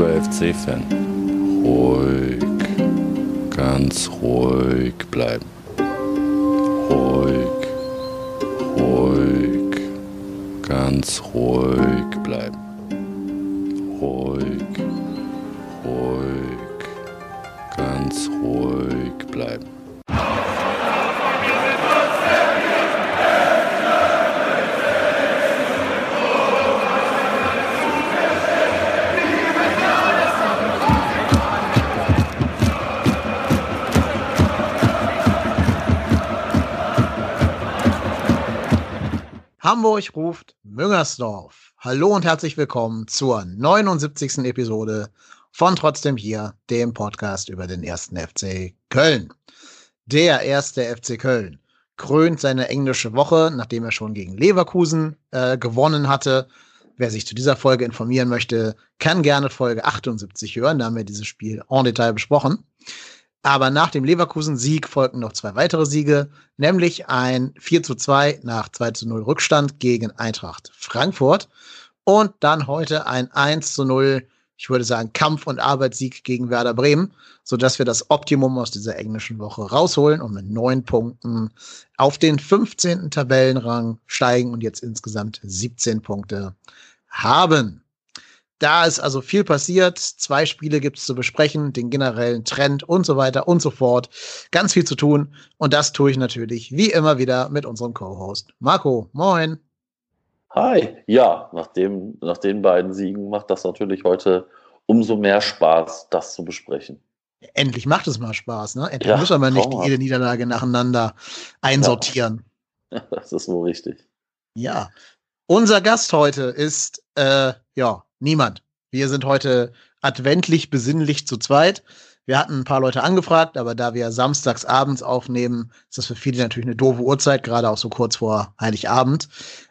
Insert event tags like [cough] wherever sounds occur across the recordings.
Lieber FC-Fan, ruhig, ganz ruhig bleiben. Ruhig, ruhig, ganz ruhig bleiben. Ruhig, ruhig, ganz ruhig bleiben. Hamburg ruft Müngersdorf. Hallo und herzlich willkommen zur 79. Episode von Trotzdem hier, dem Podcast über den ersten FC Köln. Der erste FC Köln krönt seine englische Woche, nachdem er schon gegen Leverkusen äh, gewonnen hatte. Wer sich zu dieser Folge informieren möchte, kann gerne Folge 78 hören. Da haben wir dieses Spiel en Detail besprochen. Aber nach dem Leverkusen-Sieg folgten noch zwei weitere Siege, nämlich ein 4 zu 2 nach 2 zu 0 Rückstand gegen Eintracht Frankfurt und dann heute ein 1 zu 0, ich würde sagen, Kampf- und Arbeitssieg gegen Werder Bremen, sodass wir das Optimum aus dieser englischen Woche rausholen und mit neun Punkten auf den 15. Tabellenrang steigen und jetzt insgesamt 17 Punkte haben. Da ist also viel passiert. Zwei Spiele gibt es zu besprechen, den generellen Trend und so weiter und so fort. Ganz viel zu tun. Und das tue ich natürlich wie immer wieder mit unserem Co-Host Marco. Moin. Hi. Ja, nach, dem, nach den beiden Siegen macht das natürlich heute umso mehr Spaß, das zu besprechen. Endlich macht es mal Spaß, ne? Endlich ja, müssen wir nicht jede Niederlage nacheinander einsortieren. Ja. [laughs] Das ist wohl richtig. Ja. Unser Gast heute ist, äh, ja, Niemand. Wir sind heute adventlich besinnlich zu zweit. Wir hatten ein paar Leute angefragt, aber da wir samstags abends aufnehmen, ist das für viele natürlich eine doofe Uhrzeit, gerade auch so kurz vor Heiligabend.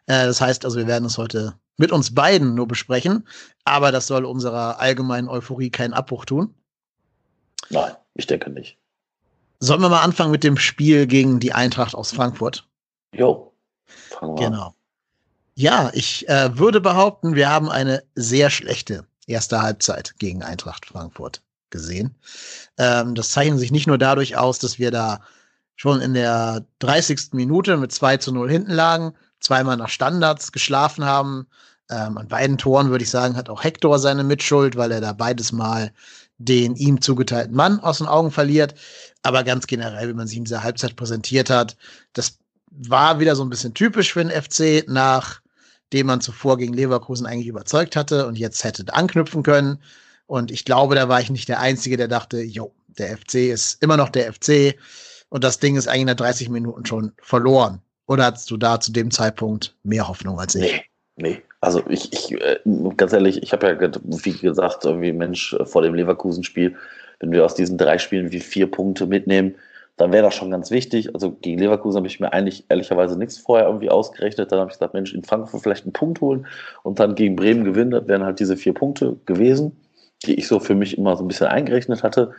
Äh, das heißt also, wir werden es heute mit uns beiden nur besprechen, aber das soll unserer allgemeinen Euphorie keinen Abbruch tun. Nein, ich denke nicht. Sollen wir mal anfangen mit dem Spiel gegen die Eintracht aus Frankfurt? Jo, fangen wir genau. Ja, ich äh, würde behaupten, wir haben eine sehr schlechte erste Halbzeit gegen Eintracht Frankfurt gesehen. Ähm, das zeichnet sich nicht nur dadurch aus, dass wir da schon in der 30. Minute mit 2 zu 0 hinten lagen, zweimal nach Standards geschlafen haben. Ähm, an beiden Toren würde ich sagen, hat auch Hector seine Mitschuld, weil er da beides Mal den ihm zugeteilten Mann aus den Augen verliert. Aber ganz generell, wie man sich in dieser Halbzeit präsentiert hat, das war wieder so ein bisschen typisch für den FC nach den man zuvor gegen Leverkusen eigentlich überzeugt hatte und jetzt hätte anknüpfen können. Und ich glaube, da war ich nicht der Einzige, der dachte, jo, der FC ist immer noch der FC und das Ding ist eigentlich nach 30 Minuten schon verloren. Oder hattest du da zu dem Zeitpunkt mehr Hoffnung als ich? Nee, nee. Also ich, ich äh, ganz ehrlich, ich habe ja, wie gesagt, irgendwie Mensch vor dem Leverkusen-Spiel, wenn wir aus diesen drei Spielen wie vier Punkte mitnehmen, dann wäre das schon ganz wichtig. Also gegen Leverkusen habe ich mir eigentlich ehrlicherweise nichts vorher irgendwie ausgerechnet. Dann habe ich gesagt, Mensch, in Frankfurt vielleicht einen Punkt holen und dann gegen Bremen gewinnen. Das wären halt diese vier Punkte gewesen, die ich so für mich immer so ein bisschen eingerechnet hatte.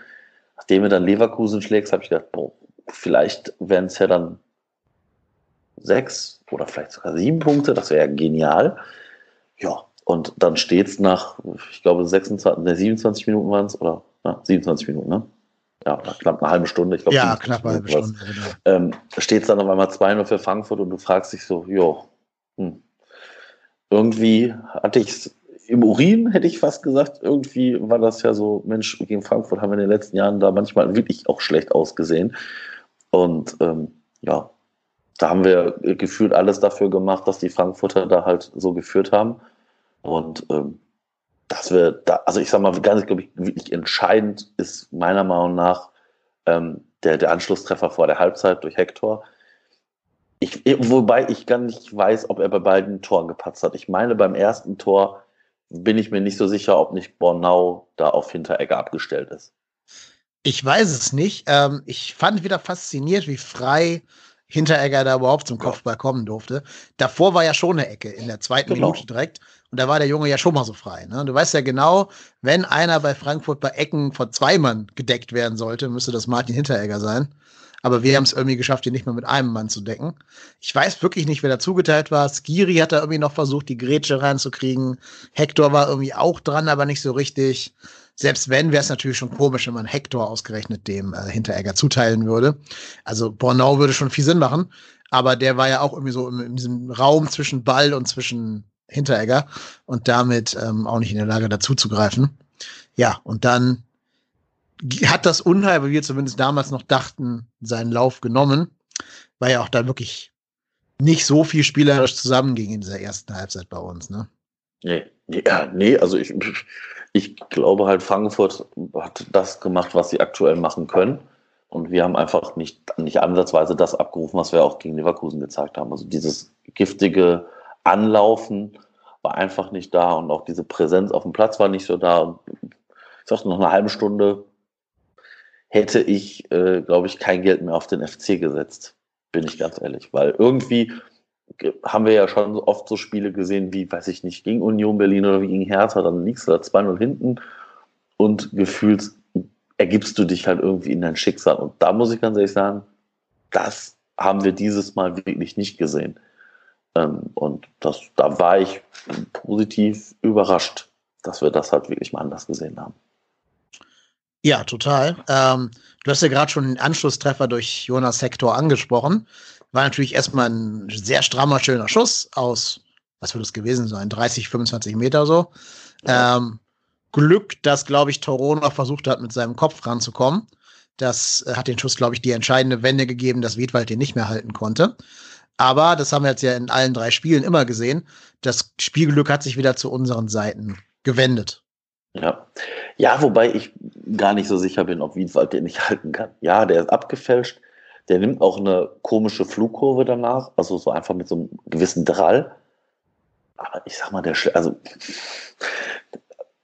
Nachdem er dann Leverkusen schlägt, habe ich gedacht, boah, vielleicht wären es ja dann sechs oder vielleicht sogar sieben Punkte. Das wäre ja genial. Ja, und dann steht es nach, ich glaube, 26, 27 Minuten waren es, oder ja, 27 Minuten, ne? Ja, knapp eine halbe Stunde. Ich glaub, ja, knapp eine halbe Stunde. Genau. Ähm, steht es dann auf einmal 2-0 für Frankfurt und du fragst dich so, jo, hm. irgendwie hatte ich es im Urin, hätte ich fast gesagt. Irgendwie war das ja so, Mensch, gegen Frankfurt haben wir in den letzten Jahren da manchmal wirklich auch schlecht ausgesehen. Und ähm, ja, da haben wir gefühlt alles dafür gemacht, dass die Frankfurter da halt so geführt haben. Und ähm, dass wir da, also ich sag mal, ganz, glaube ich, wirklich entscheidend ist meiner Meinung nach ähm, der, der Anschlusstreffer vor der Halbzeit durch Hector. Ich, wobei ich gar nicht weiß, ob er bei beiden Toren gepatzt hat. Ich meine, beim ersten Tor bin ich mir nicht so sicher, ob nicht Bornau da auf Hinteregger abgestellt ist. Ich weiß es nicht. Ähm, ich fand wieder fasziniert, wie frei Hinteregger da überhaupt zum Kopfball kommen durfte. Davor war ja schon eine Ecke in der zweiten genau. Minute direkt. Und da war der Junge ja schon mal so frei. Ne? Du weißt ja genau, wenn einer bei Frankfurt bei Ecken von zwei Mann gedeckt werden sollte, müsste das Martin Hinteregger sein. aber wir haben es irgendwie geschafft, ihn nicht mehr mit einem Mann zu decken. Ich weiß wirklich nicht, wer da zugeteilt war. Skiri hat da irgendwie noch versucht, die Grätsche reinzukriegen. Hector war irgendwie auch dran, aber nicht so richtig. Selbst wenn, wäre es natürlich schon komisch, wenn man Hector ausgerechnet dem äh, Hinteregger zuteilen würde. Also Bornau würde schon viel Sinn machen, aber der war ja auch irgendwie so in, in diesem Raum zwischen Ball und zwischen Hinteregger und damit ähm, auch nicht in der Lage dazu zu greifen. Ja, und dann hat das Unheil, wie wir zumindest damals noch dachten, seinen Lauf genommen, weil ja auch da wirklich nicht so viel spielerisch zusammenging in dieser ersten Halbzeit bei uns, ne? Nee, ja, nee, also ich, ich glaube halt, Frankfurt hat das gemacht, was sie aktuell machen können. Und wir haben einfach nicht, nicht ansatzweise das abgerufen, was wir auch gegen Leverkusen gezeigt haben. Also dieses giftige Anlaufen war einfach nicht da und auch diese Präsenz auf dem Platz war nicht so da. Und ich sagte, noch eine halbe Stunde hätte ich, äh, glaube ich, kein Geld mehr auf den FC gesetzt. Bin ich ganz ehrlich. Weil irgendwie haben wir ja schon oft so Spiele gesehen, wie, weiß ich nicht, gegen Union Berlin oder wie gegen Hertha, dann liegst du da 2-0 hinten und gefühlt ergibst du dich halt irgendwie in dein Schicksal. Und da muss ich ganz ehrlich sagen, das haben wir dieses Mal wirklich nicht gesehen. Ähm, und das, da war ich positiv überrascht, dass wir das halt wirklich mal anders gesehen haben. Ja, total. Ähm, du hast ja gerade schon den Anschlusstreffer durch Jonas Hector angesprochen. War natürlich erstmal ein sehr strammer, schöner Schuss aus, was wird es gewesen sein, 30, 25 Meter so. Ja. Ähm, Glück, dass, glaube ich, Toro noch versucht hat, mit seinem Kopf ranzukommen. Das äh, hat den Schuss, glaube ich, die entscheidende Wende gegeben, dass Wiedwald den nicht mehr halten konnte. Aber das haben wir jetzt ja in allen drei Spielen immer gesehen. Das Spielglück hat sich wieder zu unseren Seiten gewendet. Ja. Ja, wobei ich gar nicht so sicher bin, ob Wiedwald den nicht [laughs] halten kann. Ja, der ist abgefälscht. Der nimmt auch eine komische Flugkurve danach, also so einfach mit so einem gewissen Drall. Aber ich sag mal, der, also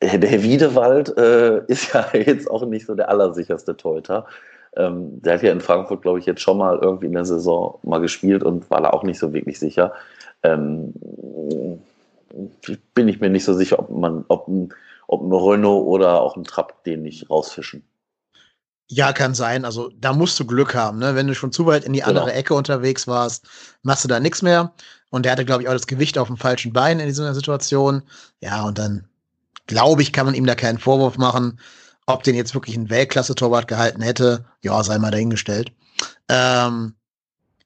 der Wiedewald äh, [laughs] ist ja jetzt auch nicht so der allersicherste Torhüter. Ähm, der hat ja in Frankfurt, glaube ich, jetzt schon mal irgendwie in der Saison mal gespielt und war da auch nicht so wirklich sicher. Ähm, bin ich mir nicht so sicher, ob man, ob ein, ob ein Renault oder auch ein Trapp den nicht rausfischen. Ja, kann sein. Also da musst du Glück haben. Ne? Wenn du schon zu weit in die genau. andere Ecke unterwegs warst, machst du da nichts mehr. Und der hatte, glaube ich, auch das Gewicht auf dem falschen Bein in dieser Situation. Ja, und dann glaube ich, kann man ihm da keinen Vorwurf machen. Ob den jetzt wirklich ein Weltklasse-Torwart gehalten hätte, ja, sei mal dahingestellt. Ähm,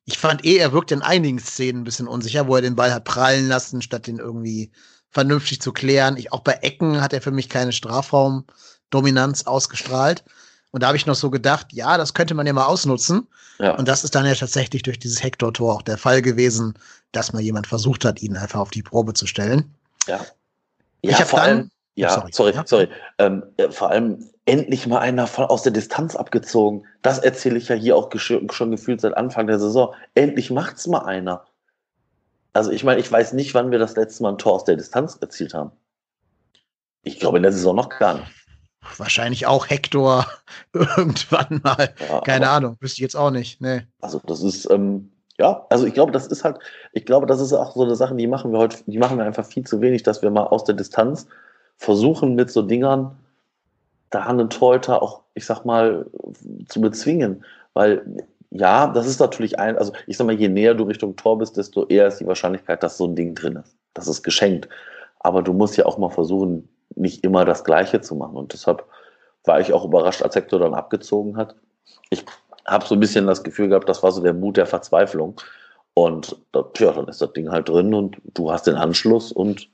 ich fand eh, er wirkt in einigen Szenen ein bisschen unsicher, wo er den Ball hat prallen lassen, statt den irgendwie vernünftig zu klären. Ich, auch bei Ecken hat er für mich keine Strafraumdominanz ausgestrahlt. Und da habe ich noch so gedacht, ja, das könnte man ja mal ausnutzen. Ja. Und das ist dann ja tatsächlich durch dieses Hector-Tor auch der Fall gewesen, dass mal jemand versucht hat, ihn einfach auf die Probe zu stellen. Ja. Ja, ich vor dann, allem, ja, sorry, sorry. Ja. sorry. Ähm, äh, vor allem endlich mal einer von, aus der Distanz abgezogen. Das erzähle ich ja hier auch schon gefühlt seit Anfang der Saison. Endlich macht's mal einer. Also ich meine, ich weiß nicht, wann wir das letzte Mal ein Tor aus der Distanz erzielt haben. Ich glaube in der Saison noch gar nicht. Wahrscheinlich auch Hector [laughs] irgendwann mal. Ja, Keine Ahnung, wüsste ich jetzt auch nicht. Nee. Also das ist, ähm, ja, also ich glaube, das ist halt, ich glaube, das ist auch so eine Sache, die machen wir heute, die machen wir einfach viel zu wenig, dass wir mal aus der Distanz versuchen mit so Dingern da einen Torhüter auch, ich sag mal, zu bezwingen. Weil ja, das ist natürlich ein, also ich sag mal, je näher du Richtung Tor bist, desto eher ist die Wahrscheinlichkeit, dass so ein Ding drin ist. Das ist geschenkt. Aber du musst ja auch mal versuchen, nicht immer das Gleiche zu machen. Und deshalb war ich auch überrascht, als Hector dann abgezogen hat. Ich habe so ein bisschen das Gefühl gehabt, das war so der Mut der Verzweiflung. Und ja, dann ist das Ding halt drin und du hast den Anschluss und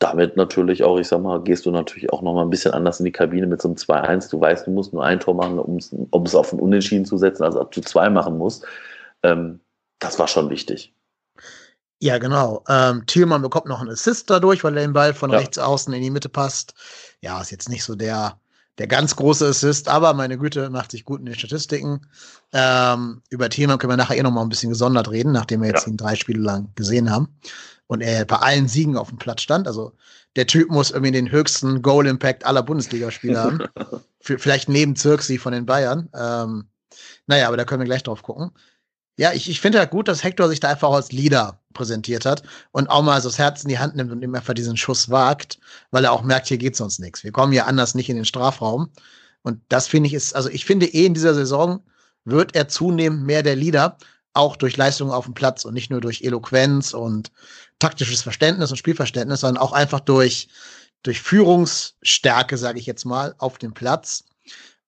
damit natürlich auch, ich sag mal, gehst du natürlich auch nochmal ein bisschen anders in die Kabine mit so einem 2-1. Du weißt, du musst nur ein Tor machen, um es auf ein Unentschieden zu setzen, also ob du zwei machen musst. Ähm, das war schon wichtig. Ja, genau. Ähm, Thielmann bekommt noch einen Assist dadurch, weil er den Ball von ja. rechts außen in die Mitte passt. Ja, ist jetzt nicht so der, der ganz große Assist, aber meine Güte, macht sich gut in den Statistiken. Ähm, über Thielmann können wir nachher eh noch mal ein bisschen gesondert reden, nachdem wir jetzt ja. ihn drei Spiele lang gesehen haben und er bei allen Siegen auf dem Platz stand. Also der Typ muss irgendwie den höchsten Goal-Impact aller Bundesligaspieler haben. [laughs] Vielleicht neben Zirksi von den Bayern. Ähm, naja, aber da können wir gleich drauf gucken. Ja, ich, ich finde halt gut, dass Hector sich da einfach als Leader präsentiert hat und auch mal so das Herz in die Hand nimmt und ihm einfach diesen Schuss wagt, weil er auch merkt, hier geht sonst nichts. Wir kommen hier anders nicht in den Strafraum. Und das finde ich ist, also ich finde eh in dieser Saison wird er zunehmend mehr der Leader, auch durch Leistungen auf dem Platz und nicht nur durch Eloquenz und taktisches Verständnis und Spielverständnis, sondern auch einfach durch, durch Führungsstärke, sage ich jetzt mal, auf dem Platz,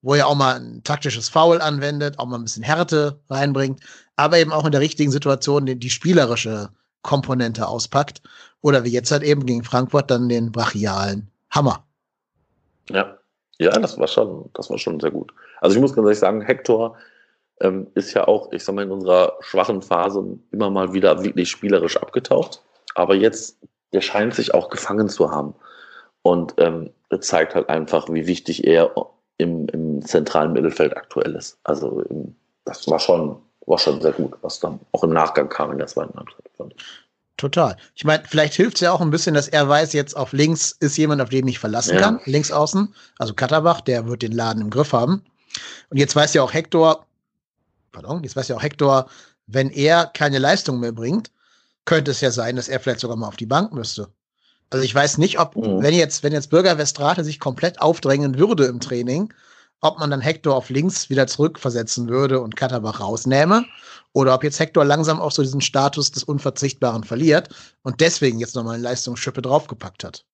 wo er auch mal ein taktisches Foul anwendet, auch mal ein bisschen Härte reinbringt, aber eben auch in der richtigen Situation die, die spielerische Komponente auspackt. Oder wie jetzt halt eben gegen Frankfurt dann den brachialen Hammer. Ja, ja, das war schon, das war schon sehr gut. Also ich muss ganz ehrlich sagen, Hector ähm, ist ja auch, ich sag mal, in unserer schwachen Phase immer mal wieder wirklich spielerisch abgetaucht. Aber jetzt, der scheint sich auch gefangen zu haben. Und ähm, zeigt halt einfach, wie wichtig er im, im zentralen Mittelfeld aktuell ist. Also das war schon, war schon sehr gut, was dann auch im Nachgang kam in der zweiten Halbzeit. Fand ich. Total. Ich meine, vielleicht hilft es ja auch ein bisschen, dass er weiß, jetzt auf links ist jemand, auf den ich verlassen ja. kann. Links außen, also Katterbach, der wird den Laden im Griff haben. Und jetzt weiß ja auch Hector, pardon, jetzt weiß ja auch Hector, wenn er keine Leistung mehr bringt, könnte es ja sein, dass er vielleicht sogar mal auf die Bank müsste. Also ich weiß nicht, ob, mhm. wenn jetzt, wenn jetzt Bürger Westrate sich komplett aufdrängen würde im Training, ob man dann Hector auf links wieder zurückversetzen würde und Katterbach rausnähme oder ob jetzt Hector langsam auch so diesen Status des Unverzichtbaren verliert und deswegen jetzt nochmal eine Leistungsschippe draufgepackt hat.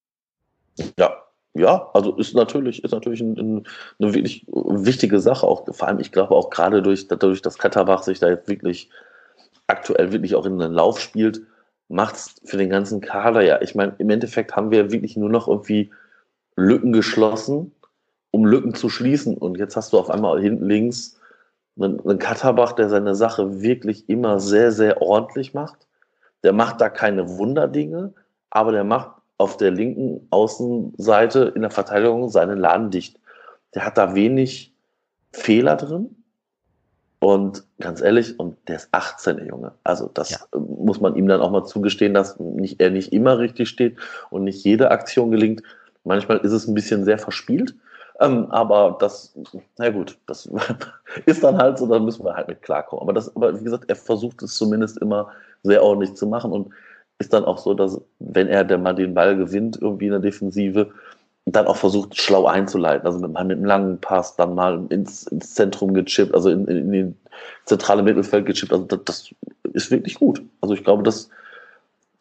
Ja, ja, also ist natürlich, ist natürlich ein, ein, eine wirklich wichtige Sache, auch vor allem, ich glaube auch gerade durch, dadurch, dass Katterbach sich da jetzt wirklich aktuell wirklich auch in den Lauf spielt, macht es für den ganzen Kader ja. Ich meine, im Endeffekt haben wir wirklich nur noch irgendwie Lücken geschlossen um Lücken zu schließen. Und jetzt hast du auf einmal hinten links einen, einen Katterbach, der seine Sache wirklich immer sehr, sehr ordentlich macht. Der macht da keine Wunderdinge, aber der macht auf der linken Außenseite in der Verteidigung seinen Laden dicht. Der hat da wenig Fehler drin. Und ganz ehrlich, und der ist 18, der Junge. Also das ja. muss man ihm dann auch mal zugestehen, dass nicht, er nicht immer richtig steht und nicht jede Aktion gelingt. Manchmal ist es ein bisschen sehr verspielt. Ähm, aber das, na gut, das [laughs] ist dann halt so, da müssen wir halt mit klarkommen. Aber das, aber wie gesagt, er versucht es zumindest immer sehr ordentlich zu machen und ist dann auch so, dass wenn er dann mal den Ball gewinnt, irgendwie in der Defensive, dann auch versucht, schlau einzuleiten. Also mit, mal mit einem langen Pass dann mal ins, ins Zentrum gechippt, also in, in, in zentrale Mittelfeld gechippt. Also das, das, ist wirklich gut. Also ich glaube, dass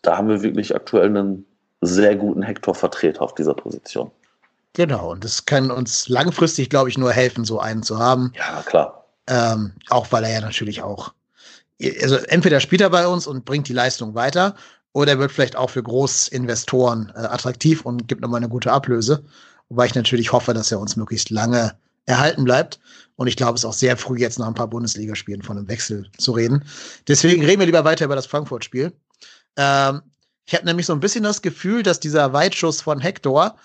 da haben wir wirklich aktuell einen sehr guten Hector-Vertreter auf dieser Position. Genau, und das kann uns langfristig, glaube ich, nur helfen, so einen zu haben. Ja, klar. Ähm, auch weil er ja natürlich auch, also entweder spielt er bei uns und bringt die Leistung weiter, oder er wird vielleicht auch für Großinvestoren äh, attraktiv und gibt nochmal eine gute Ablöse. Wobei ich natürlich hoffe, dass er uns möglichst lange erhalten bleibt. Und ich glaube, es ist auch sehr früh, jetzt nach ein paar Bundesligaspielen von einem Wechsel zu reden. Deswegen reden wir lieber weiter über das Frankfurt-Spiel. Ähm, ich habe nämlich so ein bisschen das Gefühl, dass dieser Weitschuss von Hector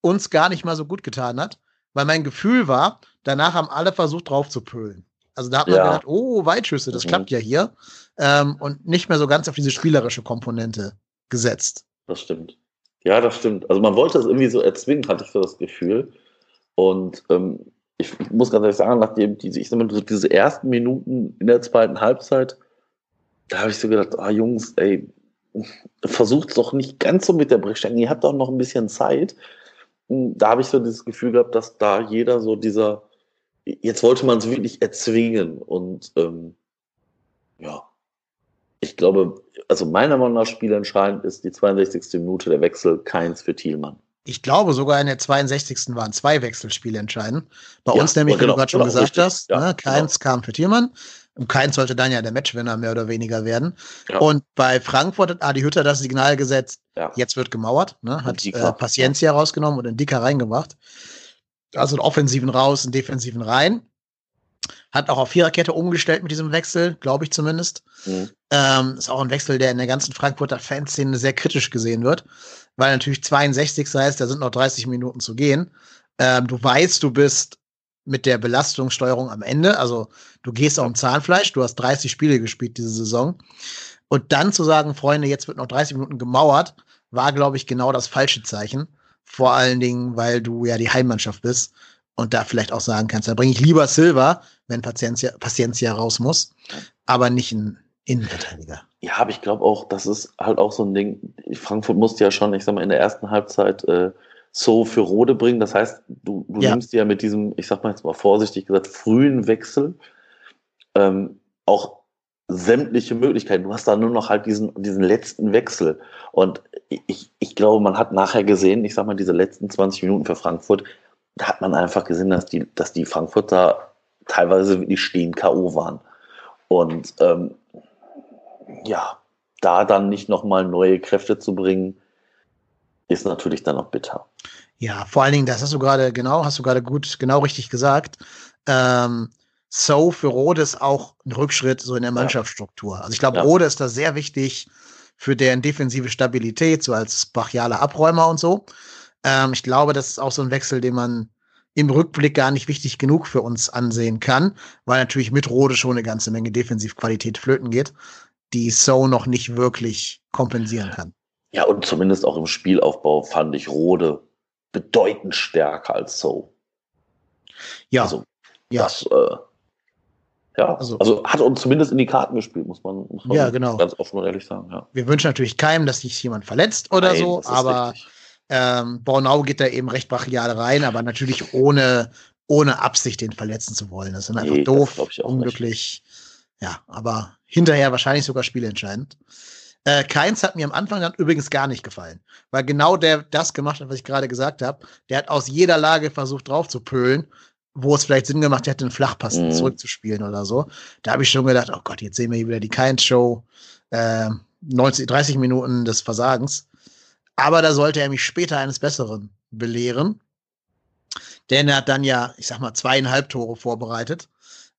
uns gar nicht mal so gut getan hat, weil mein Gefühl war, danach haben alle versucht drauf zu pölen. Also da hat man ja. gedacht, oh, Weitschüsse, das mhm. klappt ja hier. Ähm, und nicht mehr so ganz auf diese spielerische Komponente gesetzt. Das stimmt. Ja, das stimmt. Also man wollte es irgendwie so erzwingen, hatte ich so das Gefühl. Und ähm, ich muss ganz ehrlich sagen, nachdem diese, ich sag mal, so diese ersten Minuten in der zweiten Halbzeit, da habe ich so gedacht, ah Jungs, ey, versucht es doch nicht ganz so mit der Brechstange, ihr habt doch noch ein bisschen Zeit da habe ich so dieses Gefühl gehabt, dass da jeder so dieser, jetzt wollte man es wirklich erzwingen und ähm, ja, ich glaube, also meiner Meinung nach spielentscheidend ist die 62. Minute der Wechsel keins für Thielmann. Ich glaube, sogar in der 62. waren zwei Wechselspiele entscheidend. Bei ja, uns nämlich, wie genau, du gerade schon genau, gesagt richtig. hast, ja, ne, keins genau. kam für Thielmann. Und keins sollte dann ja der Matchwinner mehr oder weniger werden. Ja. Und bei Frankfurt hat Adi Hütter das Signal gesetzt, jetzt wird gemauert, ne, hat äh, Paciencia rausgenommen und den Dicker reingebracht. Also einen offensiven raus, einen defensiven rein. Hat auch auf Viererkette umgestellt mit diesem Wechsel, glaube ich zumindest. Mhm. Ähm, ist auch ein Wechsel, der in der ganzen Frankfurter Fanszene sehr kritisch gesehen wird, weil natürlich 62 heißt, da sind noch 30 Minuten zu gehen. Ähm, du weißt, du bist mit der Belastungssteuerung am Ende. Also du gehst auch im Zahnfleisch, du hast 30 Spiele gespielt diese Saison. Und dann zu sagen, Freunde, jetzt wird noch 30 Minuten gemauert, war, glaube ich, genau das falsche Zeichen. Vor allen Dingen, weil du ja die Heimmannschaft bist und da vielleicht auch sagen kannst, da bringe ich lieber Silver, wenn Paciencia, Paciencia raus muss, aber nicht ein Innenverteidiger. Ja, aber ich glaube auch, das ist halt auch so ein Ding. Frankfurt musste ja schon, ich sag mal, in der ersten Halbzeit äh, so für Rode bringen. Das heißt, du, du ja. nimmst ja mit diesem, ich sag mal jetzt mal vorsichtig gesagt, frühen Wechsel, ähm, auch sämtliche Möglichkeiten. Du hast da nur noch halt diesen, diesen letzten Wechsel. Und ich, ich glaube, man hat nachher gesehen, ich sag mal, diese letzten 20 Minuten für Frankfurt, da hat man einfach gesehen, dass die, dass die Frankfurter teilweise wirklich stehen K.O. waren. Und ähm, ja, da dann nicht nochmal neue Kräfte zu bringen, ist natürlich dann auch bitter. Ja, vor allen Dingen, das hast du gerade genau, hast du gerade gut, genau richtig gesagt. Ähm, so für Rode ist auch ein Rückschritt so in der Mannschaftsstruktur. Also ich glaube, ja. Rode ist da sehr wichtig für deren defensive Stabilität, so als brachialer Abräumer und so. Ähm, ich glaube, das ist auch so ein Wechsel, den man im Rückblick gar nicht wichtig genug für uns ansehen kann, weil natürlich mit Rode schon eine ganze Menge Defensivqualität flöten geht, die So noch nicht wirklich kompensieren kann. Ja, und zumindest auch im Spielaufbau fand ich Rode bedeutend stärker als So. Ja. Also, ja. Das, äh, ja, also, also, hat uns zumindest in die Karten gespielt, muss man, muss man ja, genau. ganz offen und ehrlich sagen. Ja. Wir wünschen natürlich keinem, dass sich jemand verletzt oder Nein, so, aber ähm, Bornau geht da eben recht brachial rein, aber natürlich ohne, ohne Absicht den verletzen zu wollen. Das ist einfach nee, doof, unglücklich. Nicht. Ja, aber hinterher wahrscheinlich sogar spielentscheidend. Äh, Keins hat mir am Anfang dann übrigens gar nicht gefallen, weil genau der das gemacht hat, was ich gerade gesagt habe. Der hat aus jeder Lage versucht drauf zu pölen wo es vielleicht Sinn gemacht hätte, einen Flachpass mhm. zurückzuspielen oder so. Da habe ich schon gedacht, oh Gott, jetzt sehen wir hier wieder die Keins-Show. Äh, 90, 30 Minuten des Versagens. Aber da sollte er mich später eines Besseren belehren. Denn er hat dann ja, ich sag mal, zweieinhalb Tore vorbereitet.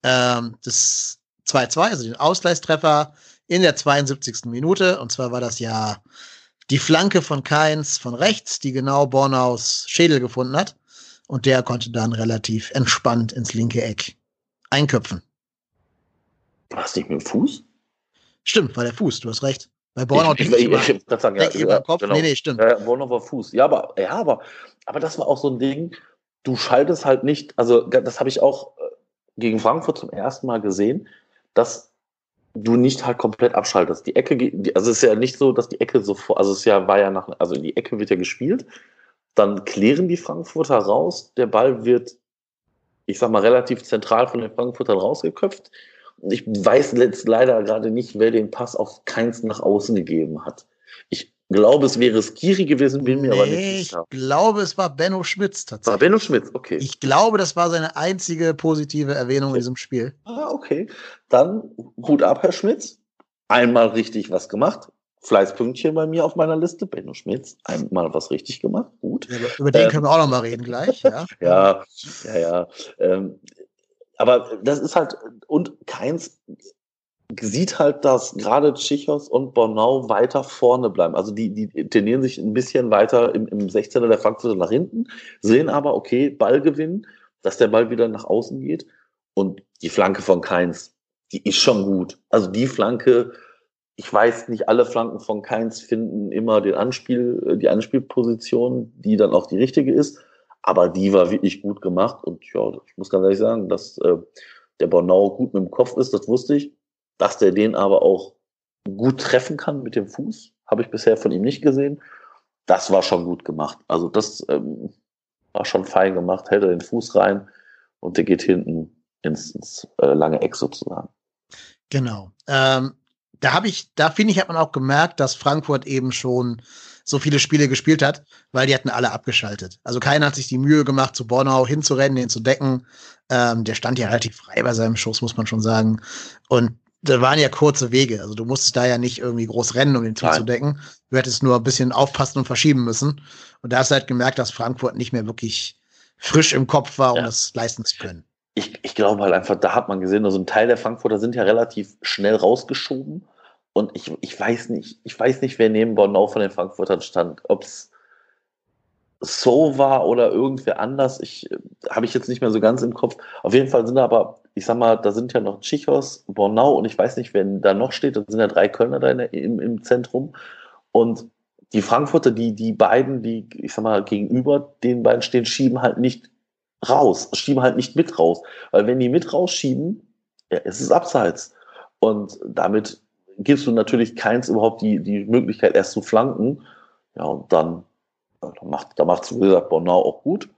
Ähm, das 2-2, also den Ausgleichstreffer in der 72. Minute. Und zwar war das ja die Flanke von Keins von rechts, die genau Bornaus Schädel gefunden hat und der konnte dann relativ entspannt ins linke Eck einköpfen. War es nicht mit dem Fuß? Stimmt, war der Fuß, du hast recht. Bei Bornau ich, ich, ich, ich, sagen, ja, ja, Kopf. Genau. Nee, nee, stimmt. Ja, Bornau war Fuß. Ja, aber, ja, aber, aber das war auch so ein Ding, du schaltest halt nicht, also das habe ich auch äh, gegen Frankfurt zum ersten Mal gesehen, dass du nicht halt komplett abschaltest. Die Ecke, also es ist ja nicht so, dass die Ecke sofort, also es ja, war ja nach, also die Ecke wird ja gespielt dann klären die Frankfurter raus. Der Ball wird, ich sag mal, relativ zentral von den Frankfurtern rausgeköpft. Und ich weiß jetzt leider gerade nicht, wer den Pass auf keins nach außen gegeben hat. Ich glaube, es wäre Skiri gewesen, bin mir nee, aber nicht sicher. Ich glaube, es war Benno Schmitz tatsächlich. War Benno Schmitz, okay. Ich glaube, das war seine einzige positive Erwähnung okay. in diesem Spiel. Ah, okay. Dann Hut ab, Herr Schmitz. Einmal richtig was gemacht. Fleißpünktchen bei mir auf meiner Liste. Benno Schmitz, einmal was richtig gemacht. Gut. Ja, über den ähm, können wir auch noch mal reden gleich. Ja, [laughs] ja, ja. ja ähm, aber das ist halt, und keins sieht halt, dass gerade Tschichos und Bornau weiter vorne bleiben. Also die, die tendieren sich ein bisschen weiter im, im 16er der Frankfurter nach hinten, sehen aber, okay, Ballgewinn, dass der Ball wieder nach außen geht. Und die Flanke von Keins, die ist schon gut. Also die Flanke, ich weiß nicht, alle Flanken von Keins finden immer den Anspiel, die Anspielposition, die dann auch die richtige ist. Aber die war wirklich gut gemacht. Und ja, ich muss ganz ehrlich sagen, dass äh, der Bornau gut mit dem Kopf ist, das wusste ich. Dass der den aber auch gut treffen kann mit dem Fuß, habe ich bisher von ihm nicht gesehen. Das war schon gut gemacht. Also das ähm, war schon fein gemacht. Hält er den Fuß rein und der geht hinten ins, ins äh, lange Eck sozusagen. Genau. Ähm, da habe ich, da finde ich, hat man auch gemerkt, dass Frankfurt eben schon so viele Spiele gespielt hat, weil die hatten alle abgeschaltet. Also keiner hat sich die Mühe gemacht, zu Bornau hinzurennen, den zu decken. Ähm, der stand ja relativ frei bei seinem Schuss, muss man schon sagen. Und da waren ja kurze Wege. Also du musstest da ja nicht irgendwie groß rennen, um den zuzudecken. Du hättest nur ein bisschen aufpassen und verschieben müssen. Und da hast du halt gemerkt, dass Frankfurt nicht mehr wirklich frisch im Kopf war, um ja. das leisten zu können ich, ich glaube halt einfach, da hat man gesehen, also ein Teil der Frankfurter sind ja relativ schnell rausgeschoben. Und ich, ich weiß nicht, ich weiß nicht, wer neben Bornau von den Frankfurtern stand. Ob es so war oder irgendwer anders, ich habe ich jetzt nicht mehr so ganz im Kopf. Auf jeden Fall sind da aber, ich sag mal, da sind ja noch Tschichos, Bornau und ich weiß nicht, wer da noch steht. Da sind ja drei Kölner da im, im Zentrum. Und die Frankfurter, die, die beiden, die, ich sag mal, gegenüber den beiden stehen, schieben halt nicht raus, schieben halt nicht mit raus. Weil wenn die mit rausschieben, ja, es ist abseits. Und damit gibst du natürlich keins überhaupt die, die Möglichkeit, erst zu flanken. Ja, und dann, ja, macht, da macht wie gesagt, Bornau auch gut.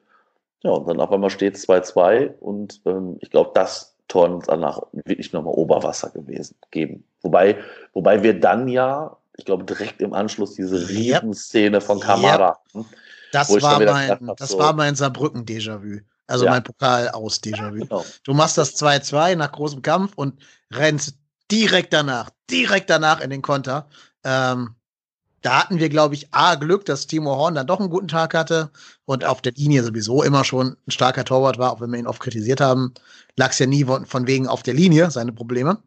Ja, und dann auf einmal steht es 2-2 und ähm, ich glaube, das Toren danach wirklich nochmal Oberwasser gewesen geben. Wobei, wobei wir dann ja, ich glaube, direkt im Anschluss diese Yep. Riesenszene von Kamada. Yep. Das Wo ich war mein, hab, das so- war mein Saarbrücken-Déjà-vu. Also Ja. mein Pokal aus Déjà-vu. Genau. Du machst das 2-2 nach großem Kampf und rennst direkt danach, direkt danach in den Konter. Ähm, da hatten wir, glaube ich, A, Glück, dass Timo Horn dann doch einen guten Tag hatte und auf der Linie sowieso immer schon ein starker Torwart war, auch wenn wir ihn oft kritisiert haben. Lag es ja nie von, von wegen auf der Linie, seine Probleme.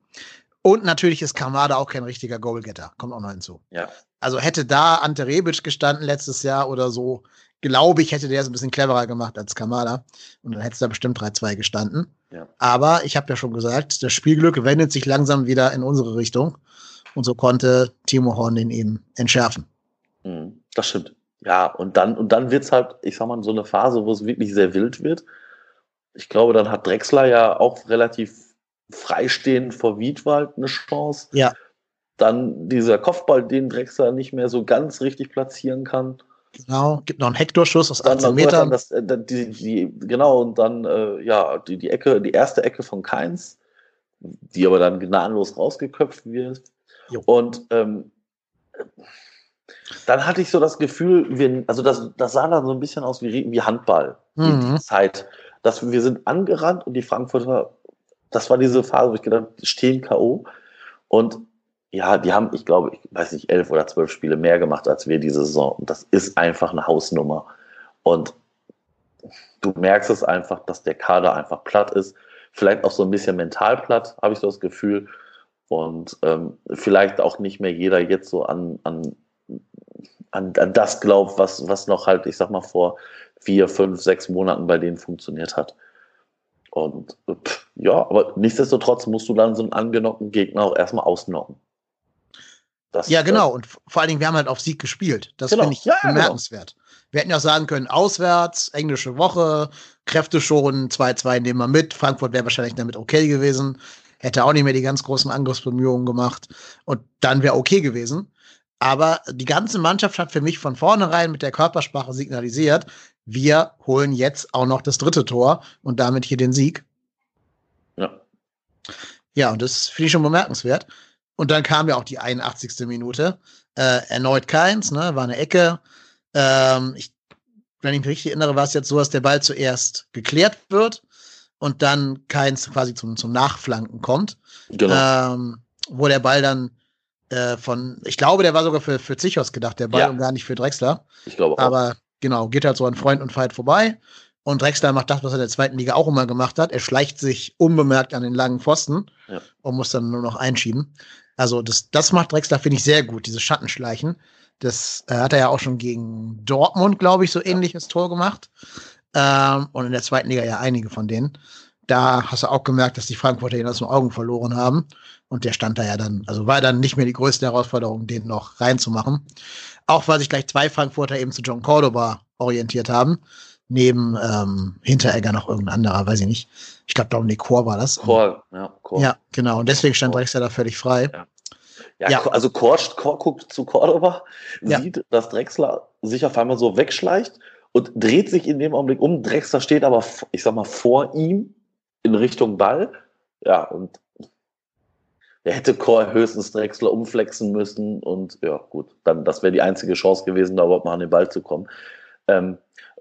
Und natürlich ist Kamada auch kein richtiger Goalgetter. Kommt auch noch hinzu. Ja. Also hätte da Ante Rebic gestanden letztes Jahr oder so, glaube ich, hätte der es ein bisschen cleverer gemacht als Kamada. Und dann hätte es da bestimmt 3-2 gestanden. Ja. Aber ich habe ja schon gesagt, das Spielglück wendet sich langsam wieder in unsere Richtung. Und so konnte Timo Horn den eben entschärfen. Mhm, Das stimmt. Ja, und dann, und dann wird's halt, ich sag mal, so eine Phase, wo es wirklich sehr wild wird. Ich glaube, dann hat Drexler ja auch relativ freistehend vor Wiedwald eine Chance. Ja. Dann dieser Kopfball, den Drexler nicht mehr so ganz richtig platzieren kann. Genau. Gibt noch einen Hectorschuss aus Dann, 18 dann Metern. das, äh, die, die, genau, und dann, äh, ja, die, die Ecke, die erste Ecke von Keins, die aber dann gnadenlos rausgeköpft wird. Jo. Und ähm, dann hatte ich so das Gefühl, wir, also das, das sah dann so ein bisschen aus wie, wie Handball, Mhm. die, die Zeit. Dass wir sind angerannt und die Frankfurter, das war diese Phase, wo ich gedacht habe, die stehen K.O. Und ja, die haben, ich glaube, ich weiß nicht, elf oder zwölf Spiele mehr gemacht als wir diese Saison. Und das ist einfach eine Hausnummer. Und du merkst es einfach, dass der Kader einfach platt ist. Vielleicht auch so ein bisschen mental platt, habe ich so das Gefühl. Und ähm, vielleicht auch nicht mehr jeder jetzt so an, an, an, an das glaubt, was, was noch halt, ich sag mal, vor vier, fünf, sechs Monaten bei denen funktioniert hat. Und pff, ja, aber nichtsdestotrotz musst du dann so einen angenockten Gegner auch erstmal ausnocken. Das, Ja, genau. Und v- vor allen Dingen, wir haben halt auf Sieg gespielt. Das Genau. finde ich Ja, ja, genau. bemerkenswert. Wir hätten ja auch sagen können, auswärts, englische Woche, Kräfte schon, 2-2 nehmen wir mit. Frankfurt wäre wahrscheinlich damit okay gewesen. Hätte auch nicht mehr die ganz großen Angriffsbemühungen gemacht. Und dann wäre okay gewesen. Aber die ganze Mannschaft hat für mich von vornherein mit der Körpersprache signalisiert, wir holen jetzt auch noch das dritte Tor und damit hier den Sieg. Ja. Ja, und das finde ich schon bemerkenswert. Und dann kam ja auch die 81. Minute. Äh, erneut keins, ne? War eine Ecke. Ähm, ich, wenn ich mich richtig erinnere, war es jetzt so, dass der Ball zuerst geklärt wird und dann keins quasi zum, zum Nachflanken kommt. Genau. Ähm, wo der Ball dann äh, von, ich glaube, der war sogar für, für Zichos gedacht, der Ball Ja. und gar nicht für Drexler. ich glaube auch. Aber genau, geht halt so an Freund und Feind vorbei. Und Drexler macht das, was er in der zweiten Liga auch immer gemacht hat. Er schleicht sich unbemerkt an den langen Pfosten Ja. und muss dann nur noch einschieben. Also das, das macht Drexler, finde ich, sehr gut, dieses Schattenschleichen. Das äh, hat er ja auch schon gegen Dortmund, glaube ich, so ähnliches Tor gemacht. Ähm, und in der zweiten Liga ja einige von denen. Da hast du auch gemerkt, dass die Frankfurter ihn aus den Augen verloren haben. Und der stand da ja dann, also war dann nicht mehr die größte Herausforderung, den noch reinzumachen. Auch weil sich gleich zwei Frankfurter eben zu John Cordoba orientiert haben. Neben ähm, Hinteregger noch irgendein anderer, weiß ich nicht. Ich glaube, Dominik Chor war das. Chor, ja, Chor. Ja, genau. Und deswegen stand. Drexler da völlig frei. Ja, Ja. Chor- also Chor, Chor guckt zu Cordoba, Ja. sieht, dass Drexler sich auf einmal so wegschleicht und dreht sich in dem Augenblick um. Drexler steht aber, ich sag mal, vor ihm in Richtung Ball. Ja, und er hätte Chor höchstens Drexler umflexen müssen und ja, gut, dann das wäre die einzige Chance gewesen, da überhaupt mal an den Ball zu kommen. Ähm,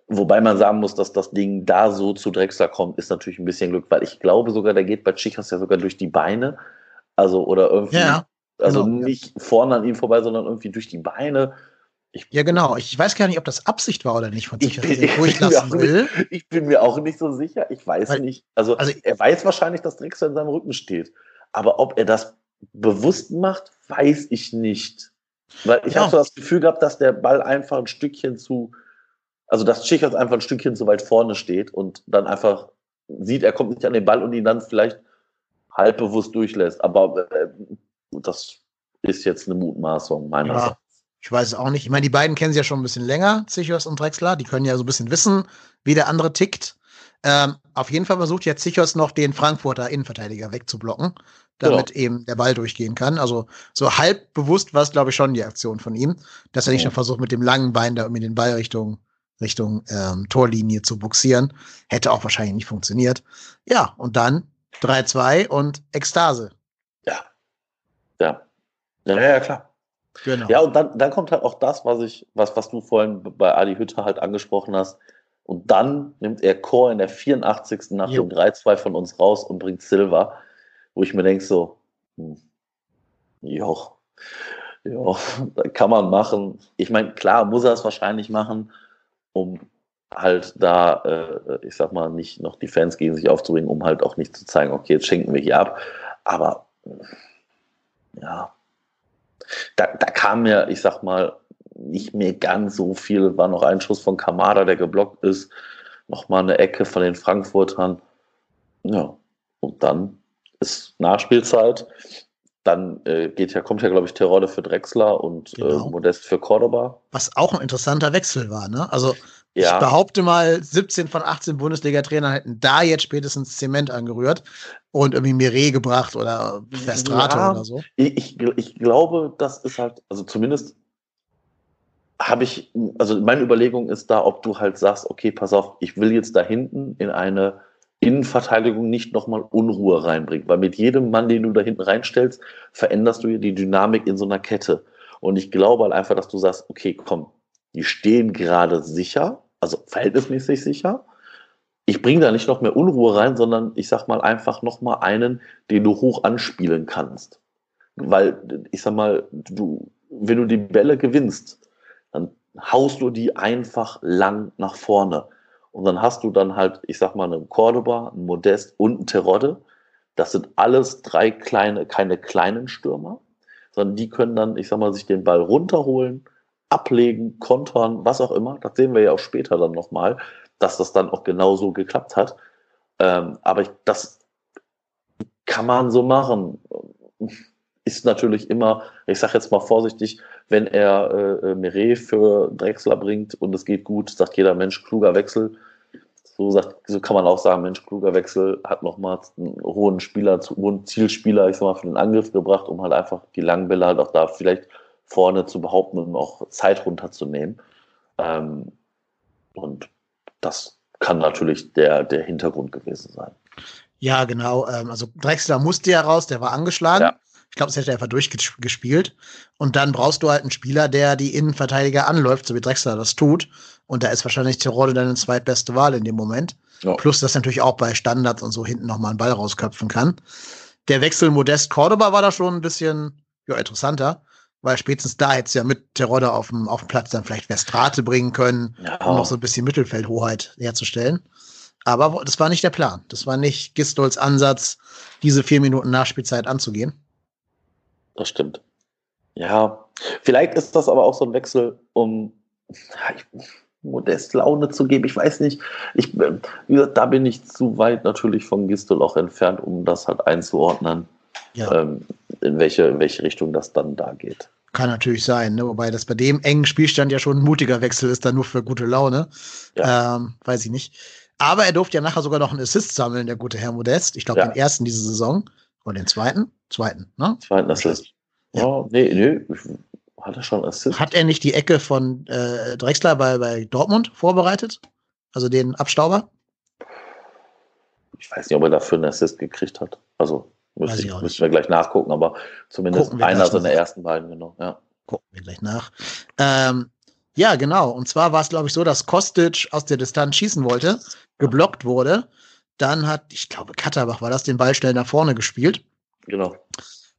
wobei man sagen muss, dass das Ding da so zu Drexler kommt, ist natürlich ein bisschen Glück, weil ich glaube sogar, der geht bei Chicas ja sogar durch die Beine. Also, oder irgendwie, Ja, also genau, ja. nicht vorne an ihm vorbei, sondern irgendwie durch die Beine. Ich, ja, genau. Ich weiß gar nicht, ob das Absicht war oder nicht von Ich sich, bin- [laughs] ich bin durchlassen mir auch will. ich bin mir auch nicht so sicher. Ich weiß Weil- nicht. Also, also- er weiß wahrscheinlich, dass Drexler in seinem Rücken steht. Aber ob er das bewusst macht, weiß ich nicht. Weil ich Ja. habe so das Gefühl gehabt, dass der Ball einfach ein Stückchen zu, also dass Tschichos einfach ein Stückchen zu weit vorne steht und dann einfach sieht, er kommt nicht an den Ball und ihn dann vielleicht halb bewusst durchlässt. Aber äh, das ist jetzt eine Mutmaßung meinerseits. Ja, ich weiß es auch nicht. Ich meine, die beiden kennen sie ja schon ein bisschen länger, Zichos und Drexler. Die können ja so ein bisschen wissen, wie der andere tickt. Ähm, auf jeden Fall versucht jetzt Zichos noch den Frankfurter Innenverteidiger wegzublocken, damit eben der Ball durchgehen kann. Also so halb bewusst war es, glaube ich, schon die Aktion von ihm, dass er nicht Ja. noch versucht, mit dem langen Bein da irgendwie den Ball Richtung, Richtung ähm, Torlinie zu buxieren. Hätte auch wahrscheinlich nicht funktioniert. Ja, und dann 3-2 und Ekstase. Ja. Ja. Ja, ja, klar. Genau. Ja, und dann, dann kommt halt auch das, was ich, was, was du vorhin bei Adi Hütter halt angesprochen hast. Und dann nimmt er Chor in der 84. nach Jo. dem 3-2 von uns raus und bringt Silva, wo ich mir denke so, hm, jo, jo, [laughs] kann man machen. Ich meine, klar muss er es wahrscheinlich machen, um halt da, äh, ich sag mal, nicht noch die Fans gegen sich aufzubringen, um halt auch nicht zu zeigen, okay, jetzt schenken wir hier ab. Aber ja, da, da kam mir, ich sag mal, nicht mehr ganz so viel. War noch ein Schuss von Kamada, der geblockt ist. Nochmal eine Ecke von den Frankfurtern. Ja, und dann ist Nachspielzeit. Dann äh, geht ja, kommt ja, glaube ich, Terodde für Drexler und Genau. äh, Modest für Cordoba. Was auch ein interessanter Wechsel war, ne? Also ich Ja, behaupte mal, 17 von 18 Bundesliga-Trainern hätten da jetzt spätestens Zement angerührt und irgendwie Mire gebracht oder Verstrate Ja. oder so. ich, ich, gl- ich glaube, das ist halt, also zumindest habe ich, also meine Überlegung ist da, ob du halt sagst, okay, pass auf, ich will jetzt da hinten in eine Innenverteidigung nicht nochmal Unruhe reinbringen, weil mit jedem Mann, den du da hinten reinstellst, veränderst du ja die Dynamik in so einer Kette. Und ich glaube halt einfach, dass du sagst, okay, komm, die stehen gerade sicher, also verhältnismäßig sicher. Ich bringe da nicht noch mehr Unruhe rein, sondern ich sag mal einfach nochmal einen, den du hoch anspielen kannst. Weil, ich sag mal, du, wenn du die Bälle gewinnst, dann haust du die einfach lang nach vorne. Und dann hast du dann halt, ich sag mal, einen Cordoba, einen Modest und einen Terodde. Das sind alles drei kleine, keine kleinen Stürmer, sondern die können dann, ich sag mal, sich den Ball runterholen, ablegen, kontern, was auch immer. Das sehen wir ja auch später dann nochmal, dass das dann auch genauso geklappt hat. Ähm, aber ich, das kann man so machen. Ist natürlich immer, ich sage jetzt mal vorsichtig, wenn er äh, äh, Meret für Drexler bringt und es geht gut, sagt jeder Mensch, kluger Wechsel. So, sagt, so kann man auch sagen, Mensch, kluger Wechsel hat nochmal einen hohen Spieler, zu- hohen Zielspieler, ich sag mal, für den Angriff gebracht, um halt einfach die langen Bälle halt auch da vielleicht vorne zu behaupten und auch Zeit runterzunehmen. Ähm, und das kann natürlich der, der Hintergrund gewesen sein. Ja, genau. Ähm, also Drexler musste ja raus, der war angeschlagen. Ja. Ich glaube, es hätte er einfach durchgespielt. Und dann brauchst du halt einen Spieler, der die Innenverteidiger anläuft, so wie Drexler das tut. Und da ist wahrscheinlich Tirode deine zweitbeste Wahl in dem Moment. Ja. Plus, dass natürlich auch bei Standards und so hinten nochmal einen Ball rausköpfen kann. Der Wechsel Modest Cordoba war da schon ein bisschen ja, interessanter, weil spätestens da hätte es ja mit Terodde auf dem, auf dem Platz dann vielleicht Westrate bringen können, Ja, um noch so ein bisschen Mittelfeldhoheit herzustellen. Aber das war nicht der Plan. Das war nicht Gistols Ansatz, diese vier Minuten Nachspielzeit anzugehen. Das stimmt. Ja, vielleicht ist das aber auch so ein Wechsel, um Modest Laune zu geben. Ich weiß nicht. Ich, äh, wie gesagt, da bin ich zu weit natürlich von Gistol auch entfernt, um das halt einzuordnen, Ja, ähm, in, welche, in welche Richtung das dann da geht. Kann natürlich sein. Ne? Wobei das bei dem engen Spielstand ja schon ein mutiger Wechsel ist, dann nur für gute Laune. Ähm, weiß ich nicht. Aber er durfte ja nachher sogar noch einen Assist sammeln, der gute Herr Modest. Ich glaube, Ja. den ersten diese Saison. Oder den zweiten? Zweiten, ne? Zweiten Assist. Ja, nee, nee. ich- Hat er schon Assist? Hat er nicht die Ecke von äh, Drexler bei, bei Dortmund vorbereitet? Also den Abstauber? Ich weiß nicht, ob er dafür einen Assist gekriegt hat. Also müsste ich müssen wir gleich nachgucken, aber zumindest einer seiner ersten beiden, genau. Ja. Gucken wir gleich nach. Ähm, ja, genau. Und zwar war es, glaube ich, so, dass Kostic aus der Distanz schießen wollte, geblockt wurde. Dann hat, ich glaube, Katterbach war das, den Ball schnell nach vorne gespielt, Genau.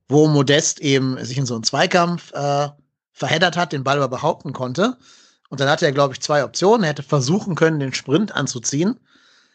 wo Modest eben sich in so einen Zweikampf äh, verheddert hat, den Ball aber behaupten konnte. Und dann hatte er, glaube ich, zwei Optionen. Er hätte versuchen können, den Sprint anzuziehen.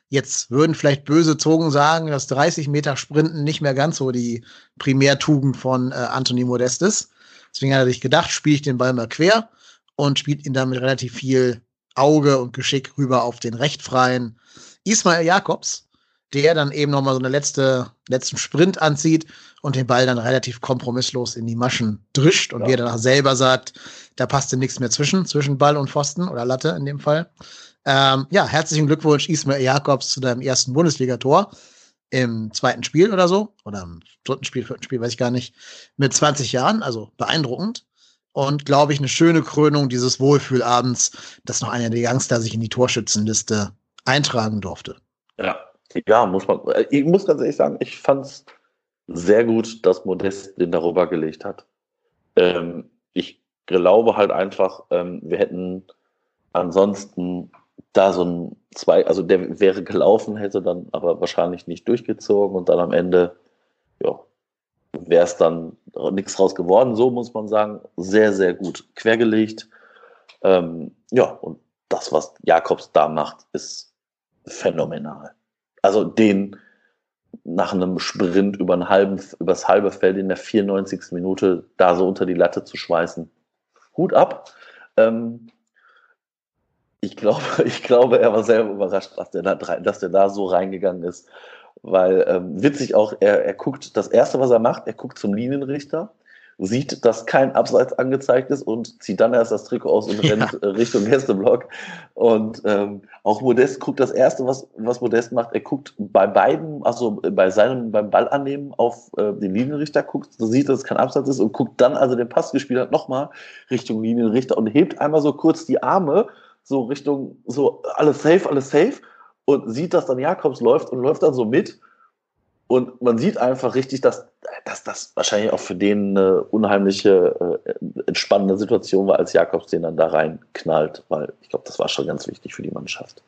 Jetzt würden vielleicht böse Zogen sagen, dass 30 Meter Sprinten nicht mehr ganz so die Primärtugend von äh, Anthony Modest ist. Deswegen hat er sich gedacht, spiele ich den Ball mal quer und spielt ihn dann mit relativ viel Auge und Geschick rüber auf den rechtfreien Ismail Jakobs, der dann eben nochmal so eine letzte, letzten Sprint anzieht und den Ball dann relativ kompromisslos in die Maschen drischt und Ja. wie er danach selber sagt, da passte nichts mehr zwischen, zwischen Ball und Pfosten oder Latte in dem Fall. Ähm, ja, herzlichen Glückwunsch, Ismail Jakobs, zu deinem ersten Bundesligator im zweiten Spiel oder so, oder im dritten Spiel, vierten Spiel, weiß ich gar nicht, mit 20 Jahren, also beeindruckend. Und glaube ich, eine schöne Krönung dieses Wohlfühlabends, dass noch einer der Youngster sich in die Torschützenliste eintragen durfte. Ja, Ja, muss man. äh, Ich muss ganz ehrlich sagen, ich fand es sehr gut, dass Modest den darüber gelegt hat. Ähm, ich glaube halt einfach, ähm, wir hätten ansonsten da so ein zwei, also der wäre gelaufen, hätte dann aber wahrscheinlich nicht durchgezogen und dann am Ende, ja, wäre es dann nichts draus geworden. So muss man sagen, sehr, sehr gut quergelegt. Ähm, ja, und das, was Jakobs da macht, ist phänomenal. Also den nach einem Sprint über einen halben, übers halbe Feld in der 94. Minute da so unter die Latte zu schweißen. Hut ab. Ähm, ich glaube, [laughs] ich glaube, er war selber überrascht, dass der da, dass der da so reingegangen ist. Weil ähm, witzig auch, er, er guckt, das erste, was er macht, er guckt zum Linienrichter, sieht, dass kein Abseits angezeigt ist und zieht dann erst das Trikot aus und Ja. [laughs] rennt äh, Richtung Gästeblock. Und ähm, auch Modest guckt das erste, was, was Modest macht, er guckt bei beiden, also bei seinem, beim Ballannehmen auf äh, den Linienrichter, guckt, sieht, dass es kein Abseits ist und guckt dann, als er den Pass gespielt hat, nochmal Richtung Linienrichter und hebt einmal so kurz die Arme, so Richtung, so alles safe, alles safe und sieht, dass dann Jakobs läuft und läuft dann so mit. Und man sieht einfach richtig, dass, dass das wahrscheinlich auch für den eine unheimliche, äh, entspannende Situation war, als Jakobs den dann da reinknallt, weil ich glaube, das war schon ganz wichtig für die Mannschaft.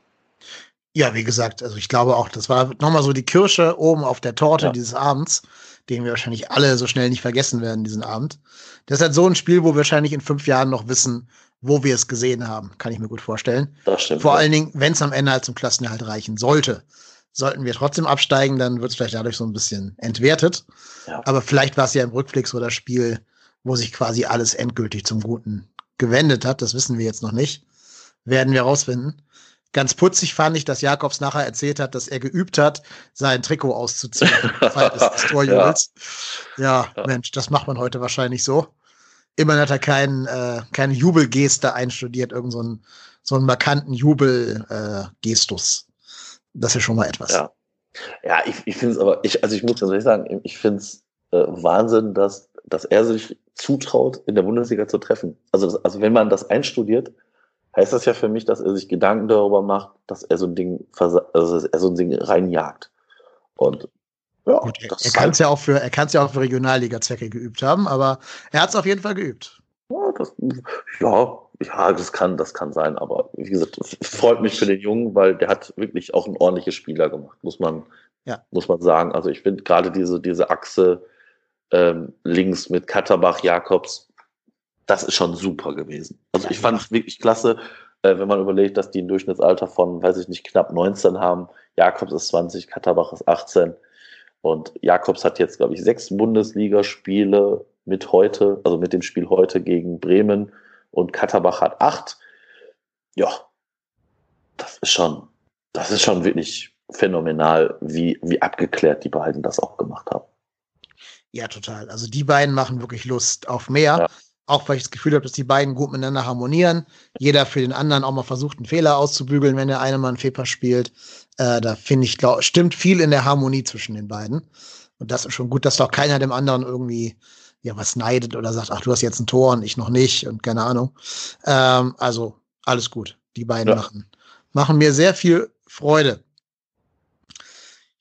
Ja, wie gesagt, also ich glaube auch, das war nochmal so die Kirsche oben auf der Torte Ja. dieses Abends, den wir wahrscheinlich alle so schnell nicht vergessen werden, diesen Abend. Das ist halt so ein Spiel, wo wir wahrscheinlich in fünf Jahren noch wissen, wo wir es gesehen haben, kann ich mir gut vorstellen. Das stimmt. Vor ja. allen Dingen, wenn es am Ende halt zum Klassenerhalt reichen sollte. Sollten wir trotzdem absteigen, dann wird es vielleicht dadurch so ein bisschen entwertet. Ja. Aber vielleicht war es ja im Rückblick so das Spiel, wo sich quasi alles endgültig zum Guten gewendet hat. Das wissen wir jetzt noch nicht. Werden wir rausfinden. Ganz putzig fand ich, dass Jakobs nachher erzählt hat, dass er geübt hat, sein Trikot auszuziehen. [laughs] Ja. Ja. Mensch, das macht man heute wahrscheinlich so. Immerhin hat er keinen, äh, keine Jubelgeste einstudiert, irgend so einen, so einen markanten Jubelgestus. Äh, das ist schon mal etwas. Ja, ja ich, ich finde es aber, ich, also ich muss ganz ehrlich sagen, ich finde es äh, Wahnsinn, dass, dass er sich zutraut, in der Bundesliga zu treffen. Also, das, also wenn man das einstudiert, heißt das ja für mich, dass er sich Gedanken darüber macht, dass er so ein Ding, also dass er so ein Ding reinjagt. Und ja, Gut, er, kann es ja auch für, er kann es ja auch für Regionalliga-Zwecke geübt haben, aber er hat es auf jeden Fall geübt. ja, das, ja, ja, das kann, das kann sein, aber wie gesagt, es freut mich für den Jungen, weil der hat wirklich auch ein ordentliches Spieler gemacht, muss man, Ja. muss man sagen. Also ich finde gerade diese, diese Achse ähm, links mit Katterbach, Jakobs, das ist schon super gewesen. Also ich fand es wirklich klasse, äh, wenn man überlegt, dass die ein Durchschnittsalter von, weiß ich nicht, knapp 19 haben. Jakobs ist 20, Katterbach ist 18. Und Jakobs hat jetzt, glaube ich, sechs Bundesligaspiele mit heute, also mit dem Spiel heute gegen Bremen und Katterbach hat acht. Ja, das ist schon, das ist schon wirklich phänomenal, wie, wie abgeklärt die beiden das auch gemacht haben. Ja, total. Also die beiden machen wirklich Lust auf mehr. Ja. Auch weil ich das Gefühl habe, dass die beiden gut miteinander harmonieren. Jeder für den anderen auch mal versucht, einen Fehler auszubügeln, wenn der eine mal einen Fehler spielt. Äh, da finde ich, glaub, stimmt viel in der Harmonie zwischen den beiden. Und das ist schon gut, dass doch keiner dem anderen irgendwie ja was neidet oder sagt, ach, du hast jetzt ein Tor und ich noch nicht und keine Ahnung. Ähm, also alles gut. Die beiden Ja. machen, machen mir sehr viel Freude.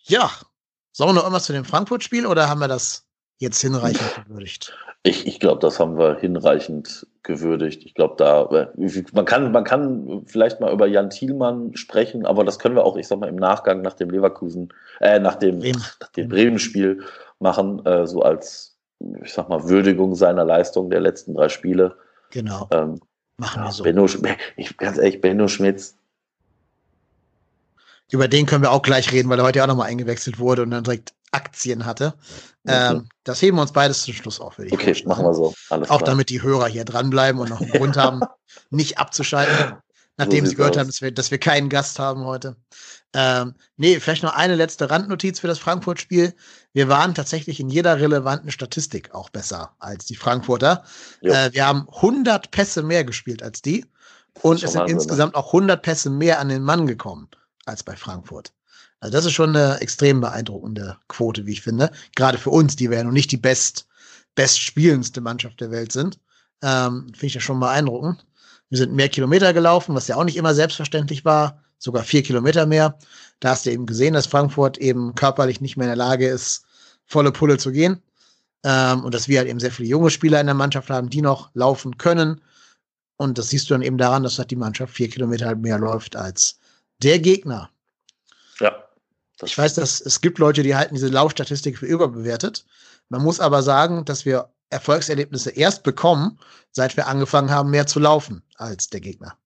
Ja, sollen wir noch irgendwas zu dem Frankfurt-Spiel oder haben wir das jetzt hinreichend [laughs] gewürdigt? Ich, ich glaube, das haben wir hinreichend gewürdigt. Ich glaube, da äh, man kann man kann vielleicht mal über Jan Thielmann sprechen, aber das können wir auch, ich sag mal, im Nachgang nach dem Leverkusen, äh, nach dem Bremen. nach dem Bremen-Spiel machen, äh, so als ich sag mal Würdigung seiner Leistung der letzten drei Spiele. Genau, Ähm, machen wir so. Benno, ich ganz ehrlich, Benno Schmitz, Über den können wir auch gleich reden, weil er heute auch nochmal eingewechselt wurde und dann direkt Aktien hatte. Ähm, das heben wir uns beides zum Schluss auf, würde ich okay, machen wir so. Alles Auch klar. damit die Hörer hier dranbleiben und noch einen Grund haben, [laughs] nicht abzuschalten, nachdem sie sieht's gehört aus. haben, dass wir, dass wir keinen Gast haben heute. Ähm, nee, vielleicht noch eine letzte Randnotiz für das Frankfurt-Spiel. Wir waren tatsächlich in jeder relevanten Statistik auch besser als die Frankfurter. Äh, wir haben 100 Pässe mehr gespielt als die und es sind Wahnsinn, ne? insgesamt auch 100 Pässe mehr an den Mann gekommen als bei Frankfurt. Also das ist schon eine extrem beeindruckende Quote, wie ich finde. Gerade für uns, die wir ja noch nicht die best, bestspielendste Mannschaft der Welt sind. Ähm, finde ich das schon beeindruckend. Wir sind mehr Kilometer gelaufen, was ja auch nicht immer selbstverständlich war. Sogar vier Kilometer mehr. Da hast du eben gesehen, dass Frankfurt eben körperlich nicht mehr in der Lage ist, volle Pulle zu gehen. Ähm, und dass wir halt eben sehr viele junge Spieler in der Mannschaft haben, die noch laufen können. Und das siehst du dann eben daran, dass halt die Mannschaft vier Kilometer halt mehr läuft als der Gegner. Ich weiß, dass es gibt Leute, die halten diese Laufstatistik für überbewertet. Man muss aber sagen, dass wir Erfolgserlebnisse erst bekommen, seit wir angefangen haben, mehr zu laufen als der Gegner.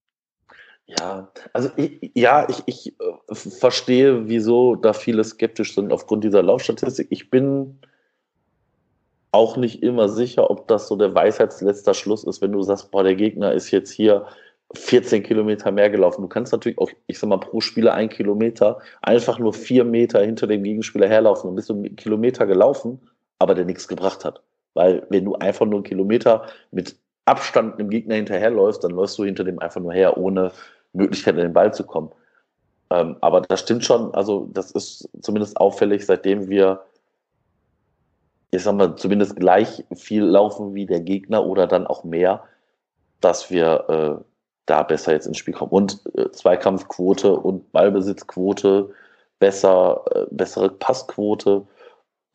Ja, also ich, ja, ich, ich äh, verstehe, wieso da viele skeptisch sind aufgrund dieser Laufstatistik. Ich bin auch nicht immer sicher, ob das so der Weisheitsletzter Schluss ist, wenn du sagst, boah, der Gegner ist jetzt hier 14 Kilometer mehr gelaufen. Du kannst natürlich auch, ich sag mal, pro Spieler ein Kilometer einfach nur vier Meter hinter dem Gegenspieler herlaufen und bist du einen Kilometer gelaufen, aber der nichts gebracht hat. Weil wenn du einfach nur einen Kilometer mit Abstand dem Gegner hinterherläufst, dann läufst du hinter dem einfach nur her, ohne Möglichkeit, an den Ball zu kommen. Ähm, aber das stimmt schon, also das ist zumindest auffällig, seitdem wir, ich sag mal, zumindest gleich viel laufen wie der Gegner oder dann auch mehr, dass wir äh, da besser jetzt ins Spiel kommen. Und äh, Zweikampfquote und Ballbesitzquote, besser, äh, bessere Passquote.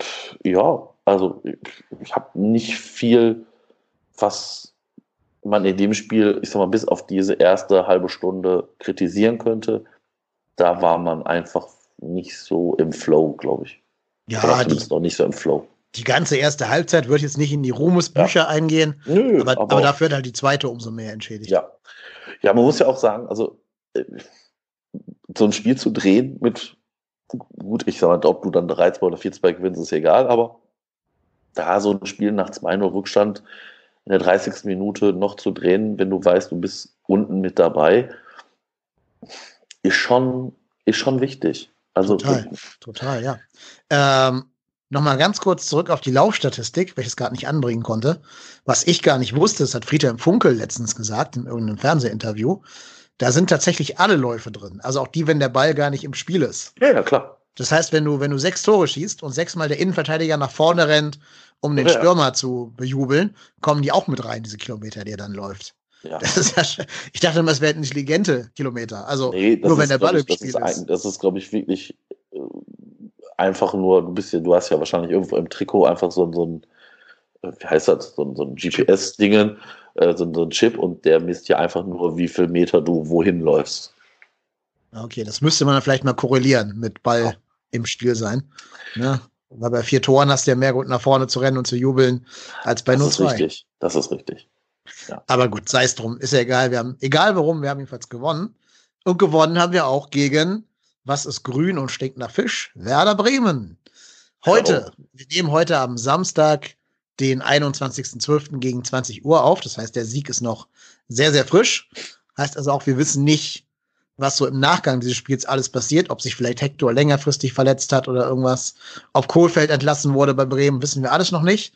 Pff, ja, also ich, ich habe nicht viel, was man in dem Spiel, ich sag mal, bis auf diese erste halbe Stunde kritisieren könnte. Da war man einfach nicht so im Flow, glaube ich. Ja, die, noch nicht so im Flow. Die ganze erste Halbzeit wird jetzt nicht in die Ruhmesbücher ja. eingehen, Nö, aber, aber, aber dafür wird halt die zweite umso mehr entschädigt. Ja, ja, man muss ja auch sagen, also äh, so ein Spiel zu drehen mit, gut, ich sag mal, ob du dann 3-2 oder 4-2 gewinnst, ist egal, aber da so ein Spiel nach 2-0 Rückstand in der 30. Minute noch zu drehen, wenn du weißt, du bist unten mit dabei, ist schon, ist schon wichtig. Also, total, total, ja. Ähm, Nochmal ganz kurz zurück auf die Laufstatistik, welches gerade nicht anbringen konnte. Was ich gar nicht wusste, das hat Friedhelm Funkel letztens gesagt in irgendeinem Fernsehinterview. Da sind tatsächlich alle Läufe drin. Also auch die, wenn der Ball gar nicht im Spiel ist. Ja, ja, klar. Das heißt, wenn du, wenn du sechs Tore schießt und sechsmal der Innenverteidiger nach vorne rennt, um den ja. Stürmer zu bejubeln, kommen die auch mit rein, diese Kilometer, die er dann läuft. Ja. Das ist ja, ich dachte immer, es wären intelligente Kilometer. Also nee, nur wenn der Ball im Spiel ist. Ein, das ist, glaube ich, wirklich äh, einfach nur, du bist ja, du hast ja wahrscheinlich irgendwo im Trikot einfach so, so ein, äh, wie heißt das, so, so ein GPS-Dingen, äh, so, so ein Chip und der misst ja einfach nur, wie viel Meter du wohin läufst. Okay, das müsste man dann vielleicht mal korrelieren mit Ball ja. im Spiel sein. Ne? Weil bei vier Toren hast du ja mehr Grund nach vorne zu rennen und zu jubeln als bei das nur zwei. Das ist richtig, das ist richtig. Ja. Aber gut, sei es drum, ist ja egal. Wir haben, egal warum, wir haben jedenfalls gewonnen. Und gewonnen haben wir auch gegen was ist grün und stinkt nach Fisch? Werder Bremen. Heute, oh. wir nehmen heute am Samstag, den 21.12. gegen 20 Uhr auf. Das heißt, der Sieg ist noch sehr, sehr frisch. Heißt also auch, wir wissen nicht, was so im Nachgang dieses Spiels alles passiert, ob sich vielleicht Hector längerfristig verletzt hat oder irgendwas, ob Kohlfeld entlassen wurde bei Bremen, wissen wir alles noch nicht.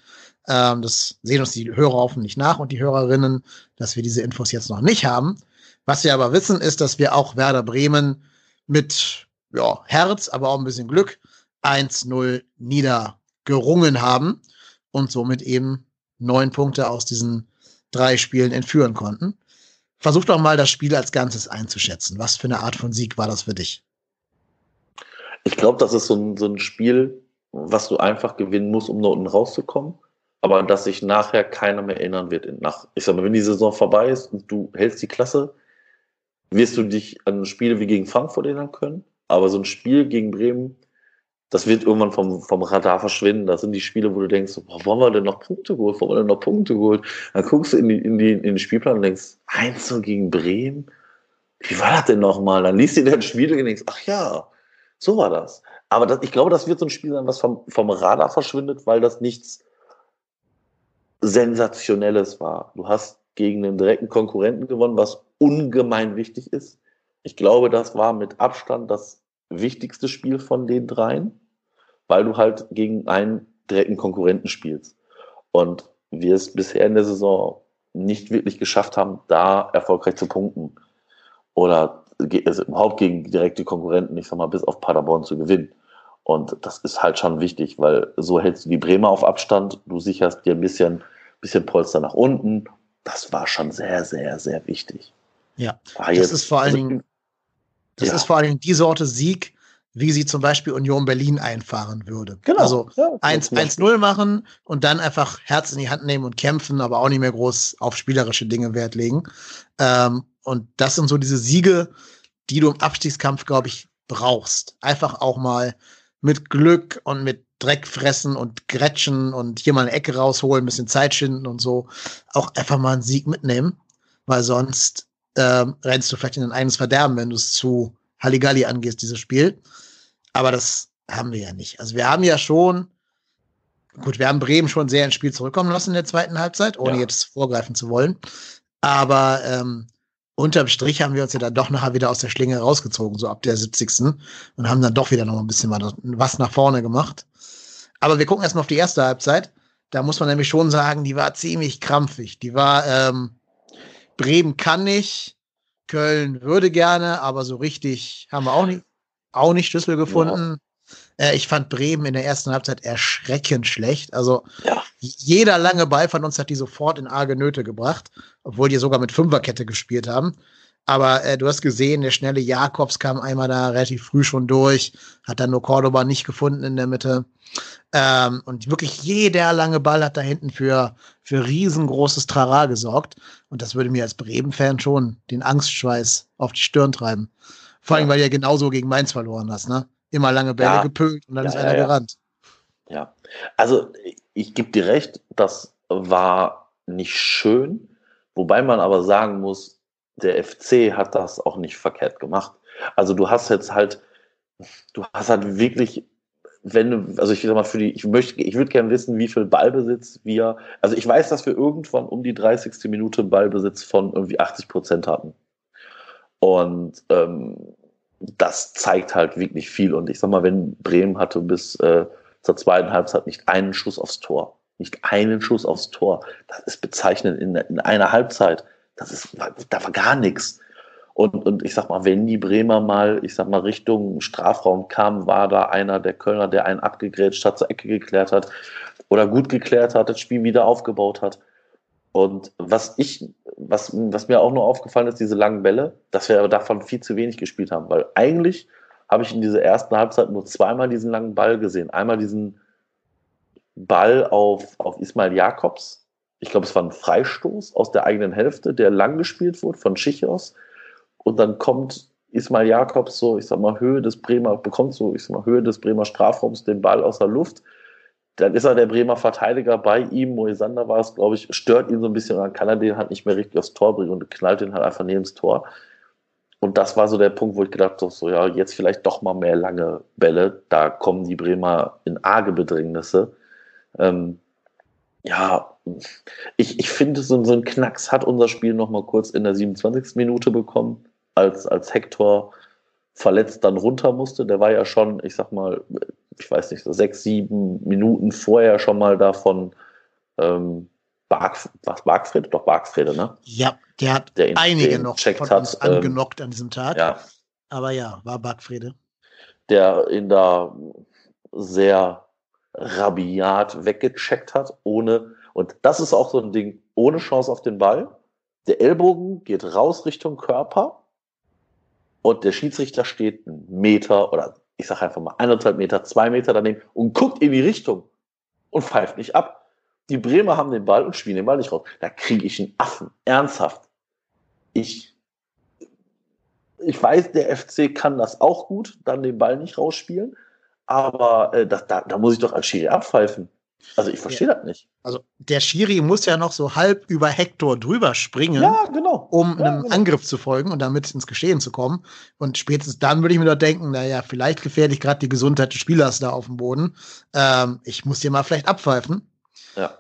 Ähm, das sehen uns die Hörer hoffentlich nach und die Hörerinnen, dass wir diese Infos jetzt noch nicht haben. Was wir aber wissen, ist, dass wir auch Werder Bremen mit ja, Herz, aber auch ein bisschen Glück 1-0 niedergerungen haben und somit eben neun Punkte aus diesen drei Spielen entführen konnten. Versuch doch mal das Spiel als Ganzes einzuschätzen. Was für eine Art von Sieg war das für dich? Ich glaube, das ist so ein, so ein Spiel, was du einfach gewinnen musst, um da unten rauszukommen, aber dass sich nachher keiner mehr erinnern wird. Nach, ich sag mal, wenn die Saison vorbei ist und du hältst die Klasse, wirst du dich an Spiele wie gegen Frankfurt erinnern können. Aber so ein Spiel gegen Bremen, das wird irgendwann vom, vom Radar verschwinden. Das sind die Spiele, wo du denkst, boah, wollen wir denn noch Punkte geholt? Wollen wir denn noch Punkte geholt? Dann guckst du in, die, in, die, in den Spielplan und denkst, 1 so gegen Bremen? Wie war das denn nochmal? Dann liest du dir das Spiel und denkst, ach ja, so war das. Aber das, ich glaube, das wird so ein Spiel sein, was vom, vom Radar verschwindet, weil das nichts Sensationelles war. Du hast gegen einen direkten Konkurrenten gewonnen, was ungemein wichtig ist. Ich glaube, das war mit Abstand das wichtigste Spiel von den dreien, weil du halt gegen einen direkten Konkurrenten spielst. Und wir es bisher in der Saison nicht wirklich geschafft haben, da erfolgreich zu punkten. Oder also überhaupt gegen direkte Konkurrenten, ich sag mal, bis auf Paderborn zu gewinnen. Und das ist halt schon wichtig, weil so hältst du die Bremer auf Abstand, du sicherst dir ein bisschen, bisschen Polster nach unten. Das war schon sehr, sehr, sehr wichtig. Ja, das ist vor allen also Dingen, das ja. ist vor allen Dingen die Sorte Sieg, wie sie zum Beispiel Union Berlin einfahren würde. Genau. Also ja, 1-0 machen und dann einfach Herz in die Hand nehmen und kämpfen, aber auch nicht mehr groß auf spielerische Dinge Wert legen. Ähm, und das sind so diese Siege, die du im Abstiegskampf, glaube ich, brauchst. Einfach auch mal mit Glück und mit Dreck fressen und grätschen und hier mal eine Ecke rausholen, ein bisschen Zeit schinden und so. Auch einfach mal einen Sieg mitnehmen, weil sonst ähm, rennst du vielleicht in ein eigenes Verderben, wenn du es zu Halligalli angehst, dieses Spiel. Aber das haben wir ja nicht. Also wir haben ja schon, gut, wir haben Bremen schon sehr ins Spiel zurückkommen lassen in der zweiten Halbzeit, ohne Ja. jetzt vorgreifen zu wollen. Aber ähm, unterm Strich haben wir uns ja dann doch nachher wieder aus der Schlinge rausgezogen, so ab der 70. und haben dann doch wieder noch ein bisschen was nach vorne gemacht. Aber wir gucken erstmal auf die erste Halbzeit. Da muss man nämlich schon sagen, die war ziemlich krampfig. Die war, ähm, Bremen kann nicht, Köln würde gerne, aber so richtig haben wir auch nicht, auch nicht Schlüssel gefunden. Äh, ich fand Bremen in der ersten Halbzeit erschreckend schlecht. Also Ja. jeder lange Ball von uns hat die sofort in arge Nöte gebracht, obwohl die sogar mit Fünferkette gespielt haben. Aber äh, du hast gesehen, der schnelle Jakobs kam einmal da relativ früh schon durch, hat dann nur Cordoba nicht gefunden in der Mitte. Ähm, und wirklich jeder lange Ball hat da hinten für, für riesengroßes Trara gesorgt. Und das würde mir als Bremen-Fan schon den Angstschweiß auf die Stirn treiben. Vor allem, Ja. weil du ja genauso gegen Mainz verloren hast, ne? Immer lange Bälle Ja. gepölt und dann Ja, ist einer gerannt. Ja, also ich, ich gebe dir recht, das war nicht schön, wobei man aber sagen muss, der FC hat das auch nicht verkehrt gemacht. Also du hast jetzt halt, du hast halt wirklich, wenn du, also ich sag mal für die, ich möchte, ich würde gerne wissen, wie viel Ballbesitz wir, also ich weiß, dass wir irgendwann um die 30. Minute Ballbesitz von irgendwie 80 Prozent hatten. Und ähm, das zeigt halt wirklich viel. Und ich sag mal, wenn Bremen hatte bis äh, zur zweiten Halbzeit nicht einen Schuss aufs Tor, nicht einen Schuss aufs Tor, das ist bezeichnend in, in einer Halbzeit. Das ist, da war gar nichts. Und, und ich sag mal, wenn die Bremer mal, ich sag mal, Richtung Strafraum kamen, war da einer der Kölner, der einen abgegrätscht hat, zur Ecke geklärt hat oder gut geklärt hat, das Spiel wieder aufgebaut hat. Und was ich, was, was mir auch nur aufgefallen ist, diese langen Bälle, dass wir aber davon viel zu wenig gespielt haben, weil eigentlich habe ich in dieser ersten Halbzeit nur zweimal diesen langen Ball gesehen. Einmal diesen Ball auf, auf Ismail Jakobs. Ich glaube, es war ein Freistoß aus der eigenen Hälfte, der lang gespielt wurde von Schichos. Und dann kommt Ismail Jakobs so, ich sag mal, Höhe des Bremer, bekommt so, ich sag mal, Höhe des Bremer Strafraums den Ball aus der Luft. Dann ist er der Bremer Verteidiger bei ihm, Moisander war es, glaube ich, stört ihn so ein bisschen dann kann er den halt nicht mehr richtig aufs Tor bringen und knallt den halt einfach neben das Tor. Und das war so der Punkt, wo ich gedacht habe, so, ja, jetzt vielleicht doch mal mehr lange Bälle. Da kommen die Bremer in arge Bedrängnisse. Ähm, ja, ich, ich finde, so, so ein Knacks hat unser Spiel noch mal kurz in der 27. Minute bekommen, als, als Hector verletzt dann runter musste. Der war ja schon, ich sag mal, ich weiß nicht, so sechs, sieben Minuten vorher schon mal davon ähm, Bark, was Bargfrede? Doch Bargfrede, ne? Ja, der hat Der ihn- einige den noch von hat, uns ähm, angenockt an diesem Tag. Ja, Aber ja, war Backfriede. der ihn da sehr rabiat weggecheckt hat, ohne, und das ist auch so ein Ding, ohne Chance auf den Ball. Der Ellbogen geht raus Richtung Körper und der Schiedsrichter steht einen Meter oder ich sage einfach mal eineinhalb Meter, zwei Meter daneben und guckt in die Richtung und pfeift nicht ab. Die Bremer haben den Ball und spielen den Ball nicht raus. Da kriege ich einen Affen. Ernsthaft. Ich, ich weiß, der FC kann das auch gut, dann den Ball nicht rausspielen. Aber äh, das, da, da muss ich doch als Schiri abpfeifen. Also ich verstehe das nicht. Also der Schiri muss ja noch so halb über Hector drüber springen. Ja, genau. um Ja, einem genau. Angriff zu folgen und damit ins Geschehen zu kommen. Und spätestens dann würde ich mir doch denken, naja, vielleicht gefährlich gerade die Gesundheit des Spielers da auf dem Boden. Ähm, ich muss hier mal vielleicht abpfeifen. Ja.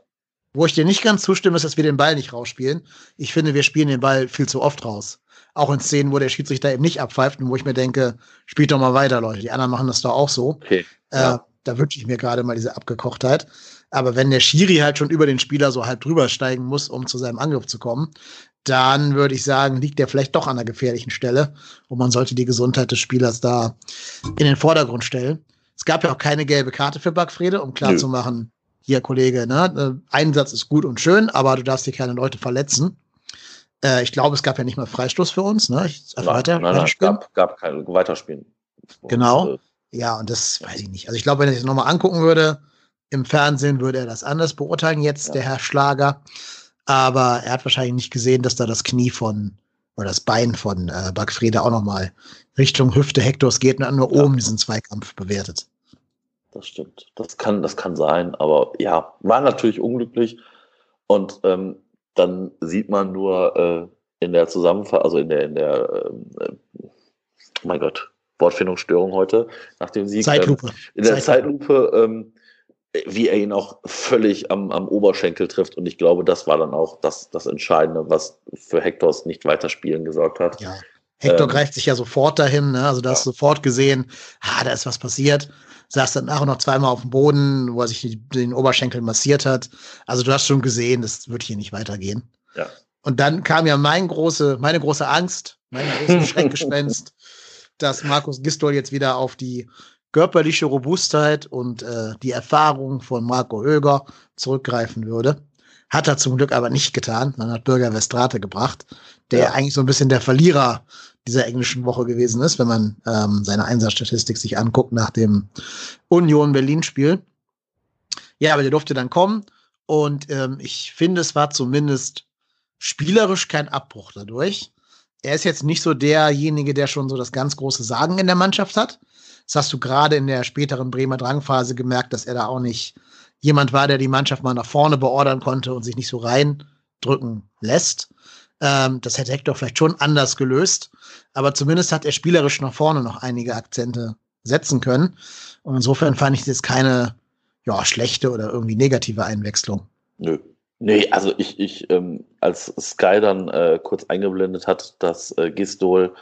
Wo ich dir nicht ganz zustimme, ist, dass wir den Ball nicht rausspielen. Ich finde, wir spielen den Ball viel zu oft raus. Auch in Szenen, wo der Schiedsrichter eben nicht abpfeift und wo ich mir denke, spielt doch mal weiter, Leute. Die anderen machen das doch auch so. Okay. Äh, Ja. Da wünsche ich mir gerade mal diese Abgekochtheit. Aber wenn der Schiri halt schon über den Spieler so halb drüber steigen muss, um zu seinem Angriff zu kommen, dann würde ich sagen, liegt der vielleicht doch an einer gefährlichen Stelle und man sollte die Gesundheit des Spielers da in den Vordergrund stellen. Es gab ja auch keine gelbe Karte für Backfrede, um klarzumachen, hier Kollege, ne, äh, Einsatz ist gut und schön, aber du darfst hier keine Leute verletzen. Äh, ich glaube, es gab ja nicht mal Freistoß für uns, ne? Ich, Nein, weiter, nein, nein, weiterspielen. gab, gab kein Weiterspielen. Genau. Äh, Ja, und das weiß ich nicht. Also ich glaube, wenn er sich nochmal angucken würde, im Fernsehen würde er das anders beurteilen jetzt, ja. der Herr Schlager. Aber er hat wahrscheinlich nicht gesehen, dass da das Knie von oder das Bein von äh, Bagfrede auch nochmal Richtung Hüfte Hektors geht und dann nur ja. oben diesen Zweikampf bewertet. Das stimmt. Das kann, das kann sein. Aber ja, war natürlich unglücklich. Und ähm, dann sieht man nur äh, in der Zusammenfassung, also in der, in der, äh, mein Gott, Wortfindungsstörung heute, nach dem Sieg. Zeitlupe. Ähm, in der Zeitlupe, Zeitlupe ähm, wie er ihn auch völlig am, am Oberschenkel trifft. Und ich glaube, das war dann auch das, das Entscheidende, was für Hektors nicht weiterspielen gesorgt hat. Ja. Hector ähm, greift sich ja sofort dahin, ne? also da hast du sofort gesehen, ah, da ist was passiert. Saß dann nachher noch zweimal auf dem Boden, wo er sich den Oberschenkel massiert hat. Also du hast schon gesehen, das wird hier nicht weitergehen. Ja. Und dann kam ja mein große, meine große Angst, mein großes [laughs] Schreckgespenst, dass Markus Gistol jetzt wieder auf die körperliche Robustheit und äh, die Erfahrung von Marco Höger zurückgreifen würde. Hat er zum Glück aber nicht getan. Man hat Bürger Westrate gebracht, der ja. eigentlich so ein bisschen der Verlierer dieser englischen Woche gewesen ist, wenn man ähm, seine Einsatzstatistik sich anguckt nach dem Union Berlin-Spiel. Ja, aber der durfte dann kommen und ähm, ich finde, es war zumindest spielerisch kein Abbruch dadurch. Er ist jetzt nicht so derjenige, der schon so das ganz große Sagen in der Mannschaft hat. Das hast du gerade in der späteren Bremer Drangphase gemerkt, dass er da auch nicht jemand war, der die Mannschaft mal nach vorne beordern konnte und sich nicht so reindrücken lässt. Ähm, das hätte Hector vielleicht schon anders gelöst, aber zumindest hat er spielerisch nach vorne noch einige Akzente setzen können. Und insofern fand ich das keine ja, schlechte oder irgendwie negative Einwechslung. Nö. Nee, also ich, ich ähm, als Sky dann äh, kurz eingeblendet hat, dass äh, Gistol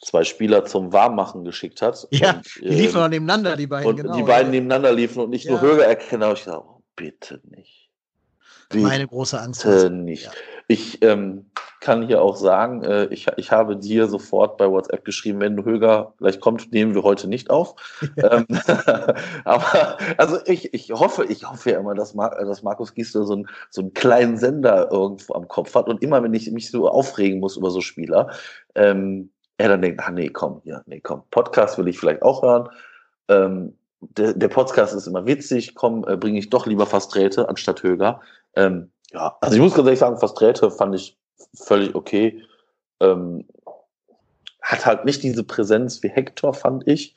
zwei Spieler zum Warmmachen geschickt hat. Ja, und, die liefen ähm, nebeneinander, die beiden. Und genau, die beiden ja. nebeneinander liefen und nicht ja. nur Höger erkennen, habe ich gedacht, oh, bitte nicht. Bitte Meine große Angst. Bitte nicht. Ja. Ich ähm, kann hier auch sagen, äh, ich, ich habe dir sofort bei WhatsApp geschrieben, wenn Höger gleich kommt, nehmen wir heute nicht auf. [laughs] ähm, [laughs] aber also ich, ich hoffe, ich hoffe ja immer, dass, Mar dass Markus Gistel so, ein, so einen kleinen Sender irgendwo am Kopf hat und immer, wenn ich mich so aufregen muss über so Spieler, ähm, er dann denkt, ah nee, komm, ja, nee, komm, Podcast will ich vielleicht auch hören. Ähm, der, der Podcast ist immer witzig, komm, äh, bringe ich doch lieber Fasträte anstatt Höger. Ähm, ja, also ich muss ganz ehrlich sagen, Fasträte fand ich völlig okay. Ähm, hat halt nicht diese Präsenz wie Hector, fand ich.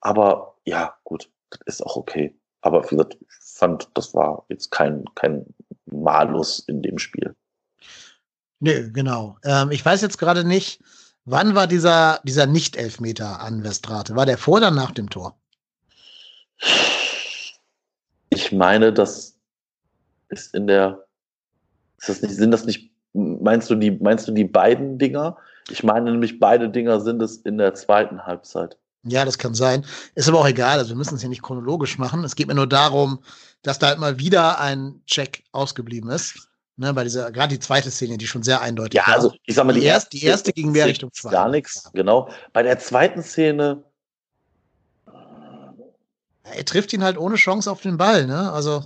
Aber ja, gut, das ist auch okay. Aber wie gesagt, ich fand, das war jetzt kein, kein Malus in dem Spiel. Nee, genau. Ähm, ich weiß jetzt gerade nicht, Wann war dieser, dieser Nicht-Elfmeter an Westrate? War der vor oder nach dem Tor? Ich meine, das ist in der. Ist das nicht, sind das nicht, meinst du die, meinst du die beiden Dinger? Ich meine nämlich, beide Dinger sind es in der zweiten Halbzeit. Ja, das kann sein. Ist aber auch egal. Also wir müssen es ja nicht chronologisch machen. Es geht mir nur darum, dass da halt mal wieder ein Check ausgeblieben ist. Ne, bei dieser, gerade die zweite Szene, die schon sehr eindeutig ja, war. Ja, also ich sag mal, die, die erste, die erste ging mehr Richtung Schwein. Gar nichts, genau. Bei der zweiten Szene. Er trifft ihn halt ohne Chance auf den Ball, ne? Also.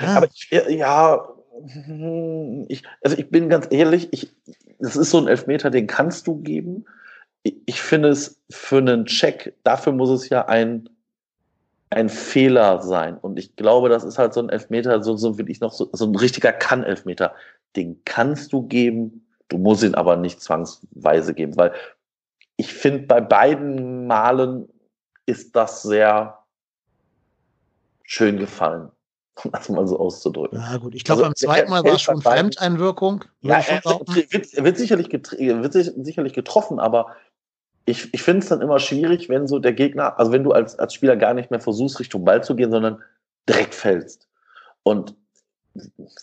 Ja. Aber ich, ja, ich, also ich bin ganz ehrlich, ich, das ist so ein Elfmeter, den kannst du geben. Ich, ich finde es für einen Check, dafür muss es ja ein ein Fehler sein. Und ich glaube, das ist halt so ein Elfmeter, so, so will ich noch so, so ein richtiger Kann-Elfmeter. Den kannst du geben, du musst ihn aber nicht zwangsweise geben, weil ich finde, bei beiden Malen ist das sehr schön gefallen, um das mal so auszudrücken. Ja, gut. Ich glaube, also, beim zweiten Mal war es schon Fremdeinwirkung. Ja, er wird, wird, sicherlich wird sicherlich getroffen, aber ich, ich finde es dann immer schwierig, wenn so der Gegner, also wenn du als, als Spieler gar nicht mehr versuchst, Richtung Ball zu gehen, sondern direkt fällst. Und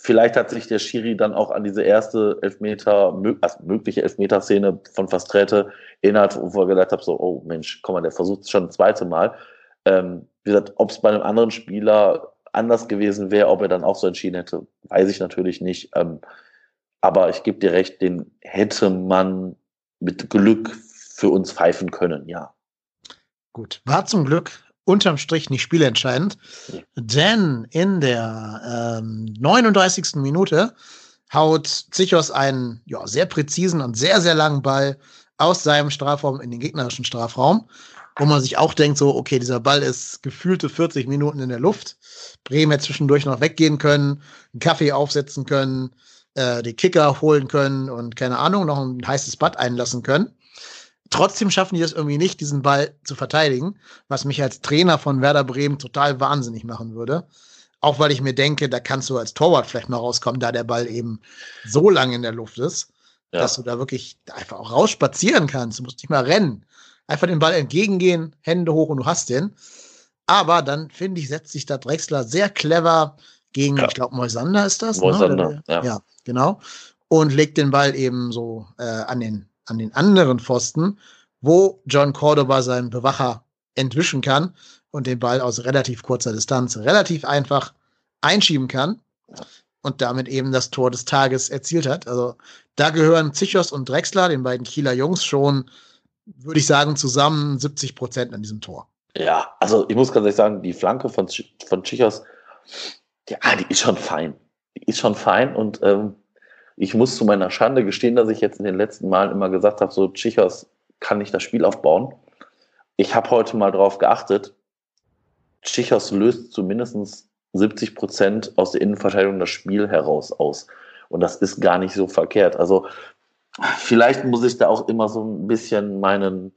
vielleicht hat sich der Schiri dann auch an diese erste Elfmeter, also mögliche Elfmeter-Szene von Fasträte erinnert, wo er gedacht hat, so, oh Mensch, komm mal, der versucht es schon ein zweites Mal. Ähm, wie gesagt, ob es bei einem anderen Spieler anders gewesen wäre, ob er dann auch so entschieden hätte, weiß ich natürlich nicht. Ähm, aber ich gebe dir recht, den hätte man mit Glück für uns pfeifen können, ja. Gut, war zum Glück unterm Strich nicht spielentscheidend, ja. denn in der ähm, 39. Minute haut Zichos einen ja, sehr präzisen und sehr, sehr langen Ball aus seinem Strafraum in den gegnerischen Strafraum. Wo man sich auch denkt, so, okay, dieser Ball ist gefühlte 40 Minuten in der Luft. Bremen hätte zwischendurch noch weggehen können, einen Kaffee aufsetzen können, äh, die Kicker holen können und keine Ahnung, noch ein heißes Bad einlassen können. Trotzdem schaffen die es irgendwie nicht, diesen Ball zu verteidigen, was mich als Trainer von Werder Bremen total wahnsinnig machen würde. Auch weil ich mir denke, da kannst du als Torwart vielleicht mal rauskommen, da der Ball eben so lang in der Luft ist, ja. dass du da wirklich einfach auch rausspazieren kannst. Du musst nicht mal rennen. Einfach den Ball entgegengehen, Hände hoch und du hast den. Aber dann, finde ich, setzt sich da Drexler sehr clever gegen, ja. ich glaube, Moisander ist das. Ne? Moisander, ne? ja. ja, genau. Und legt den Ball eben so äh, an, den, an den anderen Pfosten, wo John Cordoba seinen Bewacher entwischen kann und den Ball aus relativ kurzer Distanz relativ einfach einschieben kann und damit eben das Tor des Tages erzielt hat. Also da gehören Zichos und Drexler, den beiden Kieler Jungs, schon, würde ich sagen, zusammen 70 Prozent an diesem Tor. Ja, also ich muss ganz ehrlich sagen, die Flanke von, von Chichos, ja, die ist schon fein. Die ist schon fein und ähm, ich muss zu meiner Schande gestehen, dass ich jetzt in den letzten Malen immer gesagt habe, so Chichos kann nicht das Spiel aufbauen. Ich habe heute mal drauf geachtet, Chichos löst zumindest 70 Prozent aus der Innenverteidigung das Spiel heraus aus. Und das ist gar nicht so verkehrt. Also vielleicht muss ich da auch immer so ein bisschen meinen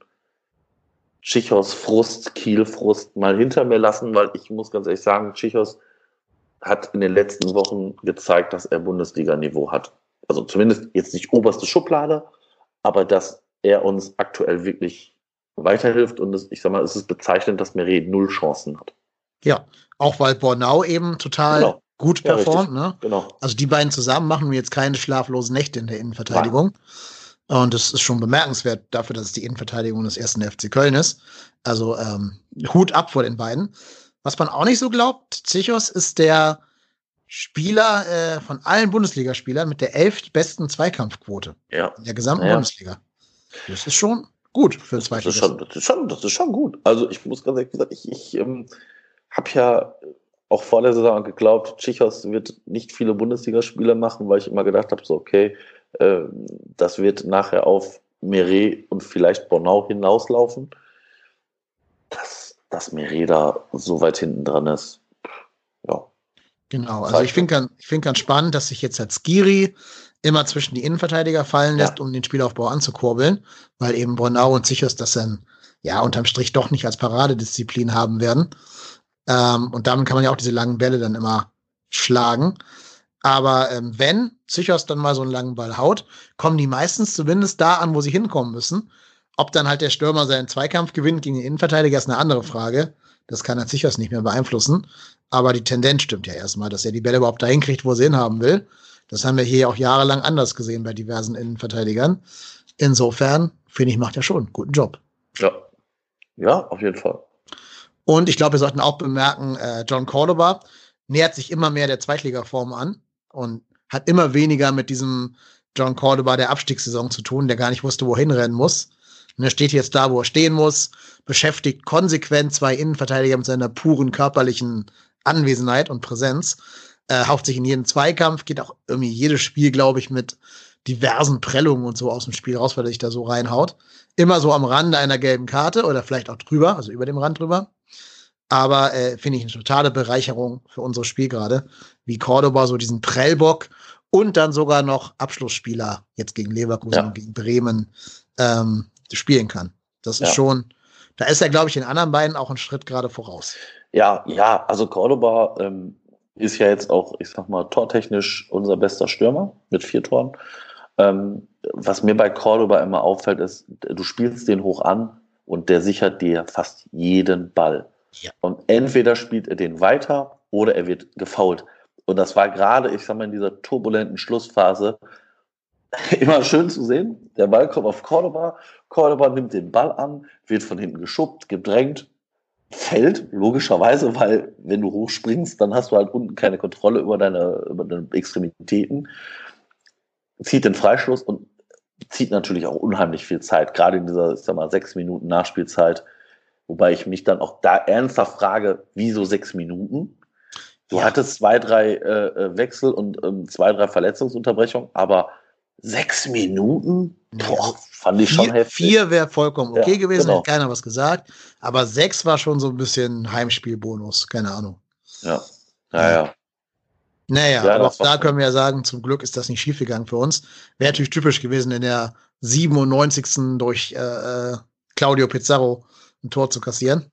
Chichos Frust, Kiel-Frust mal hinter mir lassen, weil ich muss ganz ehrlich sagen, Chichos hat in den letzten Wochen gezeigt, dass er Bundesliga-Niveau hat. Also zumindest jetzt nicht oberste Schublade, aber dass er uns aktuell wirklich weiterhilft und es, ich sag mal, es ist bezeichnend, dass Meret null Chancen hat. Ja, auch weil Bornau eben total genau. Gut performt. Ja, ne? genau. Also die beiden zusammen machen wir jetzt keine schlaflosen Nächte in der Innenverteidigung. Ja. Und das ist schon bemerkenswert dafür, dass es die Innenverteidigung des ersten FC Köln ist. Also ähm, Hut ab vor den beiden. Was man auch nicht so glaubt, Zichos ist der Spieler äh, von allen Bundesligaspielern mit der elf besten Zweikampfquote ja. in der gesamten ja. Bundesliga. Das ist schon gut für den zweiten. Das ist, schon, das, ist schon, das ist schon gut. Also ich muss ganz ehrlich sagen, ich, ich ähm, habe ja auch vor der Saison geglaubt, Tschichos wird nicht viele Bundesligaspiele machen, weil ich immer gedacht habe, so okay, äh, das wird nachher auf Meret und vielleicht Bornau hinauslaufen. Dass, dass Meret da so weit hinten dran ist, ja. Genau, also ich finde ganz, find ganz spannend, dass sich jetzt als Skiri immer zwischen die Innenverteidiger fallen lässt, ja. um den Spielaufbau anzukurbeln, weil eben Bornau und Sichos das dann ja unterm Strich doch nicht als Paradedisziplin haben werden. Ähm, und damit kann man ja auch diese langen Bälle dann immer schlagen. Aber ähm, wenn Psychos dann mal so einen langen Ball haut, kommen die meistens zumindest da an, wo sie hinkommen müssen. Ob dann halt der Stürmer seinen Zweikampf gewinnt gegen den Innenverteidiger, ist eine andere Frage. Das kann er Psychos nicht mehr beeinflussen. Aber die Tendenz stimmt ja erstmal, dass er die Bälle überhaupt dahin kriegt, wo er sie hinhaben will. Das haben wir hier auch jahrelang anders gesehen bei diversen Innenverteidigern. Insofern, finde ich, macht er schon einen guten Job. Ja. Ja, auf jeden Fall. Und ich glaube, wir sollten auch bemerken, äh, John Cordoba nähert sich immer mehr der Zweitligaform an und hat immer weniger mit diesem John Cordoba der Abstiegssaison zu tun, der gar nicht wusste, wohin rennen muss. Und er steht jetzt da, wo er stehen muss, beschäftigt konsequent zwei Innenverteidiger mit seiner puren körperlichen Anwesenheit und Präsenz, äh, haucht sich in jeden Zweikampf, geht auch irgendwie jedes Spiel, glaube ich, mit diversen Prellungen und so aus dem Spiel raus, weil er sich da so reinhaut. Immer so am Rande einer gelben Karte oder vielleicht auch drüber, also über dem Rand drüber. Aber äh, finde ich eine totale Bereicherung für unser Spiel gerade, wie Cordoba so diesen Prellbock und dann sogar noch Abschlussspieler jetzt gegen Leverkusen ja. und gegen Bremen ähm, spielen kann. Das ist ja. schon, da ist er, glaube ich, den anderen beiden auch einen Schritt gerade voraus. Ja, ja, also Cordoba ähm, ist ja jetzt auch, ich sag mal, tortechnisch unser bester Stürmer mit vier Toren. Ähm, was mir bei Cordoba immer auffällt, ist, du spielst den hoch an und der sichert dir fast jeden Ball. Ja. Und entweder spielt er den weiter oder er wird gefault. Und das war gerade, ich sag mal, in dieser turbulenten Schlussphase [laughs] immer schön zu sehen. Der Ball kommt auf Cordoba. Cordoba nimmt den Ball an, wird von hinten geschubbt, gedrängt, fällt, logischerweise, weil wenn du hochspringst, dann hast du halt unten keine Kontrolle über deine, über deine Extremitäten. Zieht den Freischluss und zieht natürlich auch unheimlich viel Zeit, gerade in dieser, ich sag mal, sechs Minuten Nachspielzeit Wobei ich mich dann auch da ernsthaft frage, wieso sechs Minuten? Du ja. hattest zwei, drei äh, äh, Wechsel und ähm, zwei, drei Verletzungsunterbrechungen, aber Sechs Minuten? Boah, fand ich schon Vier, heftig. vier wäre vollkommen okay Ja, gewesen, genau. hätte keiner was gesagt. Aber sechs war schon so ein bisschen Heimspielbonus, keine Ahnung. Ja. Ja, ja. Naja, Ja, aber auch da schon- können wir ja sagen, zum Glück ist das nicht schiefgegangen für uns. Wäre natürlich typisch gewesen, in der 97. durch äh, äh, Claudio Pizarro ein Tor zu kassieren.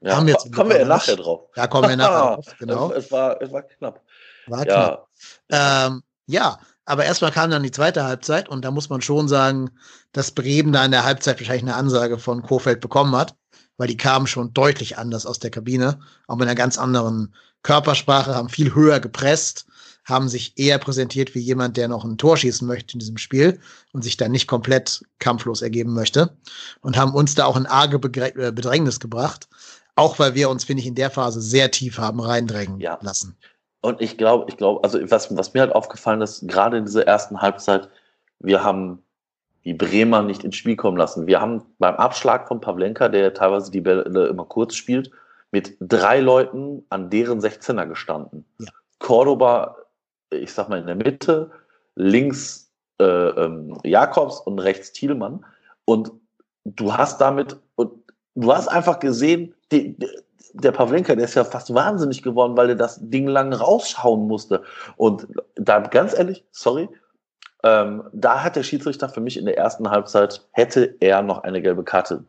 ja. Haben zum Kommen wir ja nachher drauf. Da kommen wir nachher [laughs] drauf, genau. Es, es, war, es war knapp. War knapp. Ja. Ähm, ja, aber erstmal kam dann die zweite Halbzeit und da muss man schon sagen, dass Bremen da in der Halbzeit wahrscheinlich eine Ansage von Kofeld bekommen hat, weil die kamen schon deutlich anders aus der Kabine, auch mit einer ganz anderen Körpersprache, haben viel höher gepresst, haben sich eher präsentiert wie jemand, der noch ein Tor schießen möchte in diesem Spiel und sich dann nicht komplett kampflos ergeben möchte und haben uns da auch in arge äh, Bedrängnis gebracht, auch weil wir uns, finde ich, in der Phase sehr tief haben reindrängen Ja. lassen. Und ich glaube, ich glaube, also was, was mir halt aufgefallen ist, gerade in dieser ersten Halbzeit, wir haben die Bremer nicht ins Spiel kommen lassen. Wir haben beim Abschlag von Pavlenka, der teilweise die Bälle immer kurz spielt, mit drei Leuten an deren 16er gestanden. Ja. Cordoba, ich sag mal in der Mitte, links äh, ähm, Jakobs und rechts Thielmann. Und du hast damit, und du hast einfach gesehen, die, die, der Pavlenka, der ist ja fast wahnsinnig geworden, weil er das Ding lang rausschauen musste. Und da ganz ehrlich, sorry, ähm, da hat der Schiedsrichter für mich in der ersten Halbzeit, hätte er noch eine gelbe Karte,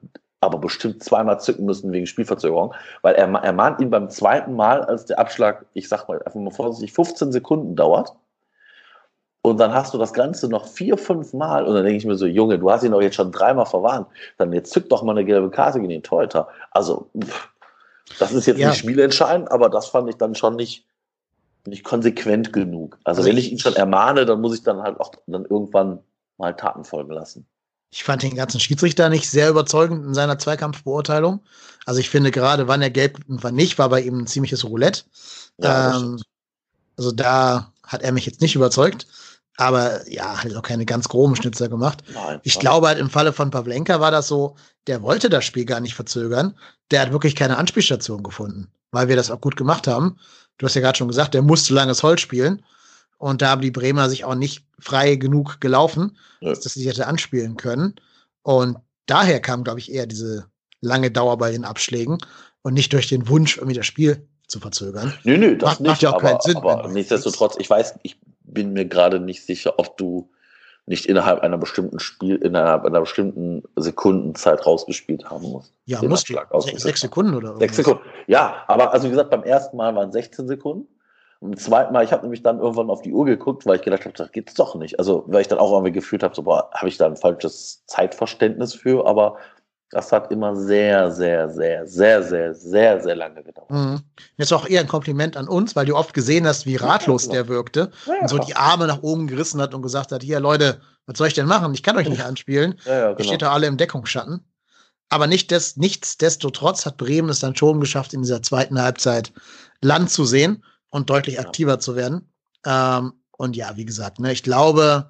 aber bestimmt zweimal zücken müssen wegen Spielverzögerung, weil er, er mahnt ihn beim zweiten Mal, als der Abschlag, ich sag mal einfach mal vorsichtig, 15 Sekunden dauert. Und dann hast du das Ganze noch vier, fünf Mal. Und dann denke ich mir so, Junge, du hast ihn doch jetzt schon dreimal verwarnt. Dann jetzt zück doch mal eine gelbe Karte gegen den Torhüter. Also, pff, das ist jetzt Ja. nicht spielentscheidend, aber das fand ich dann schon nicht, nicht konsequent genug. Also, Also wenn ich- ich ihn schon ermahne, dann muss ich dann halt auch dann irgendwann mal Taten folgen lassen. Ich fand den ganzen Schiedsrichter nicht sehr überzeugend in seiner Zweikampfbeurteilung. Also ich finde gerade, wann er gelb und wann nicht, war bei ihm ein ziemliches Roulette. Ja, ähm, also da hat er mich jetzt nicht überzeugt. Aber ja, hat auch keine ganz groben Schnitzer gemacht. Nein. Ich glaube halt im Falle von Pavlenka war das so, der wollte das Spiel gar nicht verzögern. Der hat wirklich keine Anspielstation gefunden, weil wir das auch gut gemacht haben. Du hast ja gerade schon gesagt, der musste langes Holz spielen. Und da haben die Bremer sich auch nicht frei genug gelaufen, Nö. dass sie sich hätte anspielen können. Und daher kam, glaube ich, eher diese lange Dauer bei den Abschlägen und nicht durch den Wunsch, irgendwie das Spiel zu verzögern. Nö, nö, das Macht- nicht. macht ja auch aber, keinen Sinn, aber nichtsdestotrotz, ich weiß, ich bin mir gerade nicht sicher, ob du nicht innerhalb einer bestimmten Spiel, innerhalb einer bestimmten Sekundenzeit rausgespielt haben musst. Ja, musst du. Sechs. Sekunden oder Sechs irgendwas. Sekunden. Ja, aber also wie gesagt, beim ersten Mal waren 16 Sekunden. Und Beim zweiten Mal, ich habe nämlich dann irgendwann auf die Uhr geguckt, weil ich gedacht habe, das geht's doch nicht. Also, weil ich dann auch irgendwie gefühlt habe, so, boah, habe ich da ein falsches Zeitverständnis für, aber das hat immer sehr, sehr, sehr, sehr, sehr, sehr, sehr lange gedauert. Mhm. Jetzt auch eher ein Kompliment an uns, weil du oft gesehen hast, wie ratlos genau. der wirkte Ja, und so die Arme nach oben gerissen hat und gesagt hat, hier Leute, was soll ich denn machen? Ich kann euch nicht anspielen. ja, ja, Ihr genau. steht da alle im Deckungsschatten. Aber nicht des, nichtsdestotrotz hat Bremen es dann schon geschafft, in dieser zweiten Halbzeit Land zu sehen und deutlich Ja. aktiver zu werden. Ähm, und ja, wie gesagt, ne, ich glaube,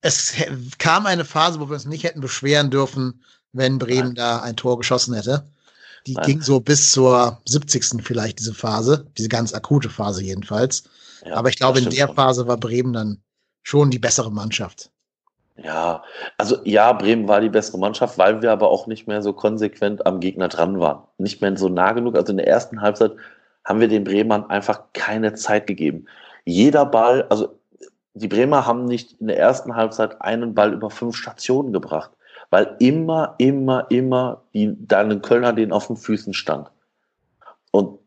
es kam eine Phase, wo wir uns nicht hätten beschweren dürfen, wenn Bremen da ein Tor geschossen hätte. Die Nein. ging so bis zur 70. vielleicht, diese Phase, diese ganz akute Phase jedenfalls. Ja, Aber ich glaube, in der schon. Phase war Bremen dann schon die bessere Mannschaft. Ja, also ja, Bremen war die bessere Mannschaft, weil wir aber auch nicht mehr so konsequent am Gegner dran waren. Nicht mehr so nah genug. Also in der ersten Halbzeit haben wir den Bremern einfach keine Zeit gegeben. Jeder Ball, also die Bremer haben nicht in der ersten Halbzeit einen Ball über fünf Stationen gebracht, weil immer, immer, immer die, deinen Kölner den auf den Füßen stand. Und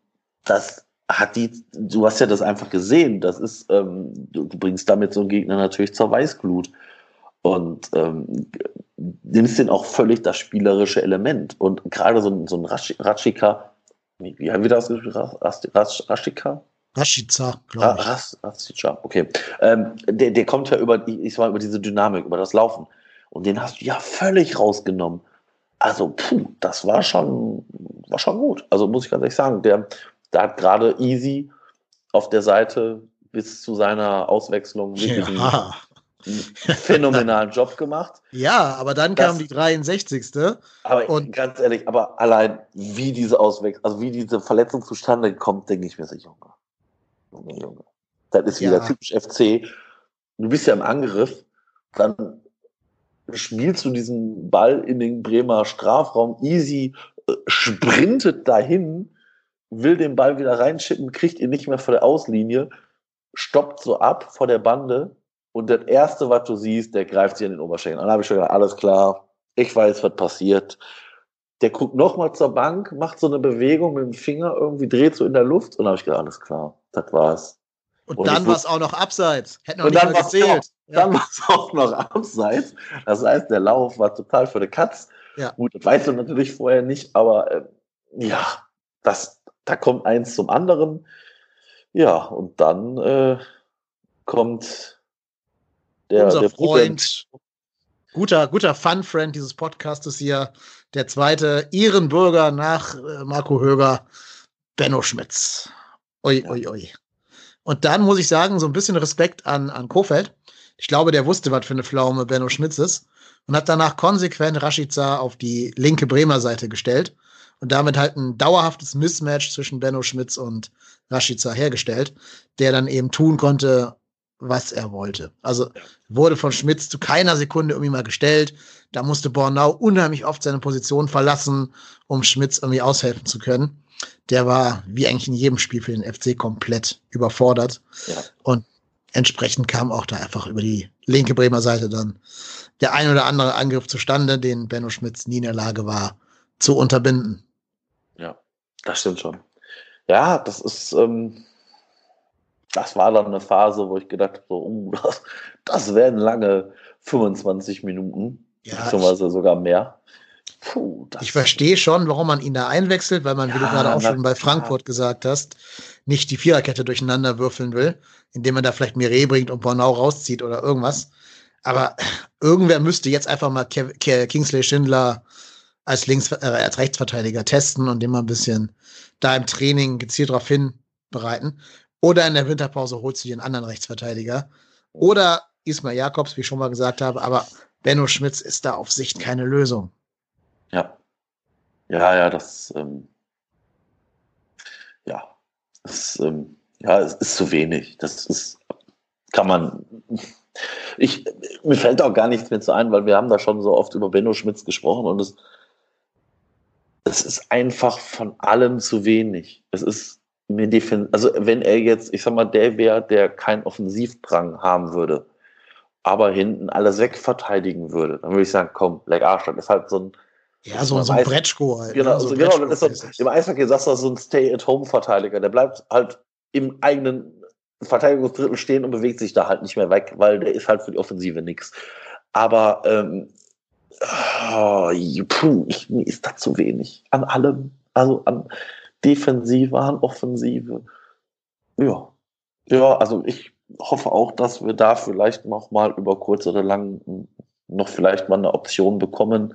das hat die, du hast ja das einfach gesehen, das ist, ähm, du, du bringst damit so einen Gegner natürlich zur Weißglut und ähm, nimmst den auch völlig das spielerische Element. Und gerade so, ein- so ein Ratschika, wie, wie haben wir das Ras- Raschika? Rashica, Ra- glaube ich. Ras- Rashica, okay. Ähm, der, der kommt ja über, ich sag mal, über diese Dynamik, über das Laufen. Und den hast du ja völlig rausgenommen. Also, puh, das war schon, war schon gut. Also, muss ich ganz ehrlich sagen, der, der hat gerade Easy auf der Seite bis zu seiner Auswechslung wirklich Ja. Phänomenalen Job gemacht. [laughs] ja, aber dann Das- kam die 63. Aber Und- ganz ehrlich, aber allein wie diese Auswechslung, also wie diese Verletzung zustande kommt, denke ich mir so, Junge. Junge, Junge. Das ist wieder Ja. typisch FC. Du bist ja im Angriff dann spielst du diesen Ball in den Bremer Strafraum easy, äh, sprintet dahin, will den Ball wieder reinschippen, kriegt ihn nicht mehr vor der Auslinie, stoppt so ab vor der Bande und das Erste, was du siehst, der greift sich in den Oberschenkel. dann habe ich schon gedacht, alles klar, ich weiß, was passiert. Der guckt nochmal zur Bank, macht so eine Bewegung mit dem Finger, irgendwie dreht so in der Luft und dann habe ich gedacht, alles klar, das war's. Und, und dann war es auch noch abseits. Hätten noch nicht mal gezählt. Auch, ja. Dann war es auch noch abseits. Das heißt, der Lauf war total für die Katz. Ja. Gut, das weißt du natürlich vorher nicht, aber äh, ja, das, da kommt eins zum anderen. Ja, und dann äh, kommt der, Unser der Freund, guter, guter Fun-Friend dieses Podcastes hier, der zweite Ehrenbürger nach äh, Marco Höger, Benno Schmitz. Ui, ui, ui. Und dann muss ich sagen, so ein bisschen Respekt an, an Kofeld. Ich glaube, der wusste, was für eine Pflaume Benno Schmitz ist und hat danach konsequent Rashica auf die linke Bremer Seite gestellt und damit halt ein dauerhaftes Mismatch zwischen Benno Schmitz und Rashica hergestellt, der dann eben tun konnte, was er wollte. Also wurde von Schmitz zu keiner Sekunde irgendwie mal gestellt. Da musste Bornau unheimlich oft seine Position verlassen, um Schmitz irgendwie aushelfen zu können der war wie eigentlich in jedem Spiel für den FC komplett überfordert. Ja. Und entsprechend kam auch da einfach über die linke Bremer Seite dann der ein oder andere Angriff zustande, den Benno Schmitz nie in der Lage war zu unterbinden. Ja, das stimmt schon. Ja, das ist, ähm, das war dann eine Phase, wo ich gedacht habe, so, uh, [laughs] das, das werden lange 25 Minuten, ja, beziehungsweise sogar mehr. Puh, ich verstehe schon, warum man ihn da einwechselt, weil man, ja, wie du gerade auch schon bei Frankfurt gesagt hast, nicht die Viererkette durcheinander würfeln will, indem man da vielleicht Mire bringt und Bornau rauszieht oder irgendwas. Aber irgendwer müsste jetzt einfach mal Ke Ke Kingsley Schindler als, Links äh, als Rechtsverteidiger testen und den mal ein bisschen da im Training gezielt darauf hinbereiten. Oder in der Winterpause holst du dir einen anderen Rechtsverteidiger. Oder Ismail Jakobs, wie ich schon mal gesagt habe, aber Benno Schmitz ist da auf Sicht keine Lösung. Ja. Ja, ja, das, ähm, ja, das, ähm, ja, es ist zu wenig. Das ist, kann man, ich, mir fällt auch gar nichts mehr zu ein, weil wir haben da schon so oft über Benno Schmitz gesprochen und es, es ist einfach von allem zu wenig. Es ist mir definitiv, also wenn er jetzt, ich sag mal, der wäre, der keinen Offensivdrang haben würde, aber hinten alles wegverteidigen würde, dann würde ich sagen, komm, leck Arsch, das ist halt so ein ja, so, so ein Bretschko halt. Genau, ne? so genau das ist so, im Eishockey sagst du so ein Stay-at-Home-Verteidiger. Der bleibt halt im eigenen Verteidigungsdrittel stehen und bewegt sich da halt nicht mehr weg, weil der ist halt für die Offensive nix. Aber ähm, oh, puh, ich, mir ist das zu wenig. An allem. Also an Defensive, an Offensive. Ja. Ja, also ich hoffe auch, dass wir da vielleicht noch mal über kurz oder lang noch vielleicht mal eine Option bekommen,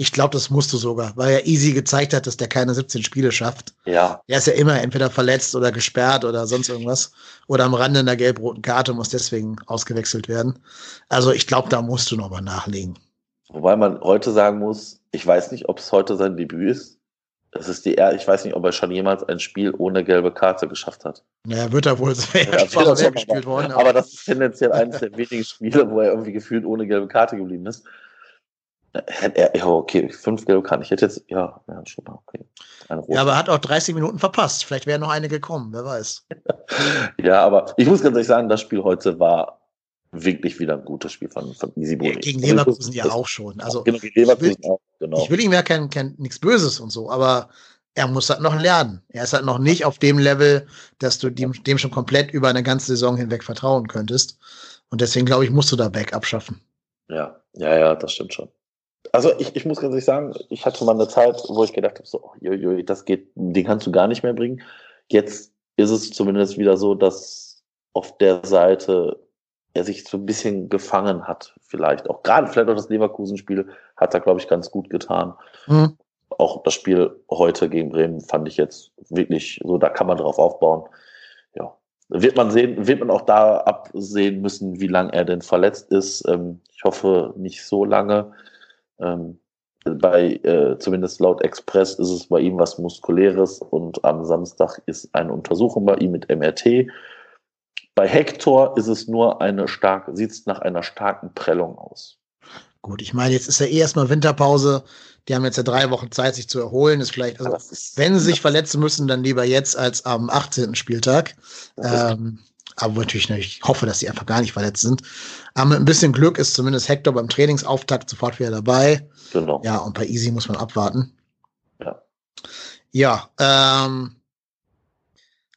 ich glaube, das musst du sogar, weil er easy gezeigt hat, dass der keine 17 Spiele schafft. Ja. Er ist ja immer entweder verletzt oder gesperrt oder sonst irgendwas. Oder am Rande einer gelb-roten Karte muss deswegen ausgewechselt werden. Also ich glaube, da musst du nochmal nachlegen. Wobei man heute sagen muss, ich weiß nicht, ob es heute sein Debüt ist. Es ist die, ich weiß nicht, ob er schon jemals ein Spiel ohne gelbe Karte geschafft hat. Ja, wird er wohl [laughs] sehr ja, ja, gespielt worden. Aber, aber das ist tendenziell eines der wenigen Spiele, wo er irgendwie gefühlt ohne gelbe Karte geblieben ist. Er, ja, okay, fünf gelbe kann ich hätte jetzt, ja, ja, schon mal, okay. Ja, aber er hat auch 30 Minuten verpasst. Vielleicht wäre noch eine gekommen, wer weiß. [laughs] ja, aber ich muss ganz ehrlich sagen, das Spiel heute war wirklich wieder ein gutes Spiel von, von Easy Bowling. Ja, gegen Leverkusen ja auch schon. Also, genau, gegen Leverkusen ich will, auch, genau. Ich will ihm ja kein, kein, nichts Böses und so, aber er muss halt noch lernen. Er ist halt noch nicht auf dem Level, dass du dem, dem schon komplett über eine ganze Saison hinweg vertrauen könntest. Und deswegen, glaube ich, musst du da Backup schaffen. Ja, ja, ja, das stimmt schon. Also ich, ich muss ganz ehrlich sagen, ich hatte mal eine Zeit, wo ich gedacht habe, so, oh, joi, das geht, den kannst du gar nicht mehr bringen. Jetzt ist es zumindest wieder so, dass auf der Seite er sich so ein bisschen gefangen hat, vielleicht. Auch gerade vielleicht auch das Leverkusen-Spiel hat er, glaube ich, ganz gut getan. Mhm. Auch das Spiel heute gegen Bremen fand ich jetzt wirklich so, da kann man drauf aufbauen. Ja. Wird man sehen, wird man auch da absehen müssen, wie lange er denn verletzt ist. Ähm, ich hoffe nicht so lange. Ähm, bei, äh, zumindest laut Express, ist es bei ihm was Muskuläres und am Samstag ist eine Untersuchung bei ihm mit MRT. Bei Hector ist es nur eine starke, sieht es nach einer starken Prellung aus. Gut, ich meine, jetzt ist ja eh erstmal Winterpause. Die haben jetzt ja drei Wochen Zeit, sich zu erholen. Ist vielleicht, also, ist, wenn sie sich verletzen müssen, dann lieber jetzt als am 18. Spieltag. Ähm, aber natürlich, ich hoffe, dass sie einfach gar nicht verletzt sind. Aber mit ein bisschen Glück ist zumindest Hector beim Trainingsauftakt sofort wieder dabei. Genau. Ja, und bei Easy muss man abwarten. Ja. Ja, ähm,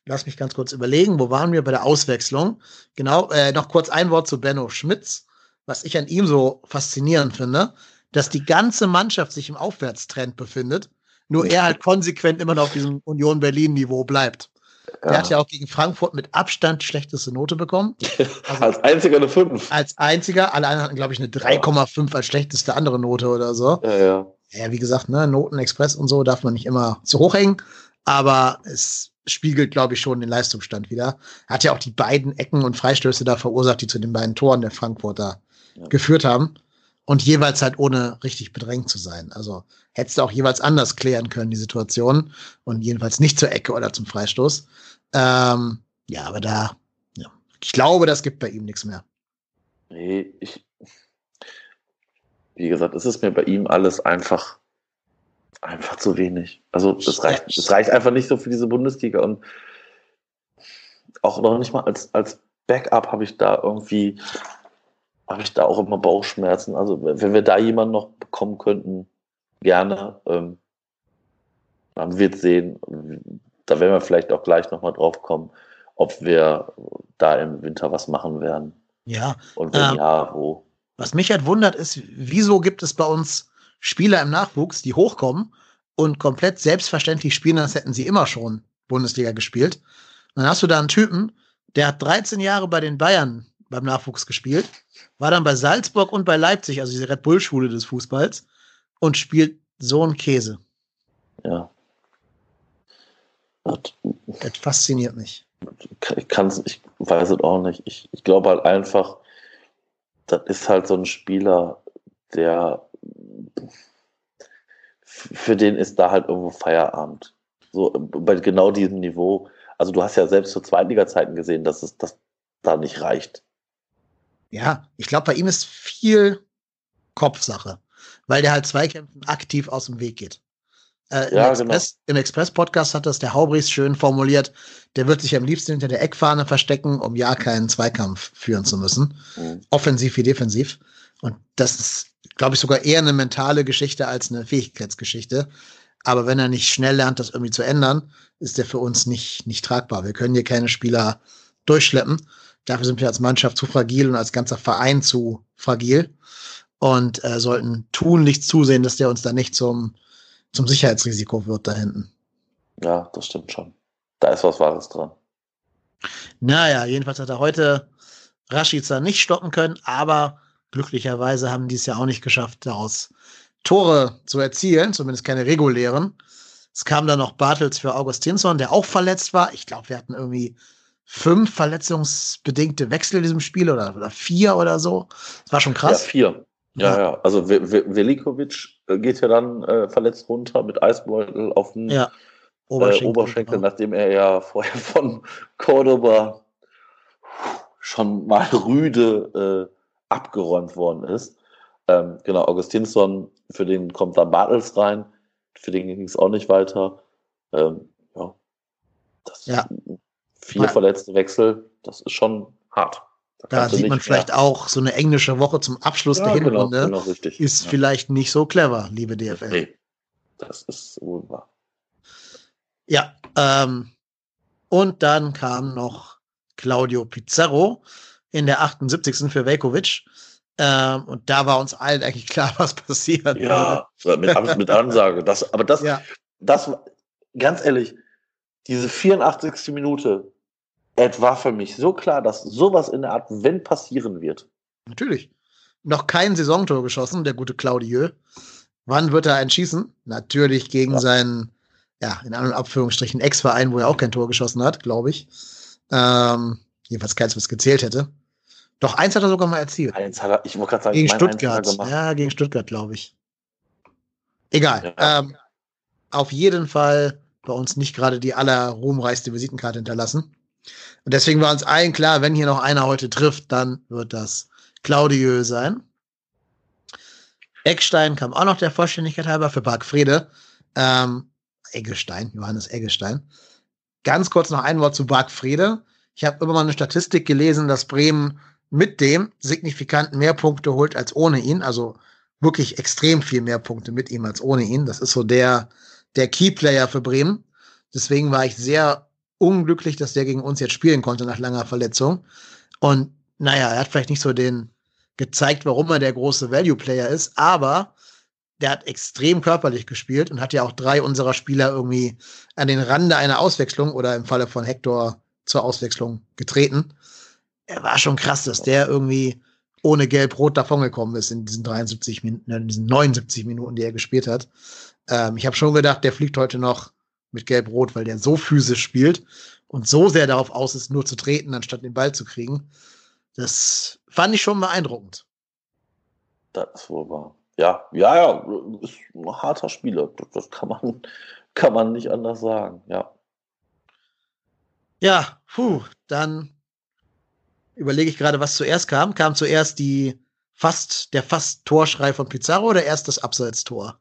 lass mich ganz kurz überlegen, wo waren wir bei der Auswechslung? Genau, äh, noch kurz ein Wort zu Benno Schmitz, was ich an ihm so faszinierend finde, dass die ganze Mannschaft sich im Aufwärtstrend befindet, nur er halt konsequent immer noch auf diesem Union Berlin Niveau bleibt. Der hat ja auch gegen Frankfurt mit Abstand die schlechteste Note bekommen. [laughs] Also als einziger eine 5. Als einziger. Alle anderen hatten, glaube ich, eine 3,5 als schlechteste andere Note oder so. Ja, ja. Ja, wie gesagt, ne, Notenexpress und so darf man nicht immer zu hoch hängen. Aber es spiegelt, glaube ich, schon den Leistungsstand wieder. Er hat ja auch die beiden Ecken und Freistöße da verursacht, die zu den beiden Toren der Frankfurter ja. geführt haben. Und jeweils halt ohne richtig bedrängt zu sein. Also hättest du auch jeweils anders klären können, die Situation. Und jedenfalls nicht zur Ecke oder zum Freistoß. Ähm, ja, aber da, ja, ich glaube, das gibt bei ihm nichts mehr. Nee, ich, wie gesagt, es ist mir bei ihm alles einfach, einfach zu wenig. Also das reicht, das reicht einfach nicht so für diese Bundesliga und auch noch nicht mal als, als Backup habe ich da irgendwie, habe ich da auch immer Bauchschmerzen. Also wenn wir da jemanden noch bekommen könnten, gerne. Ähm, man wird sehen, da werden wir vielleicht auch gleich nochmal drauf kommen, ob wir da im Winter was machen werden. Ja. Und wenn ähm, ja, wo. Was mich halt wundert, ist, wieso gibt es bei uns Spieler im Nachwuchs, die hochkommen und komplett selbstverständlich spielen, als hätten sie immer schon Bundesliga gespielt. Und dann hast du da einen Typen, der hat 13 Jahre bei den Bayern beim Nachwuchs gespielt, war dann bei Salzburg und bei Leipzig, also diese Red Bull-Schule des Fußballs, und spielt so einen Käse. Ja. Das fasziniert mich. Ich, kann's, ich weiß es auch nicht. Ich, ich glaube halt einfach, das ist halt so ein Spieler, der für den ist da halt irgendwo Feierabend. So bei genau diesem Niveau. Also du hast ja selbst zu Zweitliga-Zeiten gesehen, dass es das da nicht reicht. Ja, ich glaube, bei ihm ist viel Kopfsache, weil der halt Zweikämpfen aktiv aus dem Weg geht. Äh, ja, Im Express, genau. Express-Podcast hat das der Haubris schön formuliert. Der wird sich am liebsten hinter der Eckfahne verstecken, um ja keinen Zweikampf führen zu müssen. Mhm. Offensiv wie defensiv. Und das ist, glaube ich, sogar eher eine mentale Geschichte als eine Fähigkeitsgeschichte. Aber wenn er nicht schnell lernt, das irgendwie zu ändern, ist der für uns nicht, nicht tragbar. Wir können hier keine Spieler durchschleppen. Dafür sind wir als Mannschaft zu fragil und als ganzer Verein zu fragil und äh, sollten tunlichst zusehen, dass der uns da nicht zum zum Sicherheitsrisiko wird da hinten. Ja, das stimmt schon. Da ist was Wahres dran. Naja, jedenfalls hat er heute Rashica nicht stoppen können, aber glücklicherweise haben die es ja auch nicht geschafft, daraus Tore zu erzielen, zumindest keine regulären. Es kam dann noch Bartels für Augustinsson, der auch verletzt war. Ich glaube, wir hatten irgendwie fünf verletzungsbedingte Wechsel in diesem Spiel oder, oder vier oder so. Das war schon krass. Ja, vier. Ja, ja. ja. Also Velikovic äh, geht ja dann äh, verletzt runter mit Eisbeutel auf den ja. Oberschenkel, äh, Oberschenkel genau. nachdem er ja [laughs] vorher von Cordoba schon mal rüde äh, abgeräumt worden ist. Ähm, genau, Augustinsson, für den kommt dann Bartels rein, für den ging es auch nicht weiter. Ähm, ja, das ja. vier verletzte Wechsel, das ist schon hart. Da, sieht man vielleicht mehr. auch so eine englische Woche zum Abschluss ja, der genau, Hinrunde. Genau, genau, ist ja. vielleicht nicht so clever, liebe DFL. Nee, das ist wohl wahr. Ja, ähm, und dann kam noch Claudio Pizarro in der 78. für Velkovic. Ähm, und da war uns allen eigentlich klar, [laughs] was passiert. Ja, mit, mit Ansage. Das, aber das, ja. das, ganz ehrlich, diese 84. Minute, es war für mich so klar, dass sowas in der Art, wenn passieren wird. Natürlich. Noch kein Saisontor geschossen, der gute Claudieu. Wann wird er einen schießen? Natürlich gegen ja. seinen, ja, in anderen Abführungsstrichen Ex-Verein, wo er auch kein Tor geschossen hat, glaube ich. Ähm, jedenfalls keins, was gezählt hätte. Doch eins hat er sogar mal erzielt. Eins hat er, ich wollte gerade sagen, gegen Stuttgart. Ja, gegen Stuttgart, glaube ich. Egal. Ja. Ähm, auf jeden Fall bei uns nicht gerade die allerruhmreichste Visitenkarte hinterlassen. Und deswegen war uns allen klar, wenn hier noch einer heute trifft, dann wird das Claudiö sein. Eckstein kam auch noch der Vollständigkeit halber für Bargfrede. Ähm, Eggestein, Johannes Eggestein. Ganz kurz noch ein Wort zu Bargfrede. Ich habe immer mal eine Statistik gelesen, dass Bremen mit dem signifikant mehr Punkte holt als ohne ihn. Also wirklich extrem viel mehr Punkte mit ihm als ohne ihn. Das ist so der, der Keyplayer für Bremen. Deswegen war ich sehr unglücklich, dass der gegen uns jetzt spielen konnte nach langer Verletzung. Und naja, er hat vielleicht nicht so den gezeigt, warum er der große Value-Player ist, aber der hat extrem körperlich gespielt und hat ja auch drei unserer Spieler irgendwie an den Rande einer Auswechslung oder im Falle von Hector zur Auswechslung getreten. Er war schon krass, dass der irgendwie ohne Gelb-Rot davongekommen ist in diesen 73 Minuten, in diesen 79 Minuten, die er gespielt hat. Ähm, ich habe schon gedacht, der fliegt heute noch mit Gelb-Rot, weil der so physisch spielt und so sehr darauf aus ist, nur zu treten, anstatt den Ball zu kriegen. Das fand ich schon beeindruckend. Das ist wohl wahr. Ja, ja, ja, ist ein harter Spieler. Das, das kann man, kann man nicht anders sagen, ja. Ja, puh, dann überlege ich gerade, was zuerst kam. Kam zuerst die fast, der fast Torschrei von Pizarro oder erst das Abseitstor?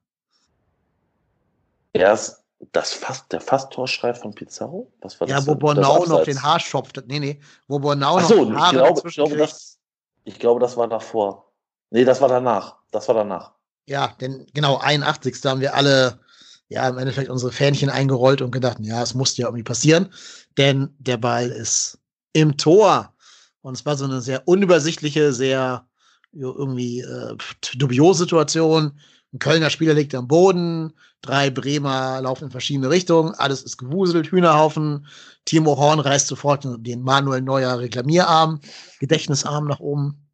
Erst das fast, der Fast-Torschrei von Pizarro? Was war das? Ja, wo Bornau noch den Haarschopf, nee, nee, wo Bornau so, noch Haare ich glaube, ich glaube, das, ich glaube, das war davor. Nee, das war danach. Das war danach. Ja, denn genau, 81. Da haben wir alle, ja, im Endeffekt unsere Fähnchen eingerollt und gedacht, ja, es musste ja irgendwie passieren, denn der Ball ist im Tor. Und es war so eine sehr unübersichtliche, sehr irgendwie äh, dubiose Situation. Ein Kölner Spieler liegt am Boden, drei Bremer laufen in verschiedene Richtungen, alles ist gewuselt, Hühnerhaufen. Timo Horn reißt sofort den Manuel Neuer Reklamierarm, Gedächtnisarm nach oben.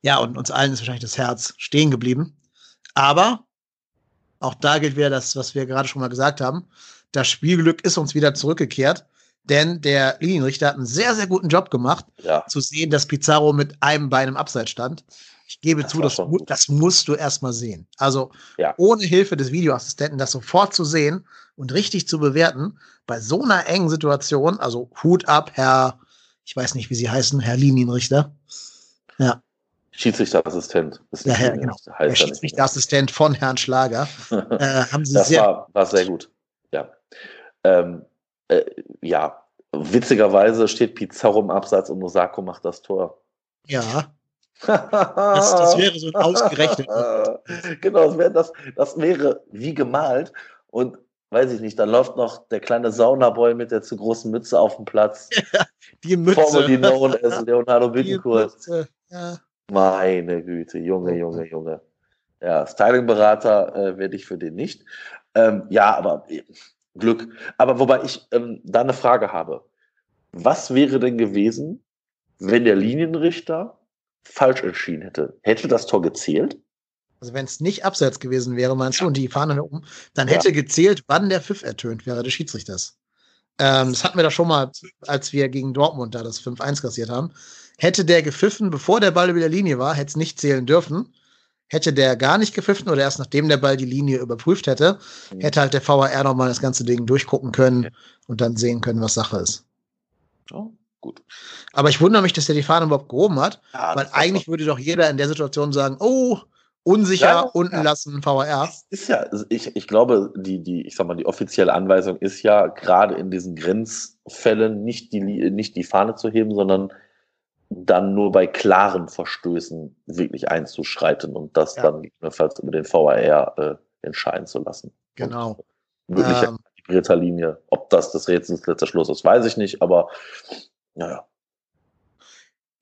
Ja, und uns allen ist wahrscheinlich das Herz stehen geblieben. Aber auch da gilt wieder das, was wir gerade schon mal gesagt haben. Das Spielglück ist uns wieder zurückgekehrt, denn der Linienrichter hat einen sehr, sehr guten Job gemacht, ja. zu sehen, dass Pizarro mit einem Bein im Abseits stand. Ich gebe das zu, das, mu das, musst du erstmal sehen. Also ja. ohne Hilfe des Videoassistenten das sofort zu sehen und richtig zu bewerten, bei so einer engen Situation, also Hut ab, Herr, ich weiß nicht, wie Sie heißen, Herr Linienrichter. Ja. Schiedsrichterassistent. Ja, Herr, genau. Der Schiedsrichterassistent von Herrn Schlager. [laughs] äh, haben Sie das sehr war, war sehr gut. Ja. Ähm, äh, ja, witzigerweise steht Pizarro im Abseits und Nosako macht das Tor. Ja. [laughs] Das, das wäre so ein ausgerechnet. [laughs] genau, das wäre, das, das wäre wie gemalt. Und weiß ich nicht, da läuft noch der kleine Saunaboy mit der zu großen Mütze auf dem Platz. Ja, [laughs] die Mütze. Formerly known as Leonardo Bittencourt. Ja. Meine Güte, Junge, Junge, Junge. Ja, Styling-Berater äh, werde ich für den nicht. Ähm, ja, aber äh, Glück. Aber wobei ich ähm, da eine Frage habe. Was wäre denn gewesen, wenn der Linienrichter falsch entschieden hätte, hätte das Tor gezählt? Also wenn es nicht abseits gewesen wäre, meinst du, und die Fahne oben, dann hätte ja. gezählt, wann der Pfiff ertönt wäre des Schiedsrichters. Ähm, das hatten wir da schon mal, als wir gegen Dortmund da das 5-1 kassiert haben. Hätte der gepfiffen, bevor der Ball über der Linie war, hätte es nicht zählen dürfen. Hätte der gar nicht gepfiffen oder erst nachdem der Ball die Linie überprüft hätte, mhm. hätte halt der VAR nochmal das ganze Ding durchgucken können und dann sehen können, was Sache ist. Oh, Gut. Aber ich wundere mich, dass er die Fahne überhaupt gehoben hat, ja, weil eigentlich würde doch jeder in der Situation sagen, oh, unsicher, ja, unten ja. lassen, VR. Ist ja, ich, ich glaube, die, die, ich sag mal, die offizielle Anweisung ist ja, gerade in diesen Grenzfällen nicht die, nicht die Fahne zu heben, sondern dann nur bei klaren Verstößen wirklich einzuschreiten und das ja. dann gegebenenfalls über den VAR äh, entscheiden zu lassen. Genau. Wirklich ähm, Linie. Ob das das Rätsels letzter Schluss ist, weiß ich nicht, aber naja.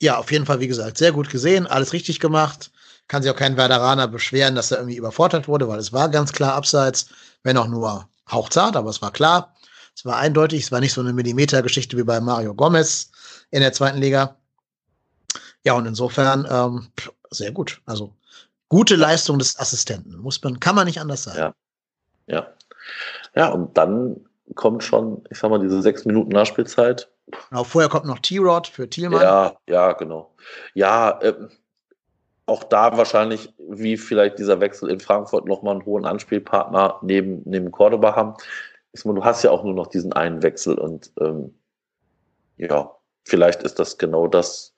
Ja, auf jeden Fall, wie gesagt, sehr gut gesehen, alles richtig gemacht. Kann sich auch kein Werderaner beschweren, dass er irgendwie überfordert wurde, weil es war ganz klar abseits, wenn auch nur hauchzart, aber es war klar. Es war eindeutig, es war nicht so eine Millimeter-Geschichte wie bei Mario Gomez in der zweiten Liga. Ja, und insofern ähm, sehr gut. Also gute Leistung des Assistenten, muss man, kann man nicht anders sagen. Ja. Ja. Ja, und dann kommt schon, ich sag mal, diese sechs Minuten Nachspielzeit, Genau, vorher kommt noch T-Rod für Thielmann. Ja, ja, genau. Ja, äh, auch da wahrscheinlich, wie vielleicht dieser Wechsel in Frankfurt nochmal einen hohen Anspielpartner neben, neben Cordoba haben. Ich meine, du hast ja auch nur noch diesen einen Wechsel und ähm, ja, vielleicht ist das genau das,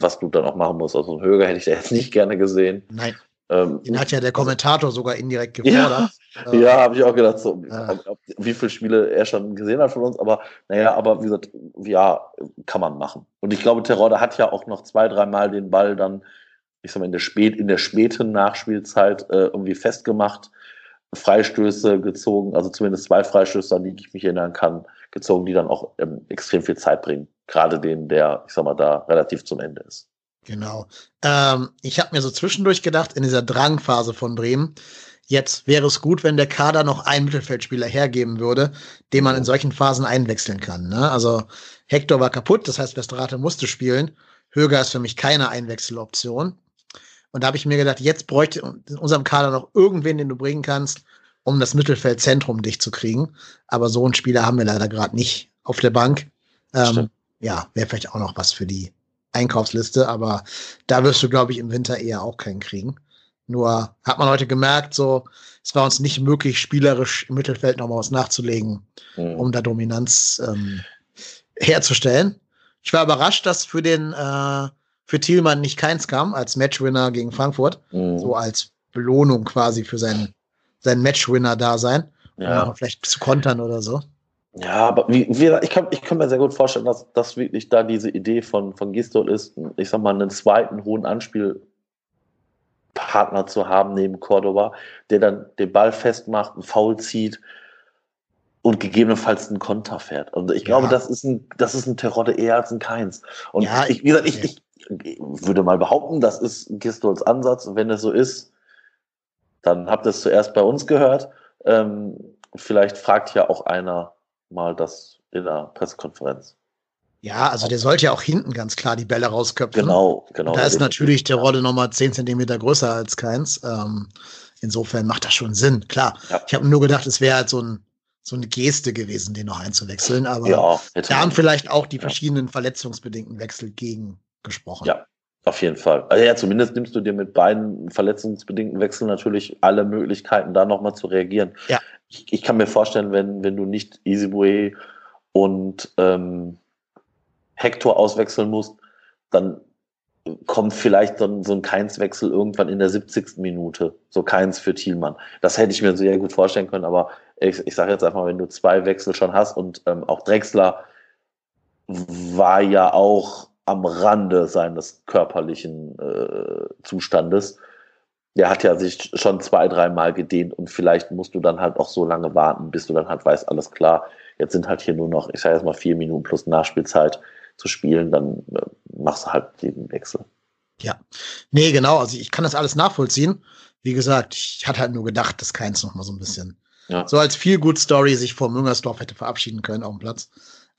was du dann auch machen musst. Also einen Höger hätte ich da jetzt nicht gerne gesehen. Nein. Ähm, Den hat ja der Kommentator sogar indirekt gefordert. [laughs] Ja, äh, ja habe ich auch gedacht, so, äh. wie viele Spiele er schon gesehen hat von uns, aber naja, aber wie gesagt, ja, kann man machen. Und ich glaube, Terodde hat ja auch noch zwei, dreimal den Ball dann, ich sag mal, in der, spät, in der späten Nachspielzeit äh, irgendwie festgemacht, Freistöße gezogen, also zumindest zwei Freistöße, an die ich mich erinnern kann, gezogen, die dann auch ähm, extrem viel Zeit bringen. Gerade den, der, ich sag mal, da relativ zum Ende ist. Genau. Ähm, ich habe mir so zwischendurch gedacht, in dieser Drangphase von Bremen, jetzt wäre es gut, wenn der Kader noch einen Mittelfeldspieler hergeben würde, den man in solchen Phasen einwechseln kann. Ne? Also Hector war kaputt, das heißt, Westerrate musste spielen. Höger ist für mich keine Einwechseloption. Und da habe ich mir gedacht, jetzt bräuchte in unserem Kader noch irgendwen, den du bringen kannst, um das Mittelfeldzentrum dicht zu kriegen. Aber so einen Spieler haben wir leider gerade nicht auf der Bank. Ähm, ja, wäre vielleicht auch noch was für die Einkaufsliste, aber da wirst du, glaube ich, im Winter eher auch keinen kriegen. Nur hat man heute gemerkt, so, es war uns nicht möglich, spielerisch im Mittelfeld nochmal was nachzulegen, mhm. um da Dominanz ähm, herzustellen. Ich war überrascht, dass für den äh, für Thielmann nicht keins kam als Matchwinner gegen Frankfurt, mhm. so als Belohnung quasi für sein sein Matchwinner-Dasein, ja. vielleicht zu kontern oder so. Ja, aber wie, wie, ich, kann, ich kann mir sehr gut vorstellen, dass das wirklich da diese Idee von, von Gistol ist, ich sag mal, einen zweiten hohen Anspielpartner zu haben neben Cordoba, der dann den Ball festmacht, einen Foul zieht und gegebenenfalls einen Konter fährt. Und ich ja. glaube, das ist ein, das ist ein Terodde eher als ein Keins. Und ja, ich, wie gesagt, ich, ich würde mal behaupten, das ist Gistols Ansatz. Und wenn es so ist, dann habt ihr es zuerst bei uns gehört. Ähm, vielleicht fragt ja auch einer, mal das in der Pressekonferenz. Ja, also der sollte ja auch hinten ganz klar die Bälle rausköpfen. Genau, genau. Da ist natürlich der Rolle nochmal 10 Zentimeter größer als keins. Ähm, insofern macht das schon Sinn, klar. Ja. Ich habe nur gedacht, es wäre halt so, ein, so eine Geste gewesen, den noch einzuwechseln. Aber ja, da haben vielleicht auch die verschiedenen ja. verletzungsbedingten Wechsel gegen gesprochen. Ja, auf jeden Fall. Also ja, zumindest nimmst du dir mit beiden verletzungsbedingten Wechseln natürlich alle Möglichkeiten, da nochmal zu reagieren. Ja ich, ich, kann mir vorstellen, wenn, wenn du nicht Easyway und ähm, Hector auswechseln musst, dann kommt vielleicht so ein, so ein Keins-Wechsel irgendwann in der 70. Minute. So Keins für Thielmann. Das hätte ich mir sehr gut vorstellen können, aber ich, ich sage jetzt einfach, wenn du zwei Wechsel schon hast und ähm, auch Drexler war ja auch am Rande seines körperlichen äh, Zustandes der hat ja sich schon zwei, dreimal gedehnt und vielleicht musst du dann halt auch so lange warten, bis du dann halt weißt, alles klar, jetzt sind halt hier nur noch, ich sage jetzt mal vier Minuten plus Nachspielzeit zu spielen, dann äh, machst du halt den Wechsel. Ja, nee, genau, also ich kann das alles nachvollziehen. Wie gesagt, ich hatte halt nur gedacht, dass keins noch mal so ein bisschen ja. so als viel gut Story sich vor Müngersdorf hätte verabschieden können auf dem Platz.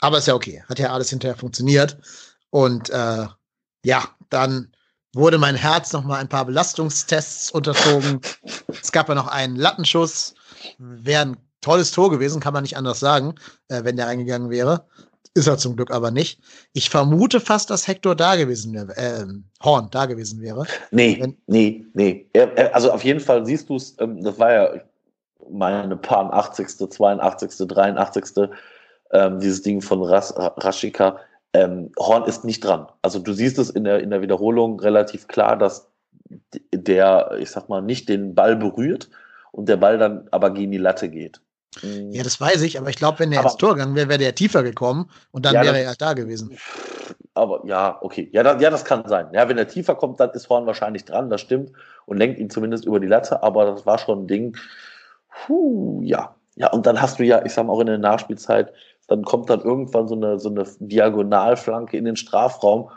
Aber ist ja okay, hat ja alles hinterher funktioniert und äh, ja, dann wurde mein Herz noch mal ein paar Belastungstests unterzogen. es gab ja noch einen Lattenschuss. Wäre ein tolles Tor gewesen, kann man nicht anders sagen, äh, wenn der reingegangen wäre. Ist er zum Glück aber nicht. Ich vermute fast, dass Hector da gewesen wäre, äh, Horn da gewesen wäre. Nee, wenn, nee, nee. Also auf jeden Fall siehst du es, ähm, das war ja meine paar 80., 82., 83. Ähm, dieses Ding von Ras Raschika ähm, Horn ist nicht dran. Also du siehst es in der, in der Wiederholung relativ klar, dass der, ich sag mal, nicht den Ball berührt und der Ball dann aber gegen die Latte geht. Ja, das weiß ich, aber ich glaube, wenn der aber, ins Tor gegangen wäre, wäre der tiefer gekommen und dann ja, wäre er da gewesen. Aber ja, okay. Ja, das, ja, das kann sein. Ja, wenn er tiefer kommt, dann ist Horn wahrscheinlich dran, das stimmt, und lenkt ihn zumindest über die Latte, aber das war schon ein Ding. Puh, ja. Ja, und dann hast du ja, ich sag mal, auch in der Nachspielzeit dann kommt dann irgendwann so eine, so eine Diagonalflanke in den Strafraum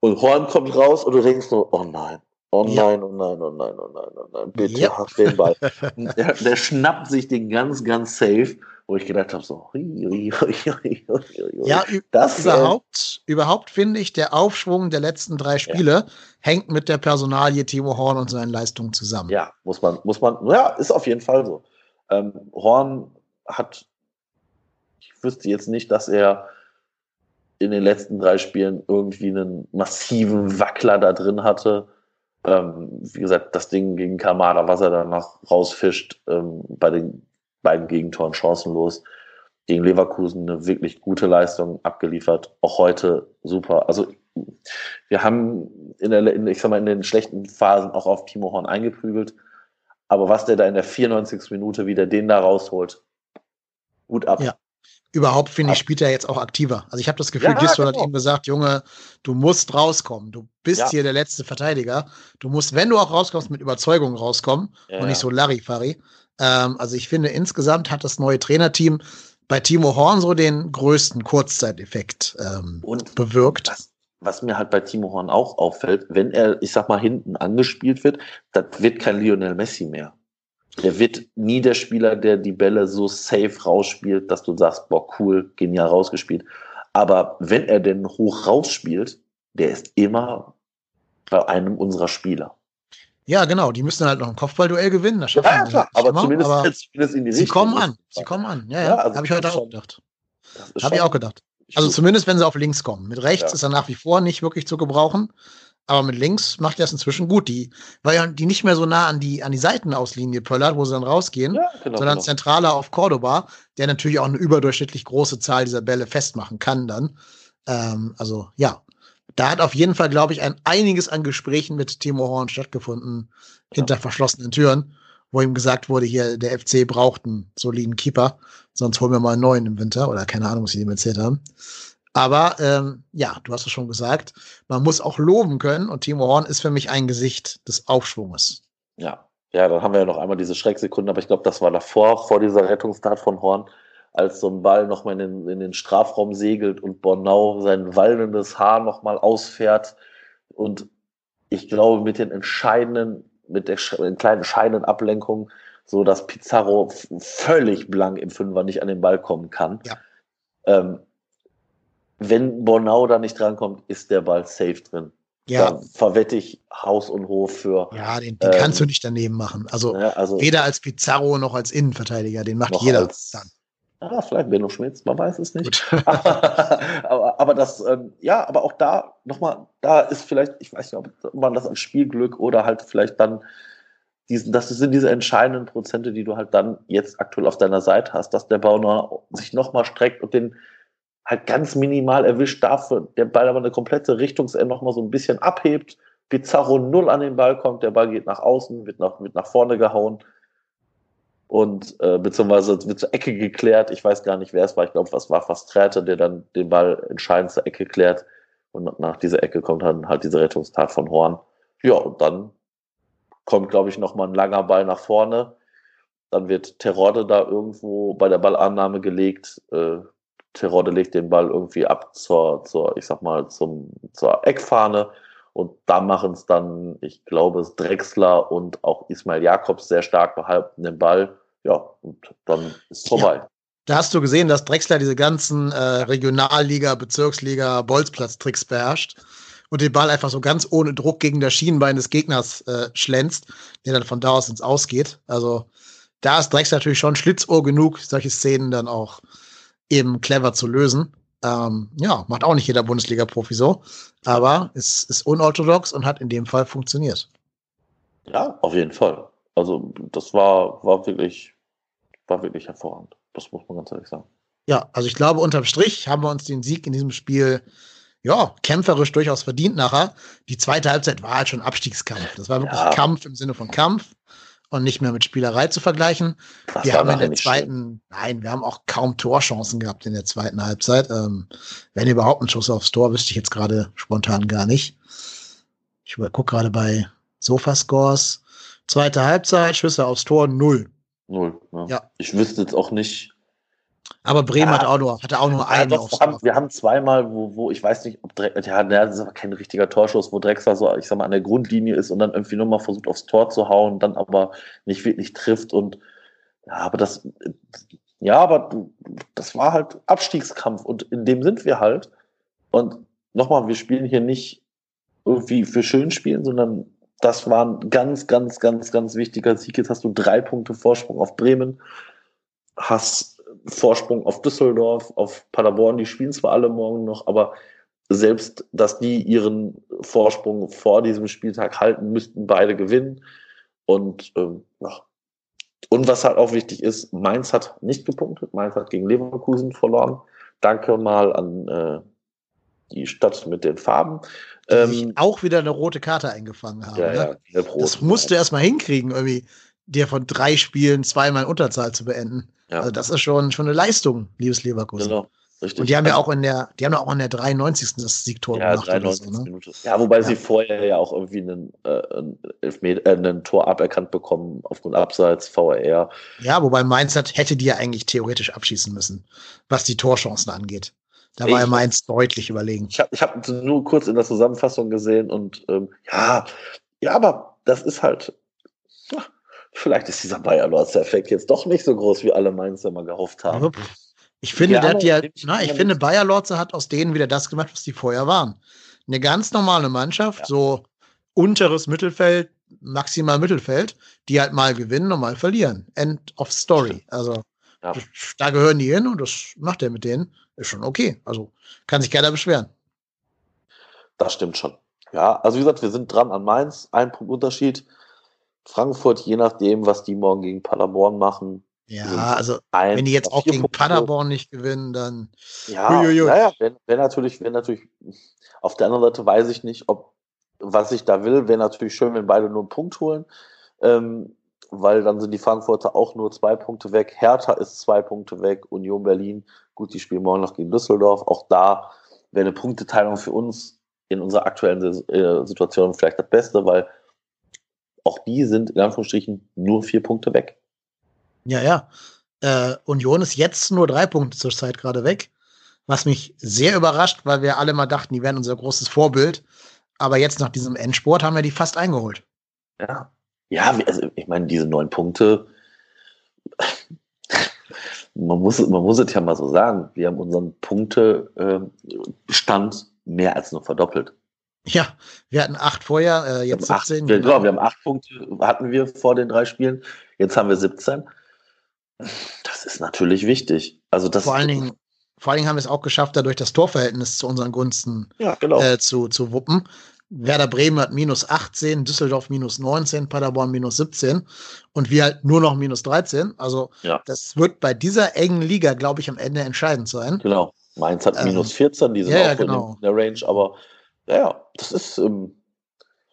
und Horn kommt raus und du denkst so, oh nein, oh nein, ja. oh nein, oh nein, oh nein, oh nein, bitte ja. hab den Ball. [laughs] der, der, schnappt sich den ganz, ganz safe, wo ich gedacht habe, so, hui, hui, hui, ja, das, äh, überhaupt, äh, überhaupt finde ich, der Aufschwung der letzten drei Spiele ja. hängt mit der Personalie Timo Horn und seinen Leistungen zusammen. Ja, muss man, muss man, ja, ist auf jeden Fall so. Ähm, Horn hat wüsste jetzt nicht, dass er in den letzten drei Spielen irgendwie einen massiven Wackler da drin hatte. Ähm, wie gesagt, das Ding gegen Kamada, was er danach rausfischt, ähm, bei den beiden Gegentoren chancenlos. gegen Leverkusen eine wirklich gute Leistung abgeliefert. Auch heute super. Also wir haben in der, in, ich sag mal, in den schlechten Phasen auch auf Timo Horn eingeprügelt. Aber was der da in der 94. Minute wieder den da rausholt, gut ab. Ja. Überhaupt finde ich, spielt er jetzt auch aktiver. Also ich habe das Gefühl, ja, Gistol genau. hat ihm gesagt, Junge, du musst rauskommen. Du bist ja. hier der letzte Verteidiger. Du musst, wenn du auch rauskommst, mit Überzeugung rauskommen ja, und nicht so Larifari. Ähm, also ich finde, insgesamt hat das neue Trainerteam bei Timo Horn so den größten Kurzzeiteffekt ähm, und bewirkt. Was, was mir halt bei Timo Horn auch auffällt, wenn er, ich sag mal, hinten angespielt wird, das wird kein Lionel Messi mehr. Der wird nie der Spieler, der die Bälle so safe rausspielt, dass du sagst, boah, cool, genial rausgespielt. Aber wenn er denn hoch rausspielt, der ist immer bei einem unserer Spieler. Ja, genau. Die müssen halt noch ein Kopfballduell gewinnen. Das ja, ja klar. Aber immer, zumindest, aber zumindest in die Sie kommen an. Sie kommen an. Ja, ja. ja also Habe ich heute auch gedacht. Habe ich auch gedacht. Also zumindest, wenn sie auf links kommen. Mit rechts ja. ist er nach wie vor nicht wirklich zu gebrauchen. Aber mit links macht er es inzwischen gut. Die, weil die nicht mehr so nah an die, an die Seitenauslinie pöllert, wo sie dann rausgehen, ja, genau, sondern genau. zentraler auf Cordoba, der natürlich auch eine überdurchschnittlich große Zahl dieser Bälle festmachen kann dann. Ähm, also ja, da hat auf jeden Fall, glaube ich, ein einiges an Gesprächen mit Timo Horn stattgefunden ja. hinter verschlossenen Türen, wo ihm gesagt wurde, hier der FC braucht einen soliden Keeper, sonst holen wir mal einen neuen im Winter oder keine Ahnung, was sie ihm erzählt haben. Aber ähm, ja, du hast es schon gesagt, man muss auch loben können und Timo Horn ist für mich ein Gesicht des Aufschwunges. Ja, ja, dann haben wir ja noch einmal diese Schrecksekunden, aber ich glaube, das war davor, vor dieser Rettungstat von Horn, als so ein Ball nochmal in den, in den Strafraum segelt und Bornau sein wallendes Haar nochmal ausfährt. Und ich glaube, mit den entscheidenden, mit der kleinen entscheidenden Ablenkung, so dass Pizarro völlig blank im Fünfer nicht an den Ball kommen kann. Ja. Ähm, wenn Bornau da nicht drankommt, ist der Ball safe drin. Ja. Dann verwette ich Haus und Hof für. Ja, den, den ähm, kannst du nicht daneben machen. Also, ja, also, weder als Pizarro noch als Innenverteidiger. Den macht jeder als, dann. Ah, vielleicht Benno Schmitz, man weiß es nicht. [laughs] aber, aber, das, ähm, ja, aber auch da, nochmal, da ist vielleicht, ich weiß nicht, ob man das als Spielglück oder halt vielleicht dann diesen, das sind diese entscheidenden Prozente, die du halt dann jetzt aktuell auf deiner Seite hast, dass der Bauer sich nochmal streckt und den halt ganz minimal erwischt, dafür der Ball aber eine komplette Richtungsende nochmal so ein bisschen abhebt, Pizarro null an den Ball kommt, der Ball geht nach außen, wird nach, wird nach vorne gehauen und äh, beziehungsweise wird zur Ecke geklärt. Ich weiß gar nicht, wer es war. Ich glaube, was war fast Träte, der dann den Ball entscheidend zur Ecke klärt. Und nach dieser Ecke kommt dann halt diese Rettungstat von Horn. Ja, und dann kommt, glaube ich, nochmal ein langer Ball nach vorne. Dann wird Terodde da irgendwo bei der Ballannahme gelegt. Äh, Terodde legt den Ball irgendwie ab zur, zur ich sag mal, zum, zur Eckfahne. Und da machen es dann, ich glaube, es Drexler und auch Ismail Jakobs sehr stark behalten den Ball. Ja, und dann ist es vorbei. Ja. Da hast du gesehen, dass Drexler diese ganzen äh, Regionalliga, Bezirksliga, Bolzplatz-Tricks beherrscht und den Ball einfach so ganz ohne Druck gegen das Schienenbein des Gegners äh, schlänzt, der dann von da aus ins Ausgeht. Also da ist Drexler natürlich schon Schlitzohr genug, solche Szenen dann auch eben clever zu lösen. Ähm, ja, macht auch nicht jeder Bundesliga-Profi so, aber es ist unorthodox und hat in dem Fall funktioniert. Ja, auf jeden Fall. Also das war, war wirklich, war wirklich hervorragend. Das muss man ganz ehrlich sagen. Ja, also ich glaube, unterm Strich haben wir uns den Sieg in diesem Spiel ja, kämpferisch durchaus verdient nachher. Die zweite Halbzeit war halt schon Abstiegskampf. Das war wirklich ja. Kampf im Sinne von Kampf und nicht mehr mit Spielerei zu vergleichen. Das wir haben in der zweiten, schön. nein, wir haben auch kaum Torchancen gehabt in der zweiten Halbzeit. Ähm, wenn überhaupt ein Schuss aufs Tor, wüsste ich jetzt gerade spontan gar nicht. Ich gucke gerade bei Sofascores. Zweite Halbzeit, Schüsse aufs Tor, null. Null, ja. ja. Ich wüsste jetzt auch nicht, aber Bremen ja, hat auch nur, hatte auch nur einen. Doch, wir, haben, wir haben zweimal, wo, wo ich weiß nicht, ob Dreck, ja, das ist aber kein richtiger Torschuss, wo Drexler so, ich sag mal, an der Grundlinie ist und dann irgendwie nur mal versucht, aufs Tor zu hauen, dann aber nicht wirklich trifft und ja, aber das, ja, aber das war halt Abstiegskampf und in dem sind wir halt. Und nochmal, wir spielen hier nicht irgendwie für schön spielen, sondern das war ein ganz, ganz, ganz, ganz wichtiger Sieg. Jetzt hast du drei Punkte Vorsprung auf Bremen, hast Vorsprung auf Düsseldorf, auf Paderborn, die spielen zwar alle morgen noch, aber selbst, dass die ihren Vorsprung vor diesem Spieltag halten, müssten beide gewinnen. Und ähm, ja, Und was halt auch wichtig ist, Mainz hat nicht gepunktet. Mainz hat gegen Leverkusen verloren. Danke mal an äh, die Stadt mit den Farben. Die ähm, auch wieder eine rote Karte eingefangen haben. Ja, ne? ja, das musst du erstmal hinkriegen, irgendwie dir von drei Spielen zweimal Unterzahl zu beenden. Ja. Also das ist schon, schon eine Leistung, liebes Leverkusen. Genau. Richtig. Und die haben ja also auch in der, die haben ja auch in der 93. das Siegtor ja, gemacht. 93. So, ne? Ja, wobei ja. sie vorher ja auch irgendwie einen, äh, einen, äh, einen Tor aberkannt bekommen aufgrund Abseits, VAR. Ja, wobei Mainz hat, hätte die ja eigentlich theoretisch abschießen müssen, was die Torchancen angeht. Da war ja Mainz deutlich überlegen. Ich habe ich hab nur kurz in der Zusammenfassung gesehen und ähm, ja, ja, aber das ist halt, vielleicht ist dieser Bayer Lords Effekt jetzt doch nicht so groß, wie alle Mainzer mal gehofft haben. Ich finde, ja, der ja, na, ich finde, Bayer Lorze hat aus denen wieder das gemacht, was die vorher waren. Eine ganz normale Mannschaft, ja. so unteres Mittelfeld, maximal Mittelfeld, die halt mal gewinnen und mal verlieren. End of story. Also ja. da gehören die hin und das macht er mit denen. Ist schon okay. Also kann sich keiner beschweren. Das stimmt schon. Ja, also wie gesagt, wir sind dran an Mainz. Ein Punkt Unterschied. Frankfurt, je nachdem, was die morgen gegen Paderborn machen, ja, also wenn die jetzt auch gegen Punkte. Paderborn nicht gewinnen, dann. Ja, naja, wenn, wenn natürlich, wenn natürlich, auf der anderen Seite weiß ich nicht, ob was ich da will, wäre natürlich schön, wenn beide nur einen Punkt holen. Ähm, weil dann sind die Frankfurter auch nur zwei Punkte weg. Hertha ist zwei Punkte weg. Union Berlin, gut, die spielen morgen noch gegen Düsseldorf. Auch da wäre eine Punkteteilung für uns in unserer aktuellen äh, Situation vielleicht das Beste, weil auch die sind in Anführungsstrichen nur vier Punkte weg. Ja, ja. Äh, Union ist jetzt nur drei Punkte zur Zeit gerade weg, was mich sehr überrascht, weil wir alle mal dachten, die wären unser großes Vorbild. Aber jetzt nach diesem Endsport haben wir die fast eingeholt. Ja, ja, also ich meine, diese neun Punkte, [laughs] man muss, man muss es ja mal so sagen, wir haben unseren Punktestand mehr als nur verdoppelt. Ja, wir hatten acht vorher, äh, jetzt 17. Acht, genau, genau, wir haben acht Punkte, hatten wir vor den drei Spielen, jetzt haben wir 17. Das ist natürlich wichtig. Also das vor allen Dingen, vor allen Dingen haben wir es auch geschafft, dadurch das Torverhältnis zu unseren Gunsten ja, genau. äh, zu, zu wuppen. Werder Bremen hat minus 18, Düsseldorf minus 19, Paderborn minus 17 und wir halt nur noch minus 13. Also ja. das wird bei dieser engen Liga, glaube ich, am Ende entscheidend sein. Genau. Mainz hat ähm, minus 14, die sind ja, auch genau. in der Range, aber ja, das ist. Ähm,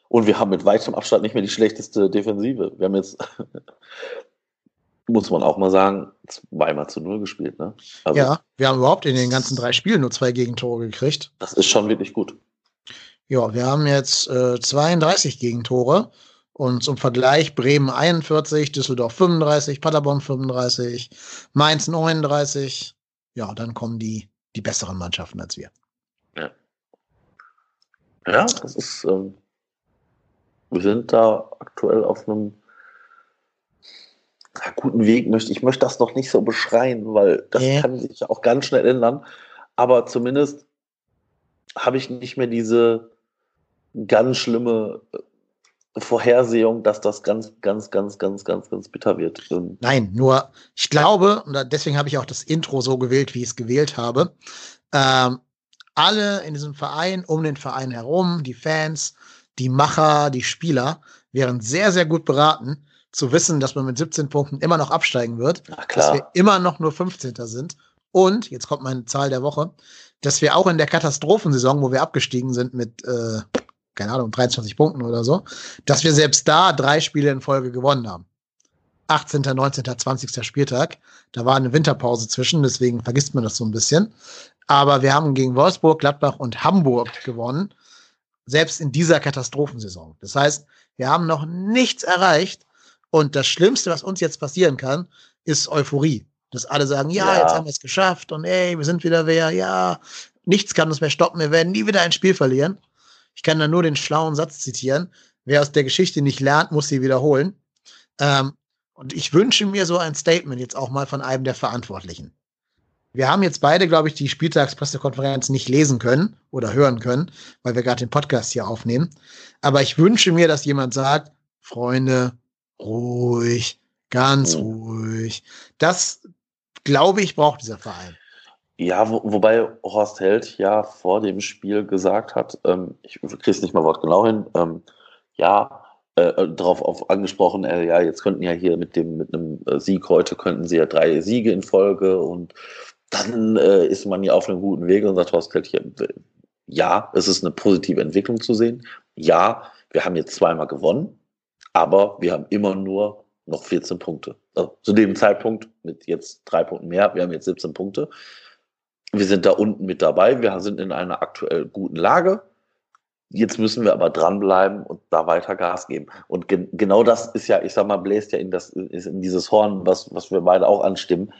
und wir haben mit weitem Abstand nicht mehr die schlechteste Defensive. Wir haben jetzt [laughs] muss man auch mal sagen, zweimal zu null gespielt. Ne? Also, ja, wir haben überhaupt in den ganzen drei Spielen nur zwei Gegentore gekriegt. Das ist schon wirklich gut. Ja, wir haben jetzt äh, 32 Gegentore und zum Vergleich Bremen 41, Düsseldorf 35, Paderborn 35, Mainz 39. Ja, dann kommen die, die besseren Mannschaften als wir. Ja, das ist, ähm, wir sind da aktuell auf einem guten Weg möchte. Ich möchte das noch nicht so beschreien, weil das äh. kann sich auch ganz schnell ändern. Aber zumindest habe ich nicht mehr diese ganz schlimme äh, Vorhersehung, dass das ganz, ganz, ganz, ganz, ganz, ganz bitter wird. Nein, nur ich glaube, und deswegen habe ich auch das Intro so gewählt, wie ich es gewählt habe. Ähm, alle in diesem Verein, um den Verein herum, die Fans, die Macher, die Spieler, wären sehr, sehr gut beraten, zu wissen, dass man mit 17 Punkten immer noch absteigen wird, dass wir immer noch nur 15. sind und, jetzt kommt meine Zahl der Woche, dass wir auch in der Katastrophensaison, wo wir abgestiegen sind mit, äh, keine Ahnung, 23 Punkten oder so, dass wir selbst da drei Spiele in Folge gewonnen haben. 18., 19., 20. Spieltag. Da war eine Winterpause zwischen, deswegen vergisst man das so ein bisschen. Aber wir haben gegen Wolfsburg, Gladbach und Hamburg gewonnen, selbst in dieser Katastrophensaison. Das heißt, wir haben noch nichts erreicht, und das Schlimmste, was uns jetzt passieren kann, ist Euphorie. Dass alle sagen, ja, ja. jetzt haben wir es geschafft und ey, wir sind wieder wer, ja, nichts kann uns mehr stoppen, wir werden nie wieder ein Spiel verlieren. Ich kann da nur den schlauen Satz zitieren. Wer aus der Geschichte nicht lernt, muss sie wiederholen. Ähm, und ich wünsche mir so ein Statement jetzt auch mal von einem der Verantwortlichen. Wir haben jetzt beide, glaube ich, die Spieltagspressekonferenz nicht lesen können oder hören können, weil wir gerade den Podcast hier aufnehmen. Aber ich wünsche mir, dass jemand sagt, Freunde, ruhig, ganz mhm. ruhig. Das, glaube ich, braucht dieser Verein. Ja, wo, wobei Horst Held ja vor dem Spiel gesagt hat, ähm, ich kriege es nicht mal wortgenau hin, ähm, ja, äh, darauf auf angesprochen, äh, ja, jetzt könnten ja hier mit dem mit einem äh, Sieg heute könnten sie ja drei Siege in Folge und dann äh, ist man ja auf einem guten Weg und sagt Horst hier, ja, es ist eine positive Entwicklung zu sehen. Ja, wir haben jetzt zweimal gewonnen, aber wir haben immer nur noch 14 Punkte. Also zu dem Zeitpunkt mit jetzt drei Punkten mehr, wir haben jetzt 17 Punkte. Wir sind da unten mit dabei, wir sind in einer aktuell guten Lage. Jetzt müssen wir aber dranbleiben und da weiter Gas geben. Und ge genau das ist ja, ich sag mal, bläst ja in, das, in dieses Horn, was, was wir beide auch anstimmen.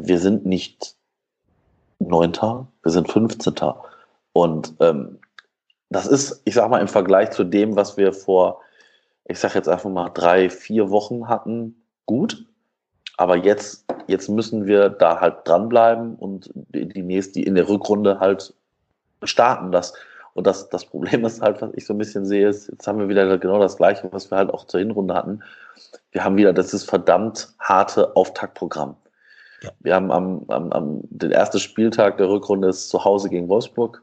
Wir sind nicht Neunter, wir sind 15. Und ähm, das ist, ich sag mal, im Vergleich zu dem, was wir vor, ich sag jetzt einfach mal, drei, vier Wochen hatten, gut. Aber jetzt, jetzt müssen wir da halt dranbleiben und die, die nächste, in der Rückrunde halt starten. Das, und das, das Problem ist halt, was ich so ein bisschen sehe, ist, jetzt haben wir wieder genau das Gleiche, was wir halt auch zur Hinrunde hatten. Wir haben wieder das ist verdammt harte Auftaktprogramm. Wir haben am, am, am den ersten Spieltag der Rückrunde ist zu Hause gegen Wolfsburg.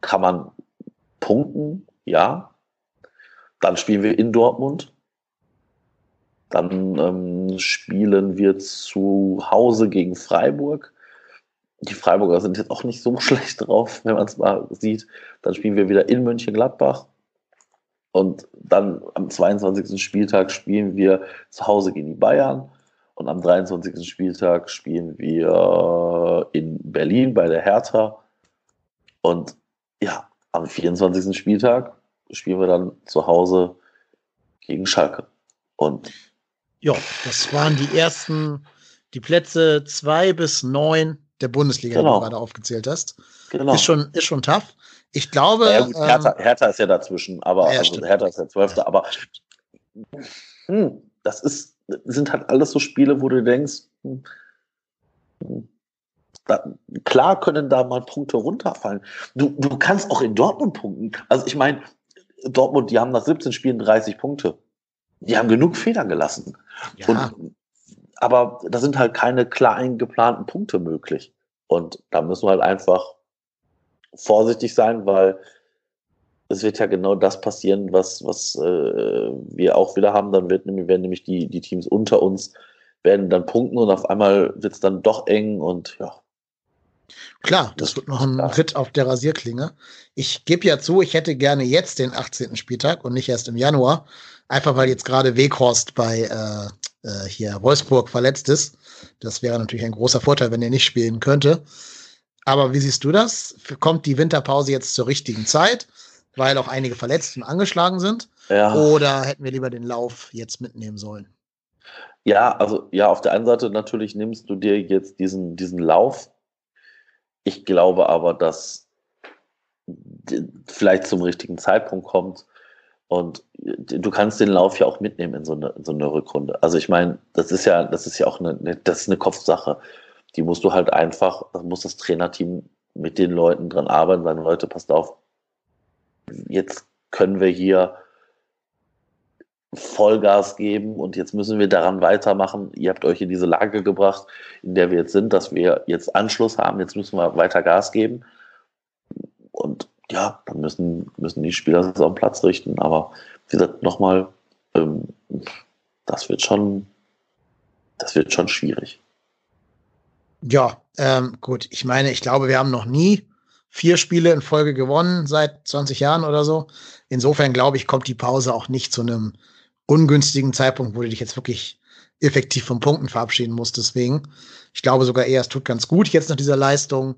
Kann man punkten, ja. Dann spielen wir in Dortmund. Dann ähm, spielen wir zu Hause gegen Freiburg. Die Freiburger sind jetzt auch nicht so [laughs] schlecht drauf, wenn man es mal sieht. Dann spielen wir wieder in Mönchengladbach. Und dann am 22. Spieltag spielen wir zu Hause gegen die Bayern. Und am 23. Spieltag spielen wir in Berlin bei der Hertha. Und ja, am 24. Spieltag spielen wir dann zu Hause gegen Schalke. Und ja, das waren die ersten, die Plätze zwei bis neun der Bundesliga, genau. die du gerade aufgezählt hast. Genau. Ist schon, ist schon tough. Ich glaube. Ja, gut, Hertha, ähm, Hertha, ist ja dazwischen, aber ja, also Hertha ist der Zwölfte, aber hm, das ist, sind halt alles so Spiele, wo du denkst, hm, hm, da, klar können da mal Punkte runterfallen. Du, du kannst auch in Dortmund punkten. Also ich meine, Dortmund, die haben nach 17 Spielen 30 Punkte. Die haben genug Federn gelassen. Ja. Und, aber da sind halt keine klar eingeplanten Punkte möglich. Und da müssen wir halt einfach vorsichtig sein, weil es wird ja genau das passieren, was, was äh, wir auch wieder haben. Dann wird, werden nämlich die, die Teams unter uns werden dann punkten und auf einmal wird es dann doch eng und ja. Klar, das wird noch ein klar. Ritt auf der Rasierklinge. Ich gebe ja zu, ich hätte gerne jetzt den 18. Spieltag und nicht erst im Januar. Einfach weil jetzt gerade Weghorst bei äh, äh, hier Wolfsburg verletzt ist. Das wäre natürlich ein großer Vorteil, wenn er nicht spielen könnte. Aber wie siehst du das? Kommt die Winterpause jetzt zur richtigen Zeit, weil auch einige verletzt und angeschlagen sind? Ja. Oder hätten wir lieber den Lauf jetzt mitnehmen sollen? Ja, also ja, auf der einen Seite natürlich nimmst du dir jetzt diesen, diesen Lauf. Ich glaube aber, dass vielleicht zum richtigen Zeitpunkt kommt. Und du kannst den Lauf ja auch mitnehmen in so eine, in so eine Rückrunde. Also ich meine, das ist ja, das ist ja auch eine, das ist eine Kopfsache. Die musst du halt einfach, muss das Trainerteam mit den Leuten dran arbeiten, sagen, Leute, passt auf, jetzt können wir hier Vollgas geben und jetzt müssen wir daran weitermachen. Ihr habt euch in diese Lage gebracht, in der wir jetzt sind, dass wir jetzt Anschluss haben. Jetzt müssen wir weiter Gas geben. Und ja, dann müssen, müssen die Spieler sich auf den Platz richten. Aber wie gesagt, nochmal, ähm, das wird schon, das wird schon schwierig. Ja, ähm, gut. Ich meine, ich glaube, wir haben noch nie vier Spiele in Folge gewonnen seit 20 Jahren oder so. Insofern glaube ich, kommt die Pause auch nicht zu einem ungünstigen Zeitpunkt, wo du dich jetzt wirklich effektiv von Punkten verabschieden musst. Deswegen, ich glaube sogar eher, es tut ganz gut, jetzt nach dieser Leistung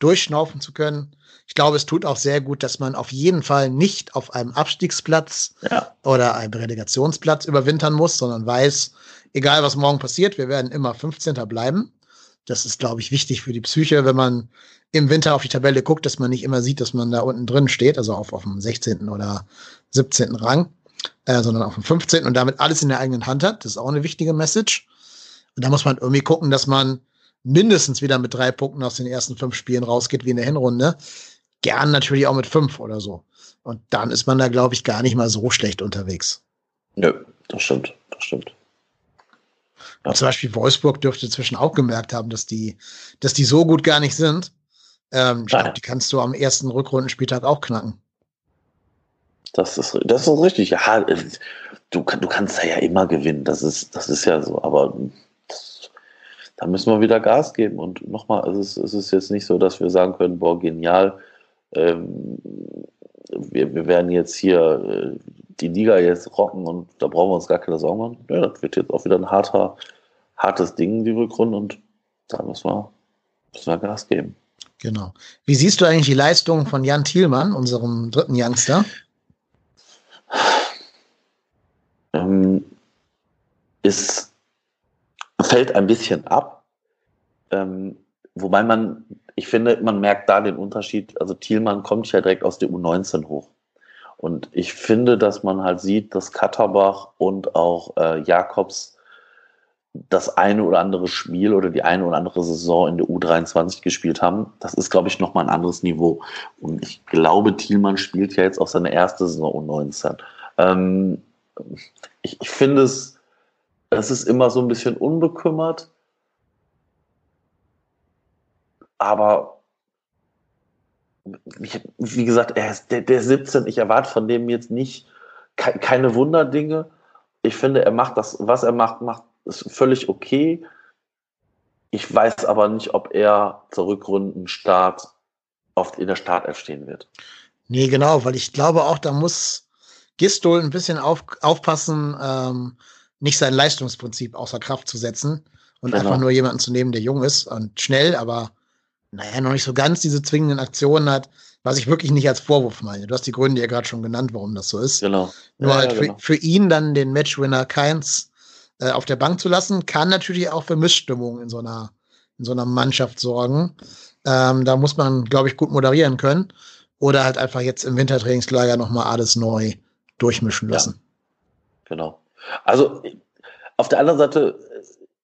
durchschnaufen zu können. Ich glaube, es tut auch sehr gut, dass man auf jeden Fall nicht auf einem Abstiegsplatz ja. oder einem Relegationsplatz überwintern muss, sondern weiß, egal was morgen passiert, wir werden immer 15. bleiben. Das ist, glaube ich, wichtig für die Psyche, wenn man im Winter auf die Tabelle guckt, dass man nicht immer sieht, dass man da unten drin steht, also auf, auf dem 16. oder 17. Rang äh, sondern auf dem 15. und damit alles in der eigenen Hand hat. Das ist auch eine wichtige Message. Und da muss man irgendwie gucken, dass man mindestens wieder mit drei Punkten aus den ersten fünf Spielen rausgeht, wie in der Hinrunde. Gern natürlich auch mit fünf oder so. Und dann ist man da, glaube ich, gar nicht mal so schlecht unterwegs. Nö, das stimmt, das stimmt. Ja. Zum Beispiel Wolfsburg dürfte inzwischen auch gemerkt haben, dass die, dass die so gut gar nicht sind. Ähm, ich glaube, die kannst du am ersten Rückrundenspieltag auch knacken. Das ist, das ist richtig. Ja, du, du kannst da ja immer gewinnen. Das ist, das ist ja so. Aber das, da müssen wir wieder Gas geben. Und nochmal, es ist, es ist jetzt nicht so, dass wir sagen können, boah, genial. Ähm, wir, wir werden jetzt hier äh, die Liga jetzt rocken und da brauchen wir uns gar keine Sorgen machen. Ja, das wird jetzt auch wieder ein harter, hartes Ding, die Rückrunde. Und da müssen wir, müssen wir Gas geben. Genau. Wie siehst du eigentlich die Leistung von Jan Thielmann, unserem dritten Youngster? Ähm, es fällt ein bisschen ab. Ähm, wobei man, ich finde, man merkt da den Unterschied. Also Thielmann kommt ja direkt aus der U19 hoch. Und ich finde, dass man halt sieht, dass Katterbach und auch äh, Jakobs das eine oder andere Spiel oder die eine oder andere Saison in der U23 gespielt haben. Das ist, glaube ich, nochmal ein anderes Niveau. Und ich glaube, Thielmann spielt ja jetzt auch seine erste Saison U19. Ähm, ich, ich finde es, es ist immer so ein bisschen unbekümmert. Aber ich, wie gesagt, er ist der, der 17. Ich erwarte von dem jetzt nicht ke keine Wunderdinge. Ich finde, er macht das, was er macht, macht ist völlig okay. Ich weiß aber nicht, ob er zur Rückrundenstart oft in der Startelf stehen wird. Nee, genau, weil ich glaube auch, da muss Gistol ein bisschen auf, aufpassen, ähm, nicht sein Leistungsprinzip außer Kraft zu setzen und genau. einfach nur jemanden zu nehmen, der jung ist und schnell, aber naja, noch nicht so ganz diese zwingenden Aktionen hat, was ich wirklich nicht als Vorwurf meine. Du hast die Gründe ja gerade schon genannt, warum das so ist. Genau. Nur ja, halt ja, genau. Für, für, ihn dann den Matchwinner Keins äh, auf der Bank zu lassen, kann natürlich auch für Missstimmung in so einer, in so einer Mannschaft sorgen. Ähm, da muss man, glaube ich, gut moderieren können. Oder halt einfach jetzt im Wintertrainingslager nochmal alles neu durchmischen lassen. Ja, genau. Also auf der anderen Seite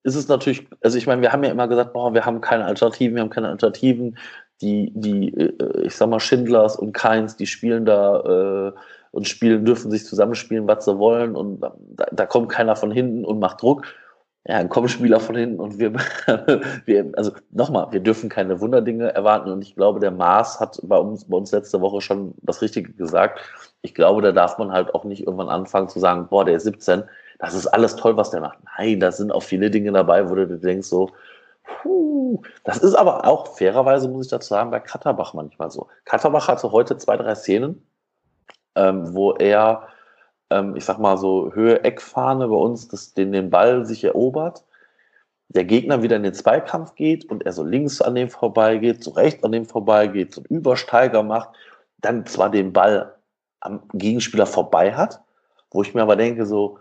ist es natürlich, also ich meine, wir haben ja immer gesagt, boah, wir haben keine Alternativen, wir haben keine Alternativen. Die, die, äh, ich sag mal, Schindlers und Keins, die spielen da äh, und spielen, dürfen sich zusammenspielen, was sie wollen und da, da kommt keiner von hinten und macht Druck. Ja, dann kommen Spieler von hinten und wir, [laughs] wir also nochmal, wir dürfen keine Wunderdinge erwarten und ich glaube, der Maas hat bei uns, bei uns letzte Woche schon das Richtige gesagt. Ich glaube, da darf man halt auch nicht irgendwann anfangen zu sagen, boah, der ist 17, das ist alles toll, was der macht. Nein, da sind auch viele Dinge dabei, wo du dir denkst so, puh, das ist aber auch fairerweise, muss ich dazu sagen, bei Katterbach manchmal so. Katterbach hatte heute zwei, drei Szenen, ähm, wo er, ähm, ich sag mal so, Höhe Eckfahne bei uns, das, den, den Ball sich erobert, der Gegner wieder in den Zweikampf geht und er so links an dem vorbeigeht, so rechts an dem vorbeigeht, so einen Übersteiger macht, dann zwar den Ball am Gegenspieler vorbei hat, wo ich mir aber denke, so,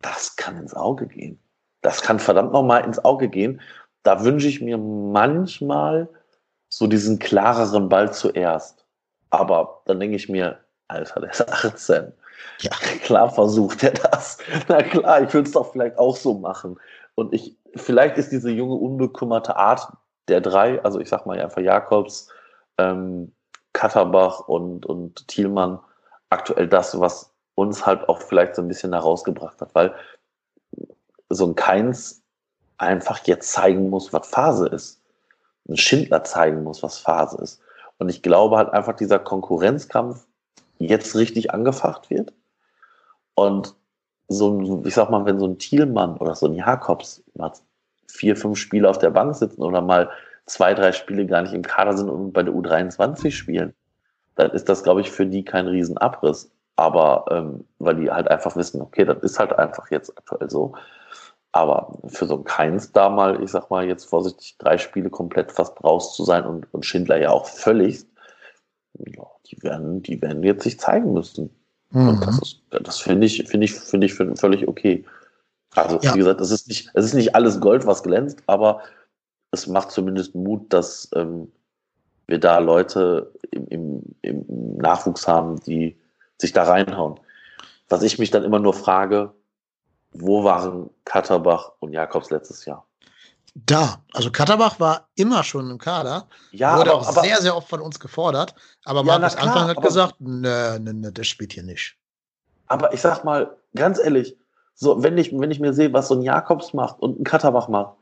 das kann ins Auge gehen. Das kann verdammt nochmal ins Auge gehen. Da wünsche ich mir manchmal so diesen klareren Ball zuerst. Aber dann denke ich mir, Alter, der ist 18. Ja. Klar versucht er das. Na klar, ich würde es doch vielleicht auch so machen. Und ich, vielleicht ist diese junge, unbekümmerte Art der drei, also ich sag mal einfach Jakobs, ähm, Katterbach und, und Thielmann, aktuell das, was uns halt auch vielleicht so ein bisschen herausgebracht hat, weil so ein Keins einfach jetzt zeigen muss, was Phase ist. Ein Schindler zeigen muss, was Phase ist. Und ich glaube halt einfach dieser Konkurrenzkampf jetzt richtig angefacht wird. Und so ein, ich sag mal, wenn so ein Thielmann oder so ein Jakobs mal vier, fünf Spiele auf der Bank sitzen oder mal zwei, drei Spiele gar nicht im Kader sind und bei der U23 spielen, dann ist das, glaube ich, für die kein Riesenabriss. Aber ähm, weil die halt einfach wissen, okay, das ist halt einfach jetzt aktuell so. Aber für so ein Keins da mal, ich sag mal, jetzt vorsichtig drei Spiele komplett fast raus zu sein und, und Schindler ja auch völlig, ja, die werden, die werden jetzt sich zeigen müssen. Mhm. Und das ist, das finde ich, finde ich, finde ich völlig okay. Also, ja. wie gesagt, es ist nicht, es ist nicht alles Gold, was glänzt, aber es macht zumindest Mut, dass ähm, wir da Leute im, im, im Nachwuchs haben, die sich da reinhauen. Was ich mich dann immer nur frage, wo waren Katterbach und Jakobs letztes Jahr? da. Also Katterbach war immer schon im Kader. Ja, wurde aber, auch aber, sehr, sehr oft von uns gefordert. Aber ja, Markus klar, Anfang hat aber, gesagt, ne, ne, ne, der spielt hier nicht. Aber ich sag mal, ganz ehrlich, so, wenn ich, wenn ich mir sehe, was so ein Jakobs macht und ein Katterbach macht,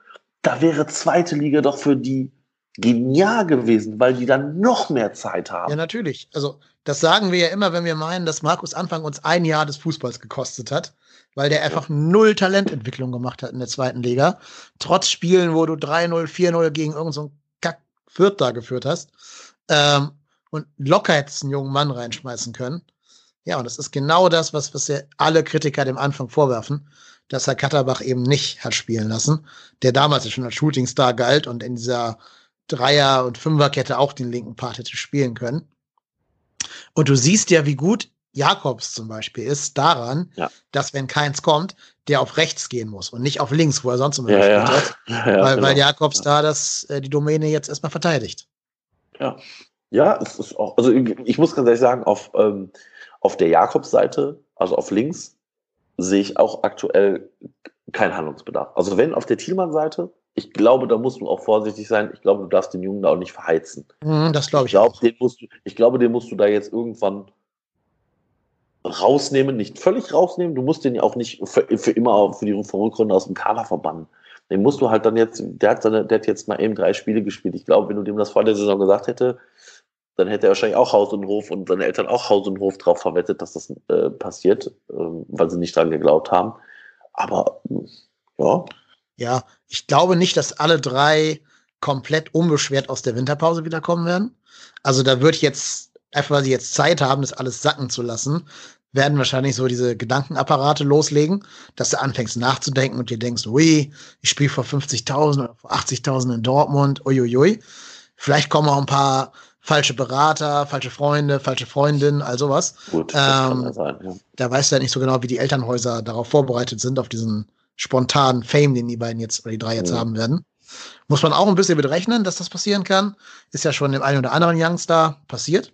da wäre zweite Liga doch für die genial gewesen, weil die dann noch mehr Zeit haben. Ja, natürlich. Also, das sagen wir ja immer, wenn wir meinen, dass Markus Anfang uns ein Jahr des Fußballs gekostet hat, weil der einfach null Talententwicklung gemacht hat in der zweiten Liga. Trotz Spielen, wo du 3-0, 4-0 gegen irgendeinen so Kack Fürth da geführt hast. Ähm, und locker hättest einen jungen Mann reinschmeißen können. Ja, und das ist genau das, was, was ja alle Kritiker dem Anfang vorwerfen, dass Herr Katterbach eben nicht hat spielen lassen, der damals ja schon als Shootingstar galt und in dieser Dreier- und Fünferkette auch den linken Part hätte spielen können. Und du siehst ja, wie gut Jakobs zum Beispiel ist daran, ja. dass wenn keins kommt, der auf rechts gehen muss und nicht auf links, wo er sonst immer ja, ja. hat. [laughs] Weil, genau. weil Jakobs da das, äh, die Domäne jetzt erstmal verteidigt. Ja. Ja, es ist auch, also ich muss ganz ehrlich sagen, auf, ähm, auf der Jakobs-Seite, also auf links, sehe ich auch aktuell keinen Handlungsbedarf. Also wenn auf der Thielmann-Seite, ich glaube, da musst du auch vorsichtig sein. Ich glaube, du darfst den Jungen da auch nicht verheizen. Mhm, das glaube ich, ich glaub, auch. Den musst du, ich glaube, den musst du da jetzt irgendwann rausnehmen, nicht völlig rausnehmen. Du musst den ja auch nicht für, für immer für die Rückrunde aus dem Kader verbannen. Den musst du halt dann jetzt, der hat, seine, der hat jetzt mal eben drei Spiele gespielt. Ich glaube, wenn du dem das vor der Saison gesagt hätte, dann hätte er wahrscheinlich auch Haus und Hof und seine Eltern auch Haus und Hof drauf verwettet, dass das äh, passiert, äh, weil sie nicht dran geglaubt haben. Aber ja. Ja, ich glaube nicht, dass alle drei komplett unbeschwert aus der Winterpause wiederkommen werden. Also da ich jetzt, einfach weil sie jetzt Zeit haben, das alles sacken zu lassen, werden wahrscheinlich so diese Gedankenapparate loslegen, dass du anfängst nachzudenken und dir denkst, ui, ich spiele vor 50.000 oder vor 80.000 in Dortmund, uiuiui. Vielleicht kommen auch ein paar falsche Berater, falsche Freunde, falsche Freundinnen, all sowas. Gut, ähm, sein, ja. Da weißt du ja nicht so genau, wie die Elternhäuser darauf vorbereitet sind, auf diesen spontanen Fame, den die beiden jetzt oder die drei jetzt ja. haben werden. Muss man auch ein bisschen mitrechnen, dass das passieren kann. Ist ja schon dem einen oder anderen Youngstar passiert.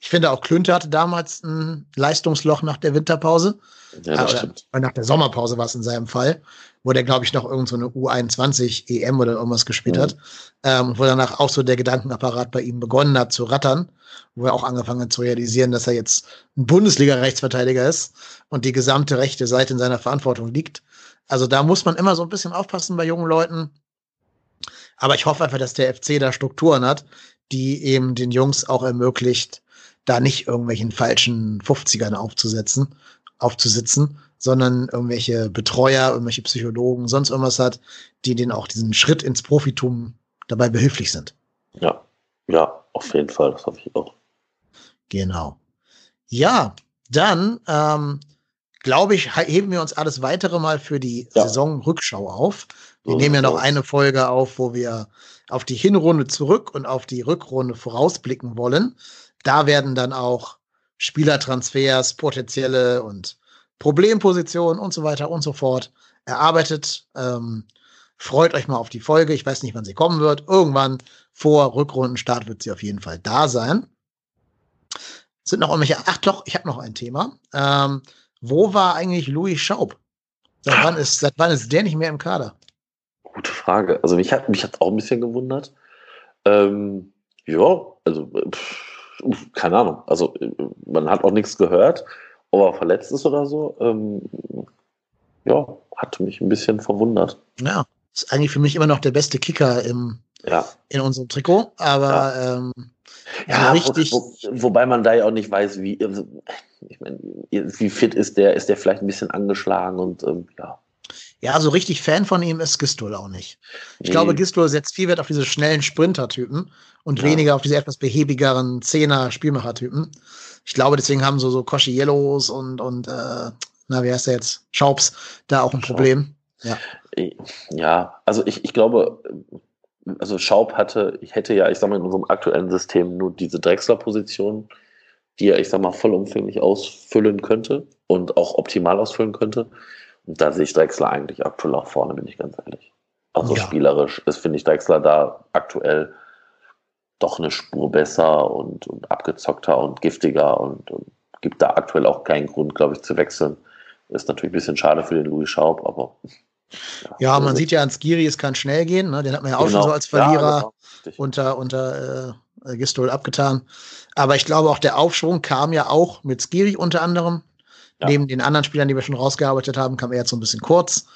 Ich finde auch Klünter hatte damals ein Leistungsloch nach der Winterpause. Ja, das äh, stimmt. Nach der Sommerpause war es in seinem Fall, wo der, glaube ich, noch irgend so eine U21 EM oder irgendwas gespielt mhm. hat. Ähm, wo danach auch so der Gedankenapparat bei ihm begonnen hat zu rattern, wo er auch angefangen hat zu realisieren, dass er jetzt ein Bundesliga-Rechtsverteidiger ist und die gesamte rechte Seite in seiner Verantwortung liegt. Also da muss man immer so ein bisschen aufpassen bei jungen Leuten. Aber ich hoffe einfach, dass der FC da Strukturen hat, die eben den Jungs auch ermöglicht, da nicht irgendwelchen falschen 50ern aufzusetzen, aufzusitzen, sondern irgendwelche Betreuer, irgendwelche Psychologen, sonst irgendwas hat, die denen auch diesen Schritt ins Profitum dabei behilflich sind. Ja, ja, auf jeden Fall, das hoffe ich auch. Genau. Ja, dann ähm, glaube ich, heben wir uns alles weitere mal für die ja. Saisonrückschau auf. Wir so nehmen ja noch aus. eine Folge auf, wo wir auf die Hinrunde zurück und auf die Rückrunde vorausblicken wollen. Da werden dann auch Spielertransfers, potenzielle und Problempositionen und so weiter und so fort erarbeitet. Ähm, freut euch mal auf die Folge. Ich weiß nicht, wann sie kommen wird. Irgendwann vor Rückrundenstart wird sie auf jeden Fall da sein. Sind noch irgendwelche? Ach doch, ich habe noch ein Thema. Ähm, wo war eigentlich Louis Schaub? Seit wann, ist, seit wann ist der nicht mehr im Kader? Gute Frage. Also mich hat mich hat's auch ein bisschen gewundert. Ähm, ja, also pff, keine Ahnung. Also man hat auch nichts gehört, ob er verletzt ist oder so. Ähm, ja, hat mich ein bisschen verwundert. Ja, ist eigentlich für mich immer noch der beste Kicker im, ja. in unserem Trikot, aber ja, ähm, ja richtig. Wo, wo, wobei man da ja auch nicht weiß, wie, also, ich meine, wie fit ist der, ist der vielleicht ein bisschen angeschlagen und ähm, ja. Ja, so richtig Fan von ihm ist Gistol auch nicht. Ich nee. glaube, Gistol setzt viel Wert auf diese schnellen Sprinter-Typen und ja. weniger auf diese etwas behäbigeren Zehner-Spielmacher-Typen. Ich glaube, deswegen haben so, so Koshi Yellows und, und äh, na, wie heißt der jetzt? Schaubs da auch ein Problem. Ja. Ja, also ich, ich glaube, also Schaub hatte, ich hätte ja, ich sag mal, in unserem aktuellen System nur diese Drechsler-Position, die er, ich sag mal, vollumfänglich ausfüllen könnte und auch optimal ausfüllen könnte. Und da sehe ich Drexler eigentlich aktuell auch vorne, bin ich ganz ehrlich. Also ja. spielerisch ist, finde ich, Drexler da aktuell doch eine Spur besser und, und abgezockter und giftiger und, und, gibt da aktuell auch keinen Grund, glaube ich, zu wechseln. Ist natürlich ein bisschen schade für den Louis Schaub, aber. Ja, ja man also, sieht ja an Skiri, es kann schnell gehen. Ne? Den hat man ja auch genau. schon so als Verlierer ja, genau. unter, unter äh, Gistol abgetan. Aber ich glaube, auch der Aufschwung kam ja auch mit Skiri unter anderem. Ja. Neben den anderen Spielern, die wir schon rausgearbeitet haben, kam er jetzt so ein bisschen kurz.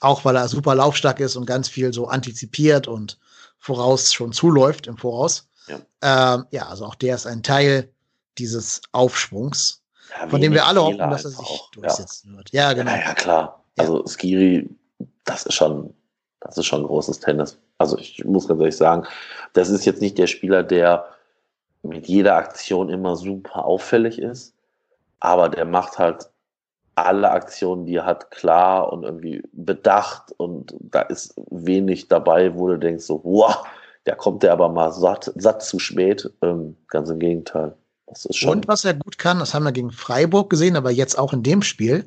Auch weil er super laufstark ist und ganz viel so antizipiert und voraus schon zuläuft im Voraus. Ja, ähm, ja also auch der ist ein Teil dieses Aufschwungs, ja, von dem wir alle hoffen, dass er sich durchsetzen wird. Ja, genau. Ja, ja klar. Also Skiri, das ist schon, das ist schon großes Tennis. Also ich muss ganz ehrlich sagen, das ist jetzt nicht der Spieler, der mit jeder Aktion immer super auffällig ist, aber der macht halt alle Aktionen, die er hat, klar und irgendwie bedacht und da ist wenig dabei, wo du denkst so, wow, da kommt der aber mal satt, satt zu spät. Ähm, ganz im Gegenteil. Und was er gut kann, das haben wir gegen Freiburg gesehen, aber jetzt auch in dem Spiel,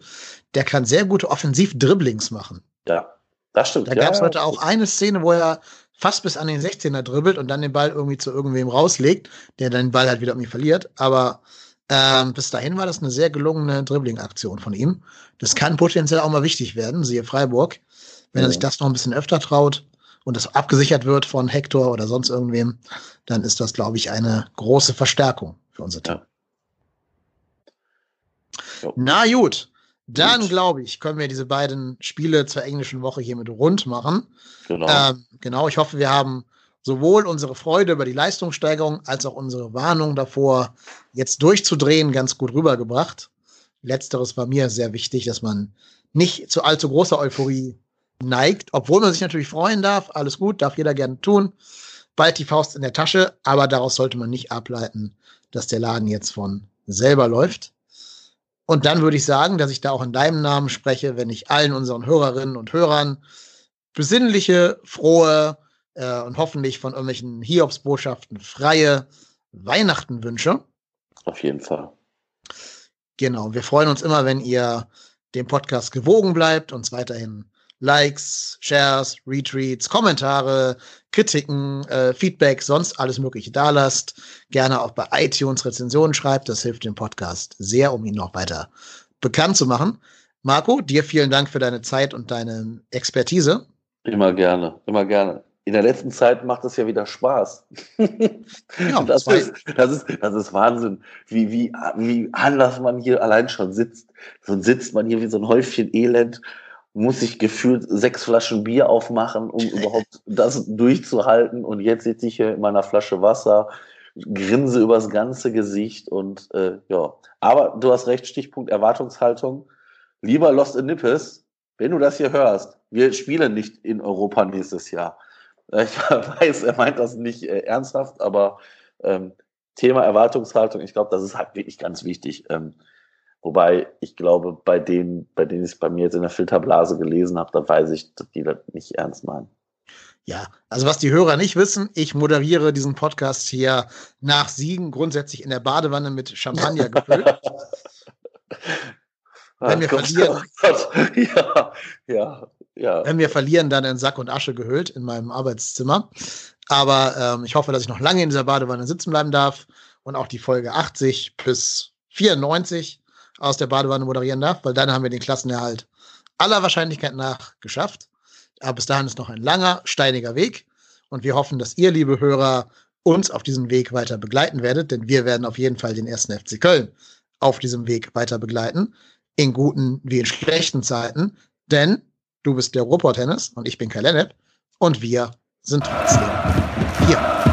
der kann sehr gute Offensiv-Dribblings machen. Ja, das stimmt. Da gab es heute auch eine Szene, wo er fast bis an den 16er dribbelt und dann den Ball irgendwie zu irgendwem rauslegt, der dann den Ball halt wieder irgendwie verliert. Aber ähm, bis dahin war das eine sehr gelungene Dribbling-Aktion von ihm. Das kann potenziell auch mal wichtig werden, siehe Freiburg. Wenn ja. er sich das noch ein bisschen öfter traut und das abgesichert wird von Hector oder sonst irgendwem, dann ist das, glaube ich, eine große Verstärkung für unser Team. Ja. Na gut, dann glaube ich, können wir diese beiden Spiele zur englischen Woche hiermit rund machen. Genau. Ähm, genau, ich hoffe, wir haben sowohl unsere Freude über die Leistungssteigerung als auch unsere Warnung davor, jetzt durchzudrehen, ganz gut rübergebracht. Letzteres war mir sehr wichtig, dass man nicht zu allzu großer Euphorie neigt, obwohl man sich natürlich freuen darf. Alles gut, darf jeder gerne tun. Bald die Faust in der Tasche, aber daraus sollte man nicht ableiten, dass der Laden jetzt von selber läuft. Und dann würde ich sagen, dass ich da auch in deinem Namen spreche, wenn ich allen unseren Hörerinnen und Hörern besinnliche, frohe, äh, und hoffentlich von irgendwelchen Hiobsbotschaften freie Weihnachten wünsche. Auf jeden Fall. Genau. Wir freuen uns immer, wenn ihr dem Podcast gewogen bleibt, uns weiterhin Likes, Shares, Retweets, Kommentare, Kritiken, äh, Feedback, sonst alles Mögliche da lasst. Gerne auch bei iTunes Rezensionen schreibt. Das hilft dem Podcast sehr, um ihn noch weiter bekannt zu machen. Marco, dir vielen Dank für deine Zeit und deine Expertise. Immer gerne, immer gerne in der letzten Zeit macht es ja wieder Spaß. [laughs] Ja, das, ist, das, ist, das ist Wahnsinn, wie, wie, wie anders man hier allein schon sitzt. So sitzt man hier wie so ein Häufchen Elend, muss sich gefühlt sechs Flaschen Bier aufmachen, um [laughs] überhaupt das durchzuhalten. Und jetzt sitze ich hier in meiner Flasche Wasser, grinse übers ganze Gesicht und äh, ja. Aber du hast recht, Stichpunkt Erwartungshaltung. Lieber Lost in Nippes, wenn du das hier hörst, wir spielen nicht in Europa nächstes Jahr [laughs] ich weiß, er meint das nicht äh, ernsthaft, aber ähm, Thema Erwartungshaltung, ich glaube, das ist halt wirklich ganz wichtig. Ähm, wobei ich glaube, bei denen, bei denen ich es bei mir jetzt in der Filterblase gelesen habe, da weiß ich, dass die das nicht ernst meinen. Ja, also was die Hörer nicht wissen, ich moderiere diesen Podcast hier nach Siegen grundsätzlich in der Badewanne mit Champagner [laughs] gefüllt. Wenn wir verlieren. [laughs] Ja, ja, ja. Wenn wir verlieren, dann in Sack und Asche gehüllt in meinem Arbeitszimmer. Aber ähm, ich hoffe, dass ich noch lange in dieser Badewanne sitzen bleiben darf und auch die Folge 80 bis 94 aus der Badewanne moderieren darf, weil dann haben wir den Klassenerhalt aller Wahrscheinlichkeit nach geschafft. Aber bis dahin ist noch ein langer, steiniger Weg. Und wir hoffen, dass ihr, liebe Hörer, uns auf diesem Weg weiter begleiten werdet, denn wir werden auf jeden Fall den ersten FC Köln auf diesem Weg weiter begleiten in guten wie in schlechten Zeiten, denn du bist der Ruhrpott Tennis und ich bin Kai Lennep und wir sind trotzdem hier.